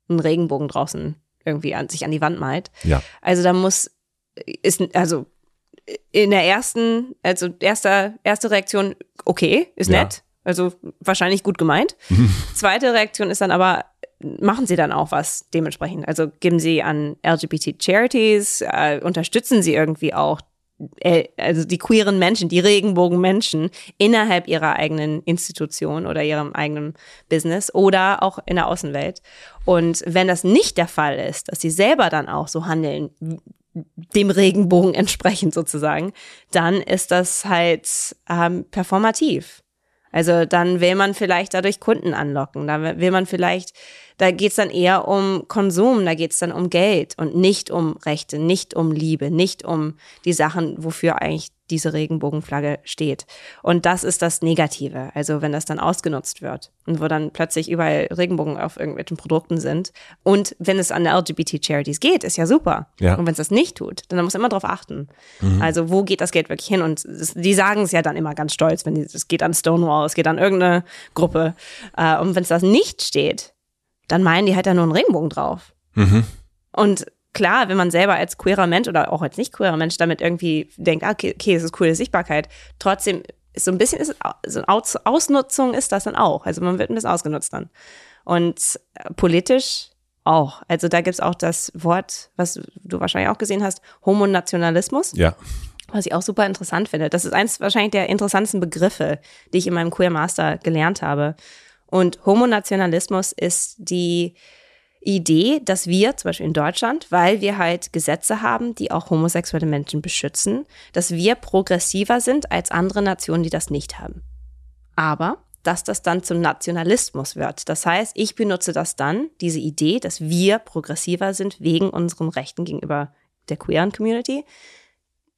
einen Regenbogen draußen irgendwie an, sich an die Wand malt. Ja. Also, da muss, ist, also, in der ersten, also erster, erste Reaktion, okay, ist Ja. nett. Also wahrscheinlich gut gemeint. (laughs) Zweite Reaktion ist dann aber, machen Sie dann auch was dementsprechend? Also geben Sie an LGBT-Charities, äh, unterstützen Sie irgendwie auch äh, also die queeren Menschen, die Regenbogenmenschen innerhalb ihrer eigenen Institution oder ihrem eigenen Business oder auch in der Außenwelt. Und wenn das nicht der Fall ist, dass sie selber dann auch so handeln, dem Regenbogen entsprechend sozusagen, dann ist das halt ähm, performativ. Also dann will man vielleicht dadurch Kunden anlocken, da will man vielleicht, da geht's dann eher um Konsum, da geht's dann um Geld und nicht um Rechte, nicht um Liebe, nicht um die Sachen, wofür eigentlich diese Regenbogenflagge steht. Und das ist das Negative, also wenn das dann ausgenutzt wird und wo dann plötzlich überall Regenbogen auf irgendwelchen Produkten sind. Und wenn es an LGBT-Charities geht, ist ja super. Ja. Und wenn es das nicht tut, dann muss man immer drauf achten. Also wo geht das Geld wirklich hin? Und es, die sagen es ja dann immer ganz stolz, wenn die, es geht an Stonewall, es geht an irgendeine Gruppe. Äh, und wenn es das nicht steht, dann meinen die halt da nur einen Regenbogen drauf. Und klar, wenn man selber als queerer Mensch oder auch als nicht queerer Mensch damit irgendwie denkt, ah, okay, okay, das ist coole Sichtbarkeit, trotzdem ist so ein bisschen ist, es so eine Aus Ausnutzung ist das dann auch. Also man wird ein bisschen ausgenutzt dann. Und äh, politisch auch. Also da gibt's auch das Wort, was du wahrscheinlich auch gesehen hast, Homonationalismus Ja. was ich auch super interessant finde. Das ist eins wahrscheinlich der interessantesten Begriffe, die ich in meinem Queer Master gelernt habe. Und Homonationalismus ist die Idee, dass wir zum Beispiel in Deutschland, weil wir halt Gesetze haben, die auch homosexuelle Menschen beschützen, dass wir progressiver sind als andere Nationen, die das nicht haben. Aber dass das dann zum Nationalismus wird. Das heißt, ich benutze das dann, diese Idee, dass wir progressiver sind wegen unseren Rechten gegenüber der queeren Community,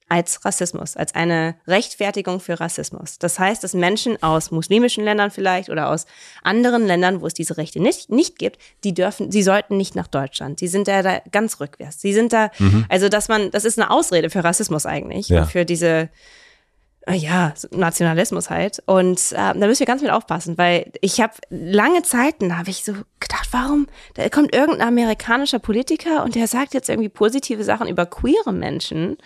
als Rassismus, als eine Rechtfertigung für Rassismus. Das heißt, dass Menschen aus muslimischen Ländern vielleicht oder aus anderen Ländern, wo es diese Rechte nicht, nicht gibt, die dürfen, sie sollten nicht nach Deutschland. Die sind da, da ganz rückwärts. Sie sind da, also dass man, das ist eine Ausrede für Rassismus eigentlich, Ja. für diese, äh, ja, Nationalismus halt. Und äh, da müssen wir ganz mit aufpassen, weil ich habe lange Zeiten, habe ich so gedacht, warum, da kommt irgendein amerikanischer Politiker und der sagt jetzt irgendwie positive Sachen über queere Menschen.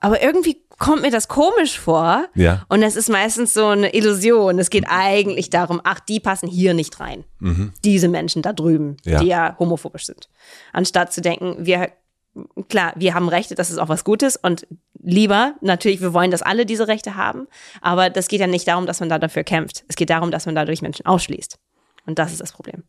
Aber irgendwie kommt mir das komisch vor. Ja. Und es ist meistens so eine Illusion. Es geht eigentlich darum, ach, die passen hier nicht rein. Diese Menschen da drüben, Ja. die ja homophobisch sind. Anstatt zu denken, wir, klar, wir haben Rechte, das ist auch was Gutes und lieber, natürlich, wir wollen, dass alle diese Rechte haben. Aber das geht ja nicht darum, dass man da dafür kämpft. Es geht darum, dass man dadurch Menschen ausschließt. Und das ist das Problem.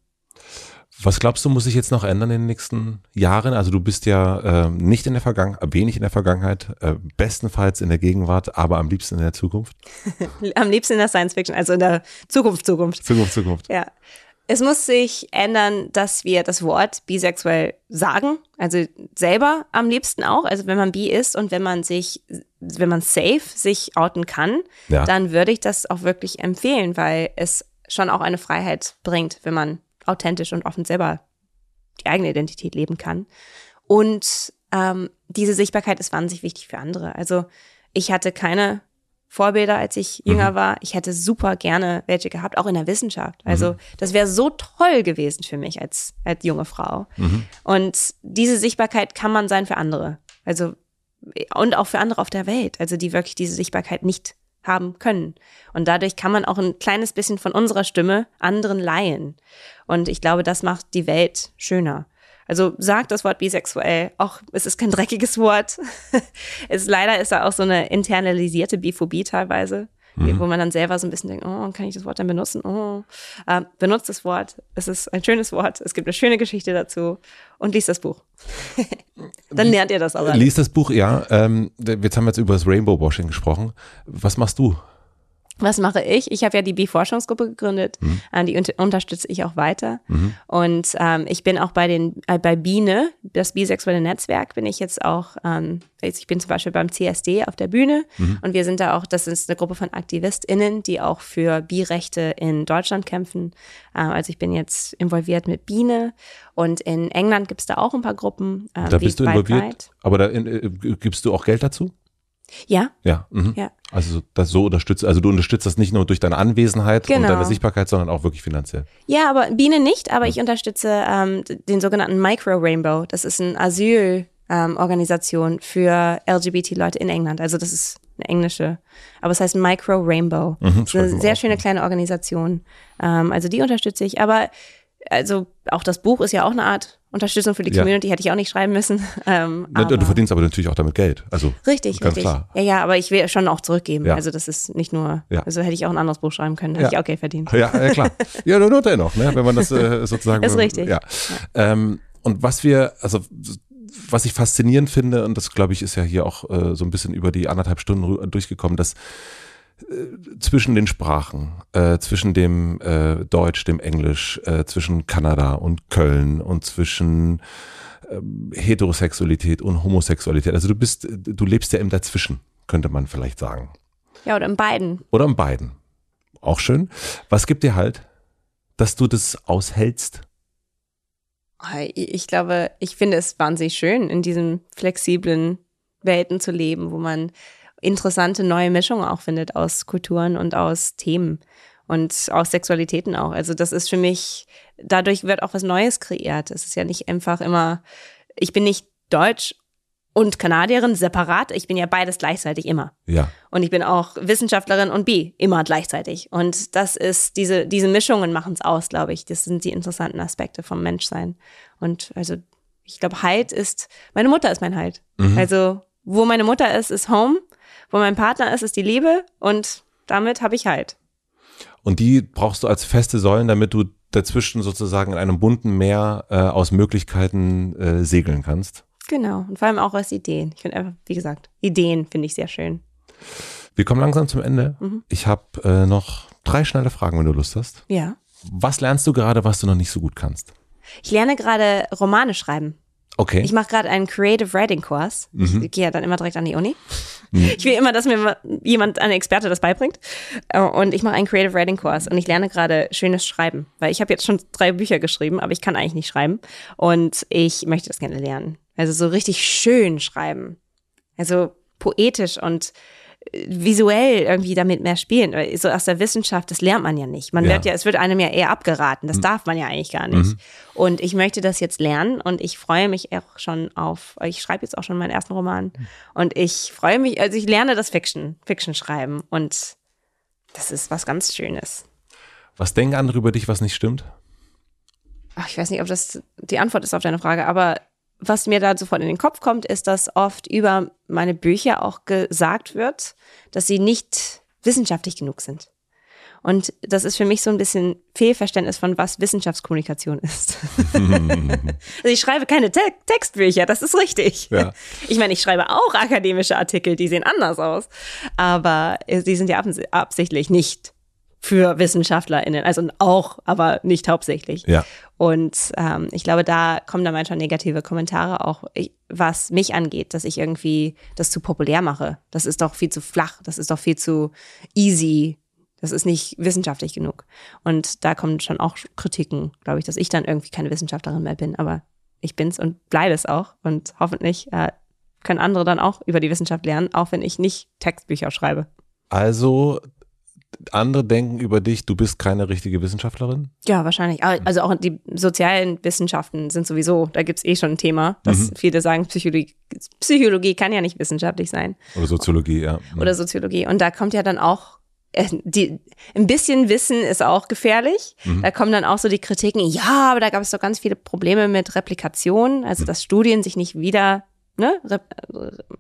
Was glaubst du, muss sich jetzt noch ändern in den nächsten Jahren? Also du bist ja ähm, nicht in der Vergangenheit, wenig in der Vergangenheit, äh, bestenfalls in der Gegenwart, aber am liebsten in der Zukunft. (laughs) Am liebsten in der Science Fiction, also in der Zukunft, Zukunft. Zukunft, Zukunft. Ja. Es muss sich ändern, dass wir das Wort bisexuell sagen, also selber am liebsten auch. Also wenn man bi ist und wenn man sich, wenn man safe sich outen kann, Ja. dann würde ich das auch wirklich empfehlen, weil es schon auch eine Freiheit bringt, wenn man authentisch und offen selber die eigene Identität leben kann. Und ähm, diese Sichtbarkeit ist wahnsinnig wichtig für andere. Also ich hatte keine Vorbilder, als ich jünger war. Ich hätte super gerne welche gehabt, auch in der Wissenschaft. Also das wäre so toll gewesen für mich als, als junge Frau. Und diese Sichtbarkeit kann man sein für andere. Also und auch für andere auf der Welt, also die wirklich diese Sichtbarkeit nicht haben können. Und dadurch kann man auch ein kleines bisschen von unserer Stimme anderen leihen. Und ich glaube, das macht die Welt schöner. Also sagt das Wort bisexuell, auch es ist kein dreckiges Wort. (laughs) es leider ist da auch so eine internalisierte Biphobie teilweise, wo man dann selber so ein bisschen denkt, oh, kann ich das Wort dann benutzen? Oh, äh, benutzt das Wort. Es ist ein schönes Wort. Es gibt eine schöne Geschichte dazu und liest das Buch. (laughs) dann lernt ihr das aber. Lies das Buch, ja. Ähm, jetzt haben wir jetzt über das Rainbow Washing gesprochen. Was machst du? Was mache ich? Ich habe ja die Bi-Forschungsgruppe gegründet, Mhm. äh, die unter unterstütze ich auch weiter. Und ähm, ich bin auch bei den äh, bei Biene, das bisexuelle Netzwerk, bin ich jetzt auch. Ähm, ich bin zum Beispiel beim CSD auf der Bühne Mhm. und wir sind da auch. Das ist eine Gruppe von AktivistInnen, die auch für Bi-Rechte in Deutschland kämpfen. Äh, also ich bin jetzt involviert mit Biene und in England gibt es da auch ein paar Gruppen. Äh, Da bist du involviert. Aber da in, äh, gibst du auch Geld dazu? Ja. Ja. Mhm. Ja. Also das so unterstützt, also du unterstützt das nicht nur durch deine Anwesenheit und Genau. deine Sichtbarkeit, sondern auch wirklich finanziell. Ja, aber Biene nicht, aber ich unterstütze ähm, den sogenannten Micro Rainbow. Das ist eine Asylorganisation für LGBT-Leute in England. Also das ist eine englische, aber es heißt Micro Rainbow. Mhm, das ist eine sehr schöne kleine Organisation. Ähm, also die unterstütze ich. Aber also auch das Buch ist ja auch eine Art Unterstützung für die Ja. Community, hätte ich auch nicht schreiben müssen. (laughs) Ähm, Du verdienst aber natürlich auch damit Geld. Also Richtig, ganz richtig. klar. Ja, ja, aber ich will schon auch zurückgeben. Ja. Also das ist nicht nur, Ja. also hätte ich auch ein anderes Buch schreiben können, hätte Ja. ich auch Geld verdient. Ja, ja klar. (laughs) Ja, nur, nur dennoch, ne? wenn man das äh, sozusagen. (laughs) Ist richtig. Ja. Ähm, und was wir, also was ich faszinierend finde, und das glaube ich ist ja hier auch äh, so ein bisschen über die anderthalb Stunden durchgekommen, dass zwischen den Sprachen, äh, zwischen dem äh, Deutsch, dem Englisch, äh, zwischen Kanada und Köln und zwischen ähm, Heterosexualität und Homosexualität. Also du bist, du lebst ja im Dazwischen, könnte man vielleicht sagen. Ja, oder in beiden. Oder in beiden. Auch schön. Was gibt dir halt, dass du das aushältst? Ich glaube, ich finde es wahnsinnig schön, in diesen flexiblen Welten zu leben, wo man interessante neue Mischungen auch findet aus Kulturen und aus Themen und aus Sexualitäten auch. Also das ist für mich, dadurch wird auch was Neues kreiert. Es ist ja nicht einfach immer, ich bin nicht deutsch und Kanadierin separat, ich bin ja beides gleichzeitig immer. Ja. Und ich bin auch Wissenschaftlerin und bi, immer gleichzeitig. Und das ist, diese, diese Mischungen machen es aus, glaube ich. Das sind die interessanten Aspekte vom Menschsein. Und also, ich glaube, Halt ist, meine Mutter ist mein Halt. Also, wo meine Mutter ist, ist Home. Wo mein Partner ist, ist die Liebe. Und damit habe ich Halt. Und die brauchst du als feste Säulen, damit du dazwischen sozusagen in einem bunten Meer äh, aus Möglichkeiten äh, segeln kannst. Genau. Und vor allem auch aus Ideen. Ich finde einfach, wie gesagt, Ideen finde ich sehr schön. Wir kommen langsam zum Ende. Mhm. Ich habe äh, noch drei schnelle Fragen, wenn du Lust hast. Ja. Was lernst du gerade, was du noch nicht so gut kannst? Ich lerne gerade Romane schreiben. Okay. Ich mache gerade einen Creative Writing Kurs. Mhm. Ich gehe ja dann immer direkt an die Uni. Ich will immer, dass mir ma- jemand, ein Experte das beibringt. Äh, Und ich mache einen Creative Writing Kurs und ich lerne gerade schönes Schreiben, weil ich habe jetzt schon drei Bücher geschrieben, aber ich kann eigentlich nicht schreiben und ich möchte das gerne lernen. Also so richtig schön schreiben. Also poetisch und visuell irgendwie damit mehr spielen. So aus der Wissenschaft, das lernt man ja nicht. Man Ja. wird ja, es wird einem ja eher abgeraten. Das darf man ja eigentlich gar nicht. Und ich möchte das jetzt lernen und ich freue mich auch schon auf, ich schreibe jetzt auch schon meinen ersten Roman und ich freue mich, also ich lerne das Fiction, Fiction schreiben und das ist was ganz Schönes. Was denken andere über dich, was nicht stimmt? Ach, ich weiß nicht, ob das die Antwort ist auf deine Frage, aber was mir da sofort in den Kopf kommt, ist, dass oft über meine Bücher auch gesagt wird, dass sie nicht wissenschaftlich genug sind. Und das ist für mich so ein bisschen Fehlverständnis von was Wissenschaftskommunikation ist. (laughs) also ich schreibe keine Te Textbücher, das ist richtig. Ja. Ich meine, ich schreibe auch akademische Artikel, die sehen anders aus, aber die sind ja abs- absichtlich nicht für WissenschaftlerInnen, also auch, aber nicht hauptsächlich. Ja. Und ähm, ich glaube, da kommen dann manchmal negative Kommentare auch, ich, was mich angeht, dass ich irgendwie das zu populär mache. Das ist doch viel zu flach, das ist doch viel zu easy, das ist nicht wissenschaftlich genug. Und da kommen schon auch Kritiken, glaube ich, dass ich dann irgendwie keine Wissenschaftlerin mehr bin, aber ich bin's und bleibe es auch. Und hoffentlich äh, können andere dann auch über die Wissenschaft lernen, auch wenn ich nicht Textbücher schreibe. Also, andere denken über dich, du bist keine richtige Wissenschaftlerin? Ja, wahrscheinlich. Aber- Also auch die sozialen Wissenschaften sind sowieso, da gibt's eh schon ein Thema, dass viele sagen, Psychologie, Psychologie kann ja nicht wissenschaftlich sein Oder Soziologie, ja. oder Soziologie. Und da kommt ja dann auch, äh, die, ein bisschen Wissen ist auch gefährlich. Da kommen dann auch so die Kritiken, ja, aber da gab es doch ganz viele Probleme mit Replikation, also dass Studien sich nicht wieder ne, rep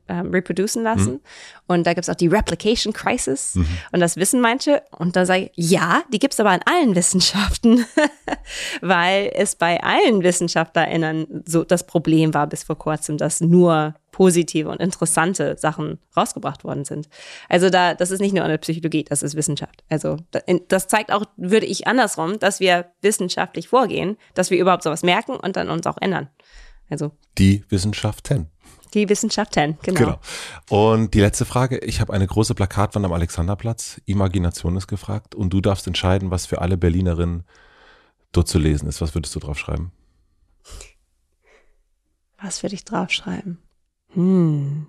äh, reproducen lassen. Und da gibt es auch die Replication Crisis. Und das wissen manche. Und da sage ich, ja, die gibt es aber in allen Wissenschaften, (laughs) weil es bei allen WissenschaftlerInnen so das Problem war bis vor kurzem, dass nur positive und interessante Sachen rausgebracht worden sind. Also da, das ist nicht nur eine Psychologie, das ist Wissenschaft. Also das zeigt auch, würde ich andersrum, dass wir wissenschaftlich vorgehen, dass wir überhaupt sowas merken und dann uns auch ändern. Also Die Wissenschaften. Die Wissenschaft 10, genau. Genau. Und die letzte Frage. Ich habe eine große Plakatwand am Alexanderplatz. Imagination ist gefragt. Und du darfst entscheiden, was für alle Berlinerinnen dort zu lesen ist. Was würdest du drauf schreiben? Was würde ich draufschreiben? Hm.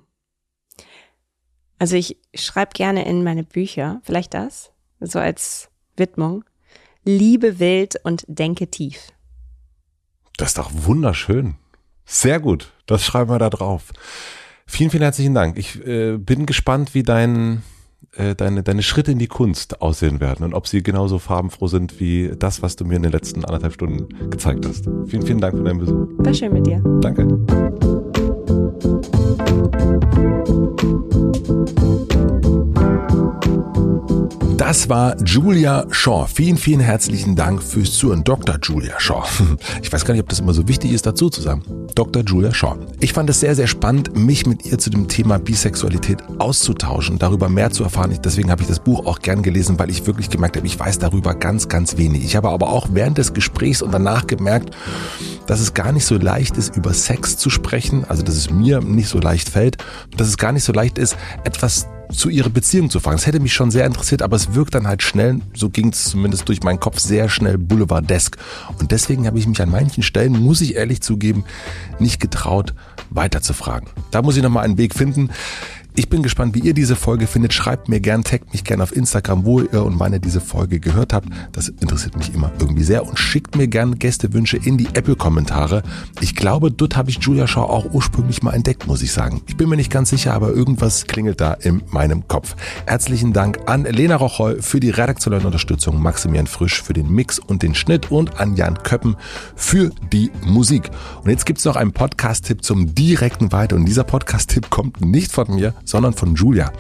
Also ich schreibe gerne in meine Bücher, vielleicht das, so als Widmung. Liebe wild und denke tief. Das ist doch wunderschön. Sehr gut. Das schreiben wir da drauf. Vielen, vielen herzlichen Dank. Ich äh, bin gespannt, wie dein, äh, deine, deine Schritte in die Kunst aussehen werden und ob sie genauso farbenfroh sind wie das, was du mir in den letzten anderthalb Stunden gezeigt hast. Vielen, vielen Dank für deinen Besuch. War schön mit dir. Danke. Das war Julia Shaw. Vielen, vielen herzlichen Dank fürs Zuhören. Dr. Julia Shaw. (laughs) Ich weiß gar nicht, ob das immer so wichtig ist, dazu zu sagen. Dr. Julia Shaw. Ich fand es sehr, sehr spannend, mich mit ihr zu dem Thema Bisexualität auszutauschen, darüber mehr zu erfahren. Deswegen habe ich das Buch auch gern gelesen, weil ich wirklich gemerkt habe, ich weiß darüber ganz, ganz wenig. Ich habe aber auch während des Gesprächs und danach gemerkt, dass es gar nicht so leicht ist, über Sex zu sprechen, also dass es mir nicht so leicht fällt, dass es gar nicht so leicht ist, etwas zu ihrer Beziehung zu fragen. Das hätte mich schon sehr interessiert, aber es wirkt dann halt schnell, so ging es zumindest durch meinen Kopf, sehr schnell boulevardesk. Und deswegen habe ich mich an manchen Stellen, muss ich ehrlich zugeben, nicht getraut, weiter zu fragen. Da muss ich nochmal einen Weg finden. Ich bin gespannt, wie ihr diese Folge findet. Schreibt mir gern, taggt mich gern auf Instagram, wo ihr und wann ihr diese Folge gehört habt. Das interessiert mich immer irgendwie sehr. Und schickt mir gern Gästewünsche in die Apple-Kommentare. Ich glaube, dort habe ich Julia Shaw auch ursprünglich mal entdeckt, muss ich sagen. Ich bin mir nicht ganz sicher, aber irgendwas klingelt da in meinem Kopf. Herzlichen Dank an Lena Rocholl für die redaktionelle Unterstützung, Maximilian Frisch für den Mix und den Schnitt und an Jan Köppen für die Musik. Und jetzt gibt es noch einen Podcast-Tipp zum direkten Weiter. Und dieser Podcast-Tipp kommt nicht von mir, sondern von Julia.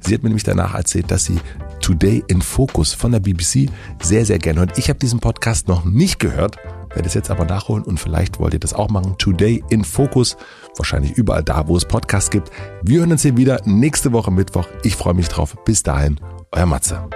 Sie hat mir nämlich danach erzählt, dass sie Today in Focus von der BBC sehr, sehr gerne hört. Ich habe diesen Podcast noch nicht gehört, werde es jetzt aber nachholen und vielleicht wollt ihr das auch machen. Today in Focus, wahrscheinlich überall da, wo es Podcasts gibt. Wir hören uns hier wieder nächste Woche Mittwoch. Ich freue mich drauf. Bis dahin, euer Matze.